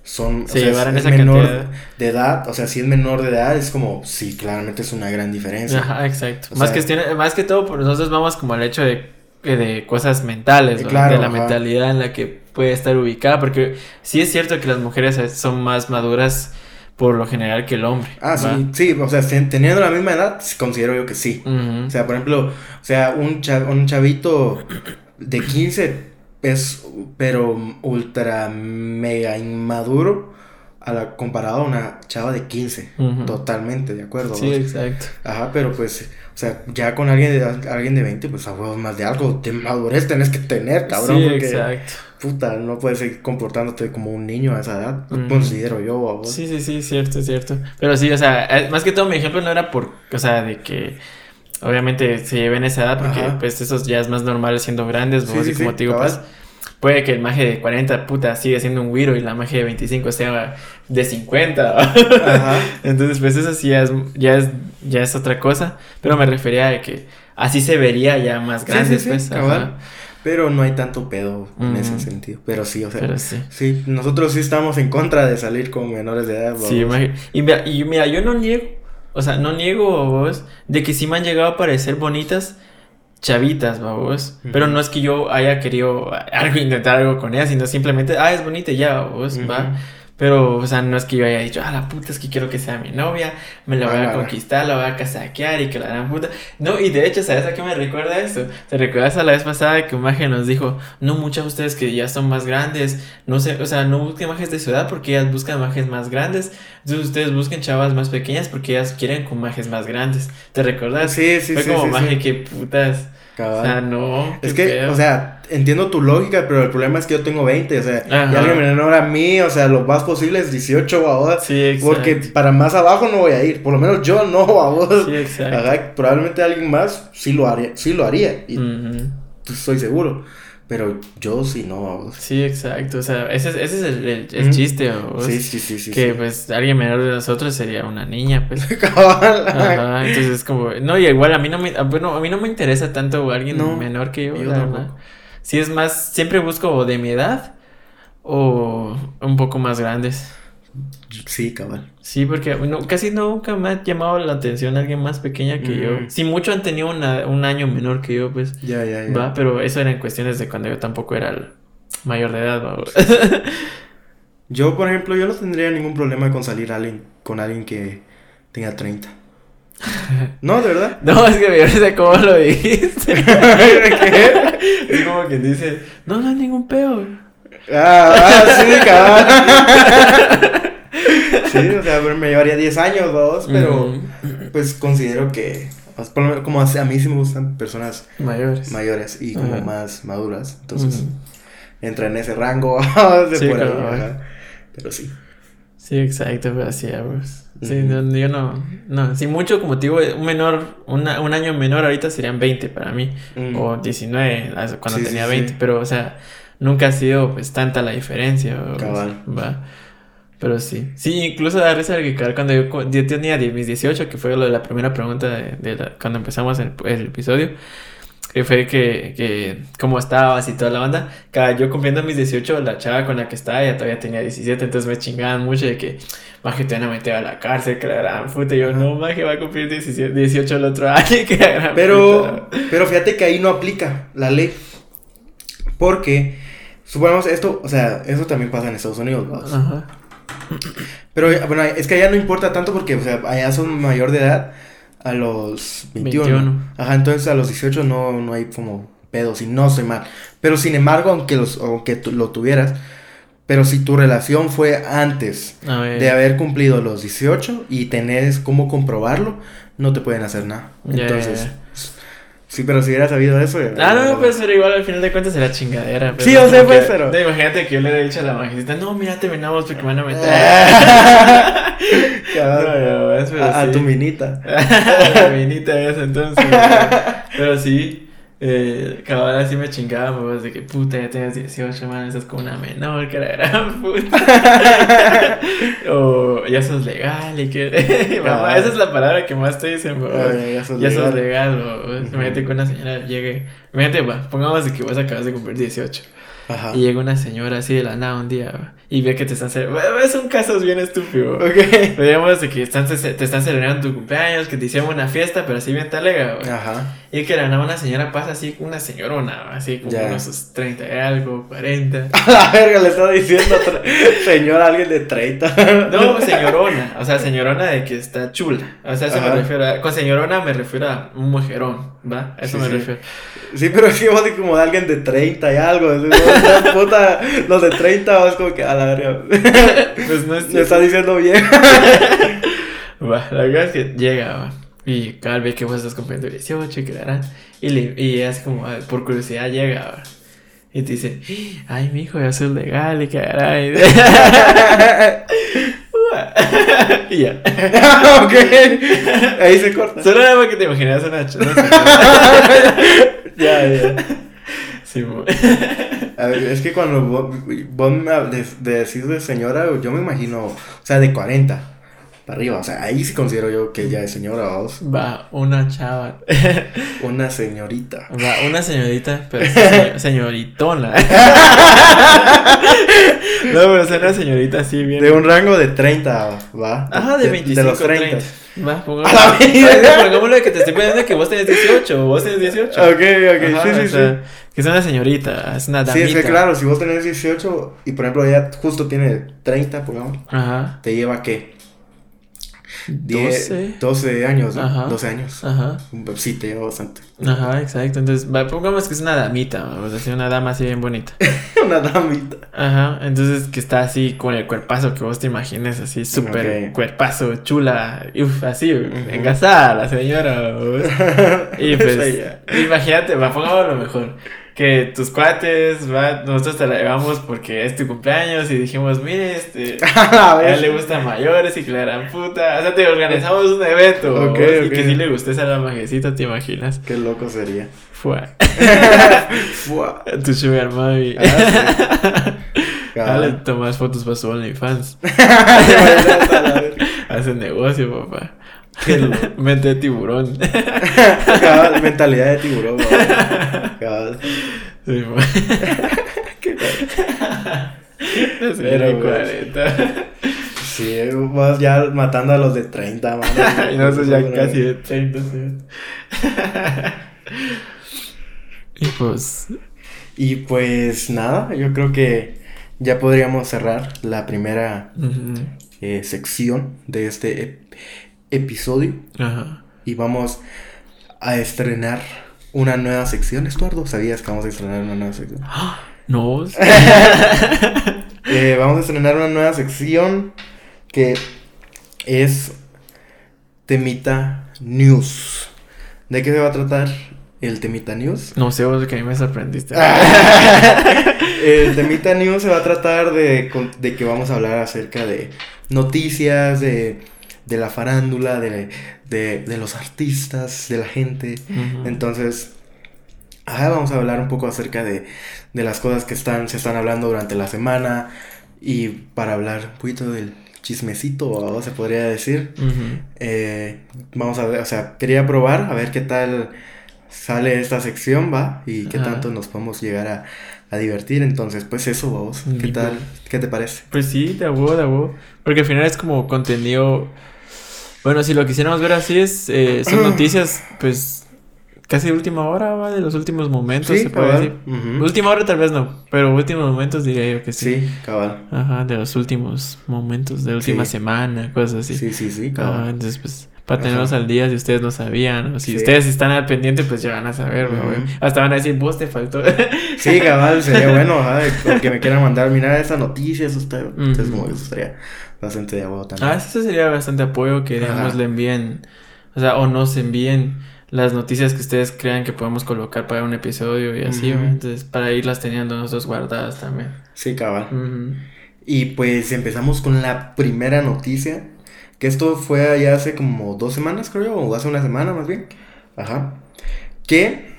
son, Se o sea, llevaran es esa menor cantidad. de edad, o sea, si es menor de edad, es como, sí, claramente es una gran diferencia. Ajá, exacto. O más, sea- cuestión- más que todo, por nosotros vamos como al hecho de, de cosas mentales, de la ajá. mentalidad en la que puede estar ubicada, porque sí es cierto que las mujeres son más maduras por lo general que el hombre. Ah, ¿va? sí, sí, o sea, ten- teniendo la misma edad, considero yo que sí. O sea, por ejemplo, o sea, un, un chavito de 15 es, pero ultra mega inmaduro a la, comparado a una chava de 15. Ujú. Totalmente, de acuerdo. Sí, vos. exacto. Ajá, pero pues, o sea, ya con alguien de, alguien de 20, pues a huevos más de algo, de madurez tenés que tener, cabrón, sí, porque, exacto. puta, no puedes seguir comportándote como un niño a esa edad, Ujú. considero yo, vos. Sí, sí, sí, cierto, cierto. Pero sí, o sea, eh, más que todo mi ejemplo no era por, o sea, de que obviamente se lleven esa edad, porque Ajá. pues eso ya es más normal siendo grandes, Sí, ¿no? sí, y como sí, te digo, cabal. pues puede que el maje de 40 puta sigue siendo un güiro y la maje de 25 sea de 50. Ajá. Entonces, pues eso sí ya es, ya es, ya es otra cosa. Pero me refería a que así se vería ya más Sí, grandes, sí, sí, pues. Pero no hay tanto pedo en ese sentido. Pero sí, o sea, Pero sí. sí, nosotros sí estamos en contra de salir con menores de edad. Sí, vamos. y mira, y mira, yo no niego, o sea, no niego, vos, de que sí me han llegado a parecer bonitas chavitas, Ujú. pero no es que yo haya querido algo, intentar algo con ellas, sino simplemente, ah, es bonita ya, Ujú. va. Pero, o sea, no es que yo haya dicho, ah, la puta, es que quiero que sea mi novia, me la voy a Ah, conquistar, la voy a casaquear y que la gran puta. No, y de hecho, ¿sabes a qué me recuerda esto? ¿Te recuerdas a la vez pasada que Maje nos dijo, no, muchas de ustedes que ya son más grandes, no sé, o sea, no busquen majes de ciudad porque ellas buscan majes más grandes, entonces ustedes busquen chavas más pequeñas porque ellas quieren con majes más grandes. ¿Te recuerdas? Sí, sí, Fue sí. como sí, maje, sí. que putas. Cabal. O sea, no. Es que, o sea, entiendo tu lógica, pero el problema es que yo tengo 20, o sea, Ajá. y alguien menor a mí, o sea, lo más posible es 18 ahora. Sí, exacto. Porque para más abajo no voy a ir, por lo menos yo no, babos. Sí, exacto. Ajá, probablemente alguien más sí lo haría, sí lo haría, y estoy seguro. Pero yo sí no, babos. Sí, exacto. O sea, ese, es- ese es el, el- chiste, ¿o? Sí, sí, sí, sí. que sí. pues alguien menor de nosotros sería una niña, pues. Ajá, entonces es como, no, y igual a mí no me, ah, bueno, a mí no me interesa tanto alguien No, menor que yo, yo la verdad. Sí es más, siempre busco de mi edad o un poco más grandes. Sí, cabal. Sí, porque no, casi nunca me ha llamado la atención alguien más pequeña que yo. Mm. Si mucho han tenido una- un año menor que yo, pues. Ya, ya, ya. Va, pero eso eran cuestiones de cuando yo tampoco era el mayor de edad, va. Yo, por ejemplo, yo no tendría ningún problema con salir alguien, con alguien que tenga 30. No, de verdad. No, es que me parece cómo lo dijiste. ¿Qué? Es como quien dice, no, no hay ningún peo. Ah, ah, sí, cabal. Sí, o sea, me llevaría 10 años, dos, pero pues considero que, pues, como a mí sí me gustan personas mayores. mayores y como más maduras, entonces entra en ese rango de Sí, por ahí, cabal. ajá. Pero sí. Sí, exacto, pero así, pues. Sí, yo no, no, si mucho, como te digo, un menor, una- un año menor ahorita serían 20 para mí, o 19 as- cuando Sí, tenía sí, 20, sí. pero, o sea, nunca ha sido, pues, tanta la diferencia, o- Cabal. va, pero sí, sí, incluso da risa cuando yo, yo tenía mis 18, que fue lo de la primera pregunta de, de la- cuando empezamos el, el episodio, que fue que, que cómo estabas y toda la banda. Cada, yo cumpliendo mis 18, la chava con la que estaba ya todavía tenía 17, entonces me chingaban mucho de que, maje, te van a meter a la cárcel, que la gran puta. Y yo, no, maje, va a cumplir 17, 18 el otro año, que la gran Pero, puta". pero fíjate que ahí no aplica la ley. Porque, supongamos esto, o sea, eso también pasa en Estados Unidos, ¿no? Ajá. Pero, bueno, es que allá no importa tanto porque, o sea, allá son mayor de edad a los 21. 21. Ajá, entonces a los 18 no, no hay como pedo, si no estoy mal. Pero sin embargo, aunque, los, aunque lo tuvieras, pero si tu relación fue antes de haber cumplido los 18 y tenés cómo comprobarlo, no te pueden hacer nada. Entonces, sí, pero si hubieras sabido eso. Ah, no, pues pero igual al final de cuentas era chingadera. pero Sí, sé, como pues, que- pero- no, imagínate que yo le hubiera dicho a la majestad, no, mira, terminamos porque me van a meter. Cabal. No, ves, pero a, a sí. tu minita. la minita esa, entonces. pero sí, eh, cabal así me chingaba, pues, de que puta, ya tienes 18, man, estás como una menor, que la gran puta. o ya sos legal y que. Mamá, Cabal. esa es la palabra que más te dicen, bro. Ay, ya sos ya sos legal. legal, imagínate que una señora llegue. Imagínate, va, pongamos de que vos acabas de cumplir 18. Ajá. Y llega una señora así de la nada un día va, y ve que te están celebrando. Es un caso bien estúpido. Ok. Digamos de que están, te están celebrando tu cumpleaños, que te hicieron una fiesta, pero así bien talega. Ajá. Y que nada una señora pasa así, una señorona, así como Ya. unos sus 30 y algo, 40. A la verga le está diciendo tra- señor a alguien de 30. No, señorona, o sea, señorona de que está chula. O sea, eso Ajá. me refiero a, con señorona me refiero a un mujerón, ¿va? A eso Sí, me sí. refiero. Sí, pero es que vos como de alguien de 30 y algo. puta, los de 30 vos como que a la verga. Pues no es Le está diciendo bien. Va, la verdad es que llega, va. Y cada vez que vos estás cumpliendo 18 y quedará. Y, le, y es como, ah, por curiosidad llega. Y te dice, ay, mi hijo, ya soy legal y quedará. Y, ya. ok. Ahí se corta. Solo era para que te imaginas una. Ya, ya. Sí. A ver, es que cuando vos, vos me hab- de, de decir de señora, yo me imagino, o sea, de 40. Para arriba. O sea, ahí sí considero yo que ya es señora, vamos. Va, una chava. Una señorita. Va, una señorita, pero señoritona. no, pero es una señorita así bien. De un rango de 30, va. Ajá, de 25 de los 30. 30. Va, A pongámoslo. la vida. Pongámoslo de que te estoy pidiendo que vos tenés 18, vos tenés 18. Ok, ok, Ajá, sí, sí, o sí. sea, Que es una señorita, es una Sí, damita. es que claro, si vos tenés 18 y por ejemplo ella justo tiene 30, pongamos, Ajá. te lleva qué? 10, 12. 12 años, ¿no? Ajá. 12 años. Ajá. Sí, te lleva bastante. Ajá, exacto. Entonces, pongamos que es una damita, o sea, así una dama así bien bonita. Una damita. Ajá, entonces que está así con el cuerpazo que vos te imagines, así súper cuerpazo, chula, uf, así, engasada la señora. Y pues, imagínate, va, pongamos lo mejor. Que tus cuates, va, nosotros te la llevamos porque es tu cumpleaños y dijimos, mire, este, A a él le gustan mayores y que la gran puta. O sea, te organizamos un evento. Ok, vos, Y que sí le gustes a la majecita, ¿te imaginas? Qué loco sería. Fue Fua. tu sugar mami. Ah, sí. Dale, tomas fotos para su OnlyFans. A la verga. Hace negocio, papá. Qué. Mente de tiburón. Cabal, mentalidad de tiburón. cabal. Cabal. Sí, Pero, Pero, pues, 40. Sí, vas ya matando a los de 30, mano. y nosotros ya casi de 30. sí. y pues. Y pues nada, yo creo que ya podríamos cerrar la primera ujú, eh, sección de este ep- episodio. Ajá. Y vamos a estrenar una nueva sección. Estuardo, ¿sabías que vamos a estrenar una nueva sección? No. Eh, vamos a estrenar una nueva sección que es Temita News. ¿De qué se va a tratar el Temita News? No sé, vos que a mí me sorprendiste. el Temita News se va a tratar de, de que vamos a hablar acerca de noticias, de, de la farándula, de, de, de los artistas, de la gente. Entonces, ajá, vamos a hablar un poco acerca de, de las cosas que están, se están hablando durante la semana y para hablar un poquito del chismecito, o se podría decir. Eh, vamos a ver, o sea, quería probar a ver qué tal sale esta sección, va, y qué tanto nos podemos llegar a, a divertir. Entonces, pues eso, vamos, ¿qué tal? ¿Qué te parece? Pues sí, de huevo, de huevo. Porque al final es como contenido. Bueno, si lo quisiéramos ver así es. eh, son noticias, pues. Casi de última hora, va, de los últimos momentos, se puede decir. Última hora tal vez no, pero últimos momentos diría yo que sí. Sí, cabal. Ajá, de los últimos momentos, de última Sí. semana, cosas así. Sí, sí, sí, cabal. entonces pues para Ajá. tenerlos al día si ustedes no sabían o si Sí. ustedes están al pendiente pues ya van a saber, Ujú. güey. Hasta van a decir, vos te faltó. Sí, cabal, sería bueno, de- que me quieran mandar, mira esa noticia, eso está, entonces como que eso estaría bastante de huevo también. Ah, eso sería bastante apoyo que, digamos, Ajá. le envíen, o sea, o nos envíen las noticias que ustedes crean que podemos colocar para un episodio y así. Entonces, para irlas teniendo nosotros guardadas también. Sí, cabal. Y pues empezamos con la primera noticia, que esto fue allá hace como dos semanas, creo yo, o hace una semana más bien. Ajá. Que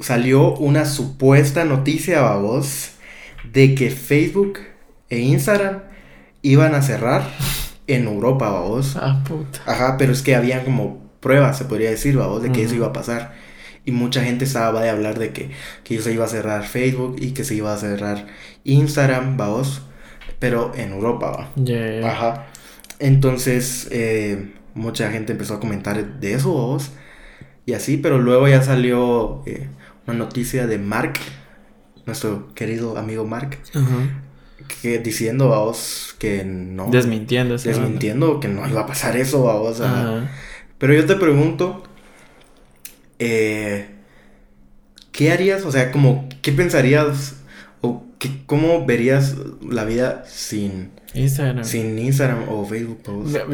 salió una supuesta noticia, babos, de que Facebook e Instagram iban a cerrar en Europa, babos. Ah, puta. Ajá, pero es que habían como pruebas, se podría decir, babos, de que eso iba a pasar. Y mucha gente estaba de hablar de que, que se iba a cerrar Facebook y que se iba a cerrar Instagram, babos, pero en Europa, va. Ya. Ajá. Entonces, eh, mucha gente empezó a comentar de eso, babos. Y así, pero luego ya salió eh, una noticia de Mark, nuestro querido amigo Mark, Ajá. Que diciendo, babos, que no. Desmintiendo. esa onda. desmintiendo que no iba a pasar eso. Ajá. Pero yo te pregunto, eh, ¿qué harías? O sea, como, ¿qué pensarías? ¿O qué, cómo verías la vida sin, Instagram. sin Instagram o Facebook?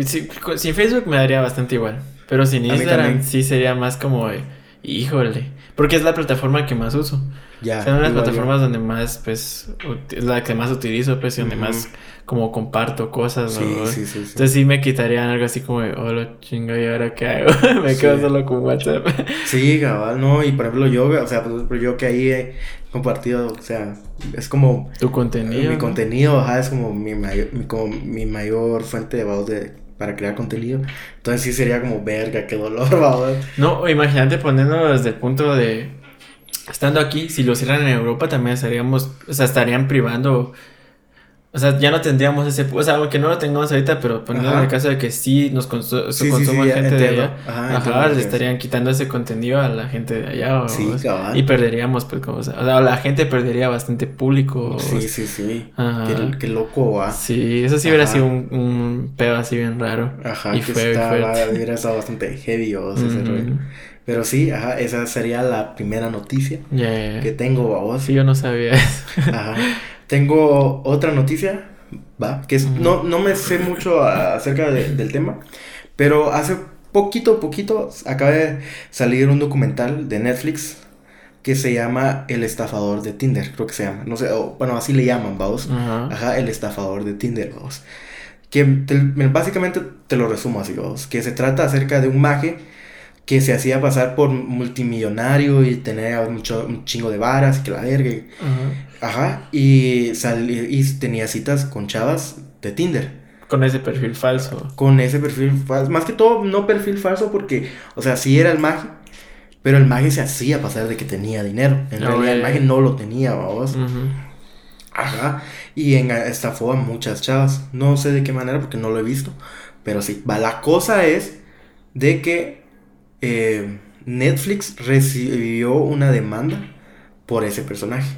si- sin Facebook me daría bastante igual. Pero sin Instagram sí sería más como de, híjole. Porque es la plataforma que más uso. Ya. Son las yo. plataformas donde más, pues, es la que más utilizo, pues, y donde más como comparto cosas, Sí, ¿no? sí, sí, sí. Entonces sí me quitarían algo así como de, oh, lo chingo, ¿y ahora qué hago? me quedo solo con WhatsApp. Sí, cabal, no, y por ejemplo yo, o sea, por ejemplo, yo que ahí he compartido, o sea, es como tu contenido. mi ¿no? contenido, ajá, es como mi mayor, mi, como mi mayor fuente de de, para crear contenido. Entonces sí sería como, verga, qué dolor, vamos. No, imagínate poniéndolo desde el punto de. Estando aquí, si lo hicieran en Europa también estaríamos. O sea, estarían privando. O sea, ya no tendríamos ese. O sea, aunque no lo tengamos ahorita, pero poniendo en el caso de que sí nos consu- Sí, consuma sí, gente de allá. Ajá, Ajá, le estarían quitando ese contenido a la gente de allá. o- y perderíamos, pues, como. O sea, la gente perdería bastante público. Sí, sí, sí. Ajá. Qué, qué loco, va. Sí, eso sí hubiera Ajá. sido un, un pedo así bien raro. Ajá, y que fue fuerte. hubiera estado bastante heavy, o sea, ese Ujú. rollo. Pero sí, ajá, esa sería la primera noticia que tengo, vamos. Sí, yo no sabía eso. Ajá. Tengo otra noticia, va, que es, no, no me sé mucho acerca de- del tema, pero hace poquito, poquito acaba de salir un documental de Netflix que se llama El estafador de Tinder, creo que se llama, no sé, o, bueno, así le llaman, vamos. Ajá. Ajá, el estafador de Tinder, vamos. Que te- básicamente te lo resumo así, vamos. Que se trata acerca de un maje que se hacía pasar por multimillonario y tenía mucho, un chingo de varas y que la verga. Ajá. Ajá, y, sali- y tenía citas con chavas de Tinder. Con ese perfil falso. Con ese perfil falso. Más que todo, no perfil falso porque, o sea, sí era el maje. Pero el maje se hacía pasar de que tenía dinero. En realidad el güey. maje no lo tenía, vamos. Ajá. Y en, estafó a muchas chavas. No sé de qué manera porque no lo he visto. Pero sí. Va, la cosa es de que eh, Netflix recibió una demanda por ese personaje.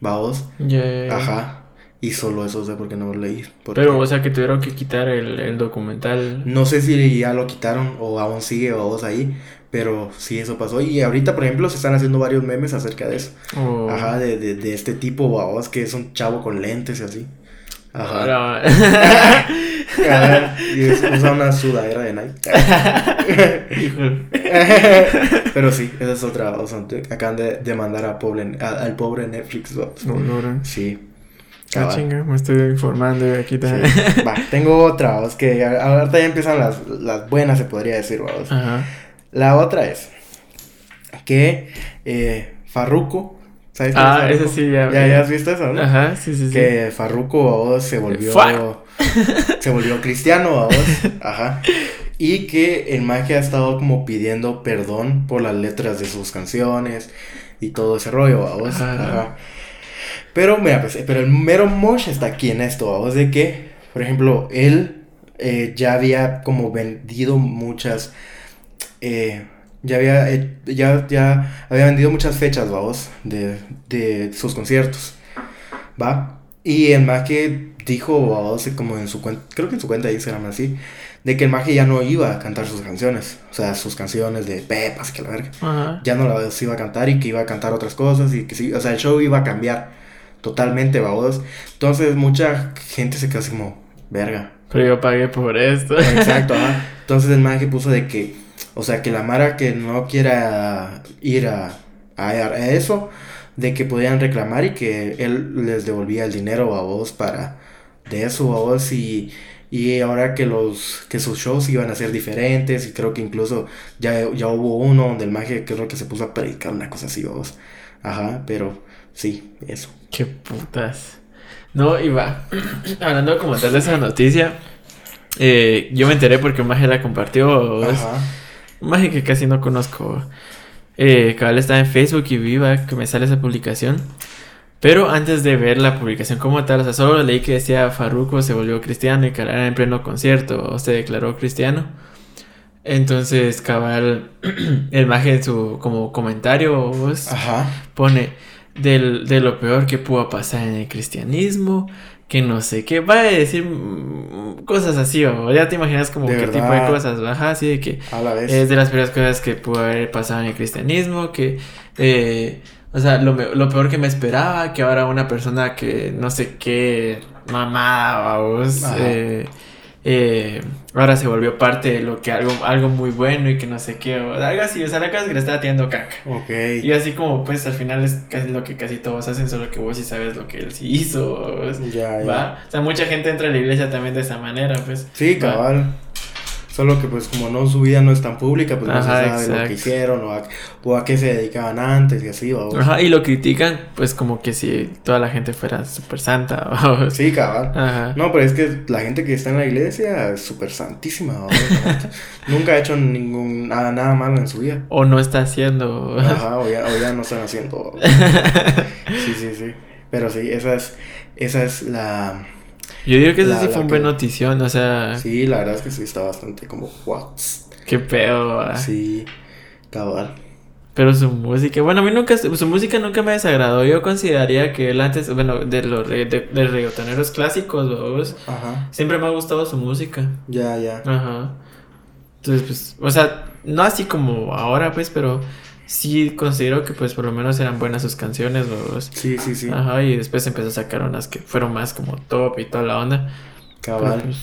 Vamos. Ya. Ajá. Y solo eso sé porque no lo leí. porque- Pero, o sea, que tuvieron que quitar el, el documental. No sé si ya lo quitaron o aún sigue vamos ahí. Pero sí, eso pasó. Y ahorita, por ejemplo, se están haciendo varios memes acerca de eso. O... Ajá, de, de, de este tipo, vamos, que es un chavo con lentes y así. Ajá. Ajá, y es- usa una sudadera de Nike. Pero sí, esa es otra. O sea, acaban de demandar a pobre, a- al pobre Netflix. ¿no? No. Sí. Ah, chinga, me estoy informando aquí también. Sí. Va, tengo otra, es que ahorita ya empiezan las, las buenas, se podría decir, vamos. Ajá. La otra es que eh, Farruko, ¿sabes Ah, ese sí, ya. ¿Ya, ya has visto eso, no? Ajá, sí, sí, sí. Que Farruko vamos, se volvió Fuck. se volvió cristiano vamos, ajá. Y que el magia ha estado como pidiendo perdón por las letras de sus canciones y todo ese rollo, vamos. Ajá. Ajá. Pero mira, pues, pero el mero mosh está aquí en esto, vamos, de que, por ejemplo, él eh, ya había como vendido muchas eh, ya había eh, ya, ya había vendido muchas fechas, vamos, de, de sus conciertos. ¿Va? Y el maje dijo, vamos, como en su cuenta, creo que en su cuenta de Instagram así, de que el maje ya no iba a cantar sus canciones, o sea, sus canciones de Pepas, que la verga. Ajá. Ya no las iba a cantar y que iba a cantar otras cosas y que sí, o sea, el show iba a cambiar totalmente, vamos. Entonces mucha gente se quedó así como, verga, Pero yo pagué por esto. Exacto, ajá. Entonces el maje puso de que, o sea, que la Mara que no quiera ir a, a, a eso, de que podían reclamar y que él les devolvía el dinero a vos para de eso a vos y, y ahora que los que sus shows iban a ser diferentes y creo que incluso ya, ya hubo uno donde el maje creo que se puso a predicar una cosa así a vos. Ajá, pero sí, eso. Qué putas. No, y va. Hablando como tal de esa noticia, eh, yo me enteré porque un la compartió. Ajá. Un que casi no conozco. Eh, cabal estaba en Facebook y vi va, que me sale esa publicación. Pero antes de ver la publicación como tal, o sea, solo leí que decía Farruko se volvió cristiano y que era en pleno concierto o se declaró cristiano. Entonces, cabal, el maje en su como comentario pues, Ajá. pone del, de lo peor que pudo pasar en el cristianismo, que no sé qué, va a decir cosas así, o ya te imaginas como De qué tipo de cosas, ajá, así de que A la vez. es de las peores cosas que pudo haber pasado en el cristianismo, que, eh, o sea, lo, lo peor que me esperaba, que ahora una persona que no sé qué mamada, vamos, eh, eh, ahora se volvió parte de lo que algo, algo muy bueno y que no sé qué, o algo así, o sea, la cosa es que le estaba tirando caca. Ok. Y así como, pues al final es casi lo que casi todos hacen, solo que vos sí sabes lo que él sí hizo. Ya, ya. ¿va? O sea, mucha gente entra a la iglesia también de esa manera, pues. Sí, ¿va? Solo que pues como no su vida no es tan pública, pues no se sabe lo que hicieron o a, o a qué se dedicaban antes y así, ¿va? Ajá, y lo critican, pues como que si toda la gente fuera súper santa. ¿va? Sí, cabal. Ajá. No, pero es que la gente que está en la iglesia es súper santísima. Nunca ha hecho ningún nada, nada malo en su vida. O no está haciendo. Ajá, o ya, o ya no están haciendo. Sí, sí, sí. Pero sí, esa es, esa es la... Yo digo que eso La- sí la fue un que- notición, o sea, Sí, la verdad es que sí está bastante como what. qué pedo. ¿va? Sí, cabal. Pero su música, bueno, a mí nunca, su música nunca me desagradó. Yo consideraría que él antes, bueno, de los de, de reggaetoneros clásicos, vamos, Ajá. siempre me ha gustado su música. Ya, ya. Ajá. Entonces, pues, o sea, no así como ahora, pues, pero sí considero que, pues, por lo menos eran buenas sus canciones, vamos. Sí, sí, sí. Ajá, y después empezó a sacar unas que fueron más como top y toda la onda. Pero, Cabal. pues,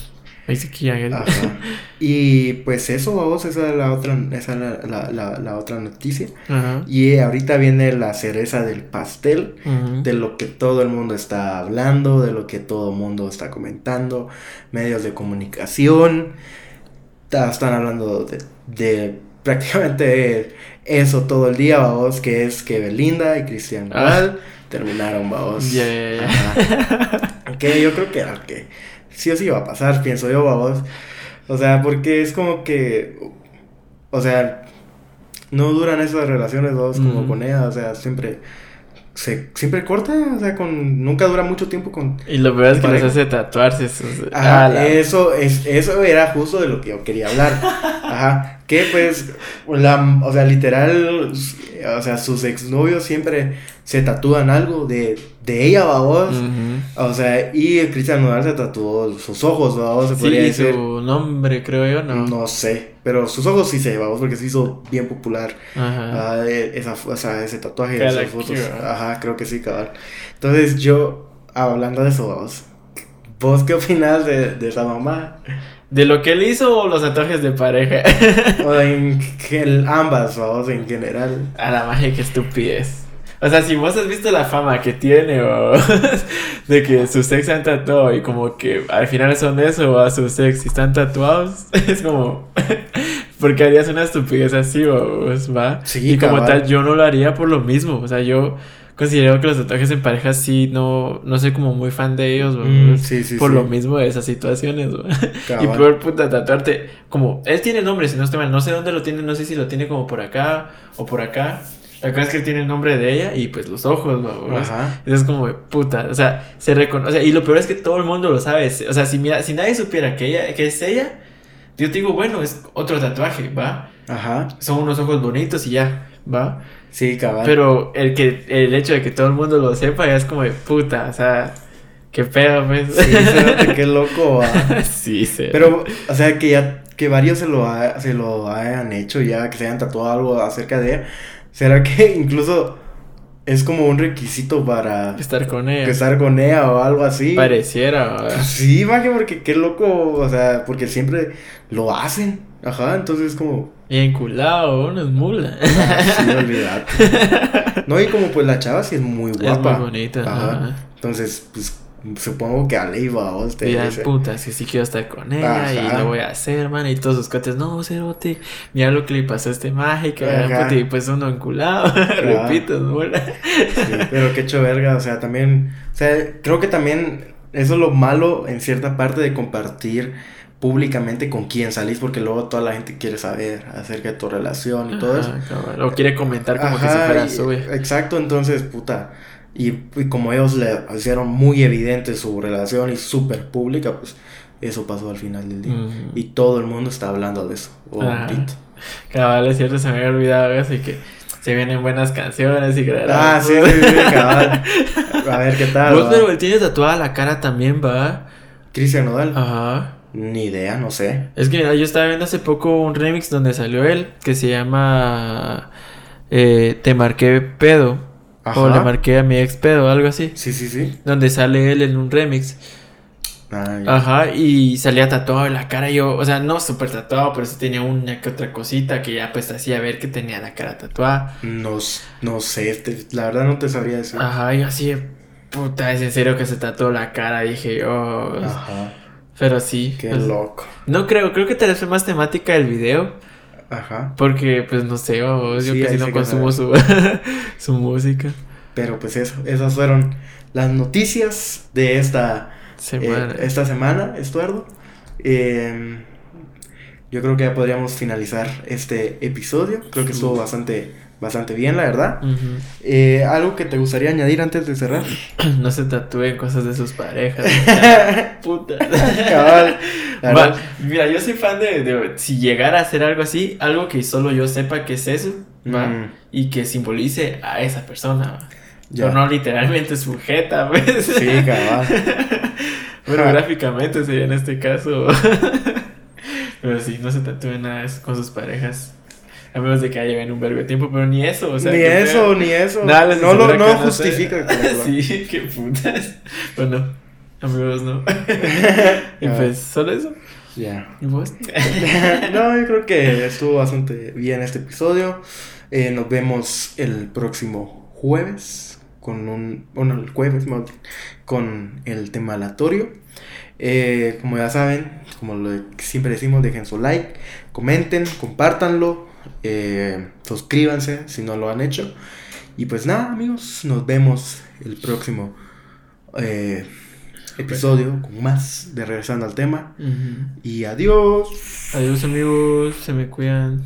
ahí sí que ya- Ajá. Y pues eso, vamos, esa es la otra, esa es la, la, la, la otra noticia. Ajá. Y ahorita viene la cereza del pastel, de lo que todo el mundo está hablando, de lo que todo el mundo está comentando, medios de comunicación, están hablando de, de prácticamente eso todo el día, vamos, que es que Belinda y Cristian Ah. Nodal terminaron, vamos. Ya, ya, ya. Ajá. que yo creo que era que sí o sí va a pasar, pienso yo, vamos. O sea, porque es como que, o sea, no duran esas relaciones dos como Ujú. con ella, o sea, siempre se siempre corta, o sea, con nunca dura mucho tiempo con Y lo peor es que les hace tatuarse sus... Ajá, Ah, la- eso es eso era justo de lo que yo quería hablar. Ajá, que pues la o sea, literal o sea, sus exnovios siempre se tatúan algo de de ella, babos. Ujú. O sea, y Cristian Nodal se tatuó sus ojos, vamos, se Sí, podría decir. su nombre, creo yo, ¿no? No sé, pero sus ojos sí se, vamos, porque se hizo bien popular Ajá. ah, eh, esa, o sea, ese tatuaje de Cada esas fotos. Ajá, creo que sí, cabal. Entonces, yo, hablando de eso, vamos, ¿vos qué opinas de, de esa mamá? ¿De lo que él hizo o los tatuajes de pareja? O en que ambas, vamos, en general. A la magia, qué estupidez. O sea, si vos has visto la fama que tiene, o de que sus ex han tatuado y como que al final son eso, o a sus ex y están tatuados, es como. Porque harías una estupidez así, o va. Sí, y como cabal. tal, yo no lo haría por lo mismo. O sea, yo considero que los tatuajes en pareja sí no, no soy como muy fan de ellos. Mm, sí, sí, por sí. lo mismo de esas situaciones. Y peor puta tatuarte. Como, él tiene nombre, si no estoy mal. No sé dónde lo tiene, no sé si lo tiene como por acá o por acá. La cosa es que él tiene el nombre de ella y pues los ojos, ¿no? Ajá. Entonces es como de puta. O sea, se reconoce. O sea, y lo peor es que todo el mundo lo sabe. O sea, si, mira, si nadie supiera que ella, que es ella, yo te digo, bueno, es otro tatuaje, ¿va? Ajá. Son unos ojos bonitos y ya, ¿va? Sí, cabal. Pero el que el hecho de que todo el mundo lo sepa ya es como de puta, o sea, qué pedo, pues. Sí, qué loco, va. sí, sí. Pero, o sea, que ya, que varios se lo, ha- se lo hayan hecho ya, que se hayan tatuado algo acerca de ella. ¿Será que incluso es como un requisito para estar con ella. estar con ella o algo así? Pareciera, ¿verdad? Sí, maje, porque qué loco, o sea, porque siempre lo hacen. Ajá, entonces como, Y enculado, uno es mula. ah, sí, olvídate. No, y como pues la chava sí es muy Es guapa. muy bonita, Ajá. ajá. Entonces, pues supongo que a ley va a usted. Y ya, dice, puta, si sí quiero estar con ella y lo voy a hacer, man. Y todos sus cuates, no, cerote, mira lo que le pasó a este puta, y pues uno enculado, repito, es mula. Sí, pero qué hecho verga, o sea, también, o sea, creo que también eso es lo malo en cierta parte de compartir públicamente con quién salís, porque luego toda la gente quiere saber acerca de tu relación y todo eso. Ajá, cabal. O quiere comentar como que Ajá, si fuera y- suya. Exacto, entonces, puta, y, y como ellos le hicieron muy evidente su relación y súper pública, pues eso pasó al final del día. Ujú. Y todo el mundo está hablando de eso. Oh, Ajá. Cabal, es cierto, se me había olvidado eso y que se vienen buenas canciones y que Ah, sí, sí, sí, cabal. A ver qué tal. Vos, va? pero él tiene tatuada la cara también, va. Cristian Nodal. Ajá. Ni idea, no sé. Es que mira, yo estaba viendo hace poco un remix donde salió él que se llama eh, Te marqué pedo. O Ajá. le marqué a mi ex pedo, algo así. Sí, sí, sí. Donde sale él en un remix. Ya. Ajá, y salía tatuado en la cara. Yo, o sea, no súper tatuado, pero sí tenía una que otra cosita que ya pues hacía ver que tenía la cara tatuada. No, no sé, este, la verdad no te sabría decir. Ajá, yo así, puta, es en serio que se tatuó la cara. Dije yo, Ajá, pero sí. qué pues, loco. no creo, creo que tal vez fue más temática del video. Ajá. Porque, pues no sé, yo Sí, casi no consumo su, su música. Pero pues eso, esas fueron las noticias de esta Semana. eh, esta semana, Estuardo. Eh, yo creo que ya podríamos finalizar este episodio. Creo que estuvo bastante, bastante bien, la verdad. Eh, ¿Algo que te gustaría añadir antes de cerrar? No se tatúen cosas de sus parejas. Puta. Cabal, mira, yo soy fan de, de si llegara a hacer algo así, algo que solo yo sepa que es eso, ¿va? Mm, Y que simbolice a esa persona, ¿va? ya. Pero no literalmente sujeta, pues. Sí, cabal. Bueno, Ja. gráficamente sería en este caso. pero sí, no se tatúen nada con sus parejas. A menos de que ya lleven un verbo de tiempo, pero ni eso, o sea. ni eso, sea- ni eso. Nada no lo no justifica. sí, qué putas. Bueno, amigos, no. y pues, solo eso. Ya. ¿Y vos? no, yo creo que estuvo bastante bien este episodio. Eh, nos vemos el próximo jueves con un, bueno, el jueves más bien, con el tema aleatorio. Eh, como ya saben, como lo siempre decimos, dejen su like, comenten, compártanlo, eh, suscríbanse si no lo han hecho. Y pues nada, amigos, nos vemos el próximo eh, episodio con más de regresando al tema. Y adiós. Adiós, amigos. Se me cuidan.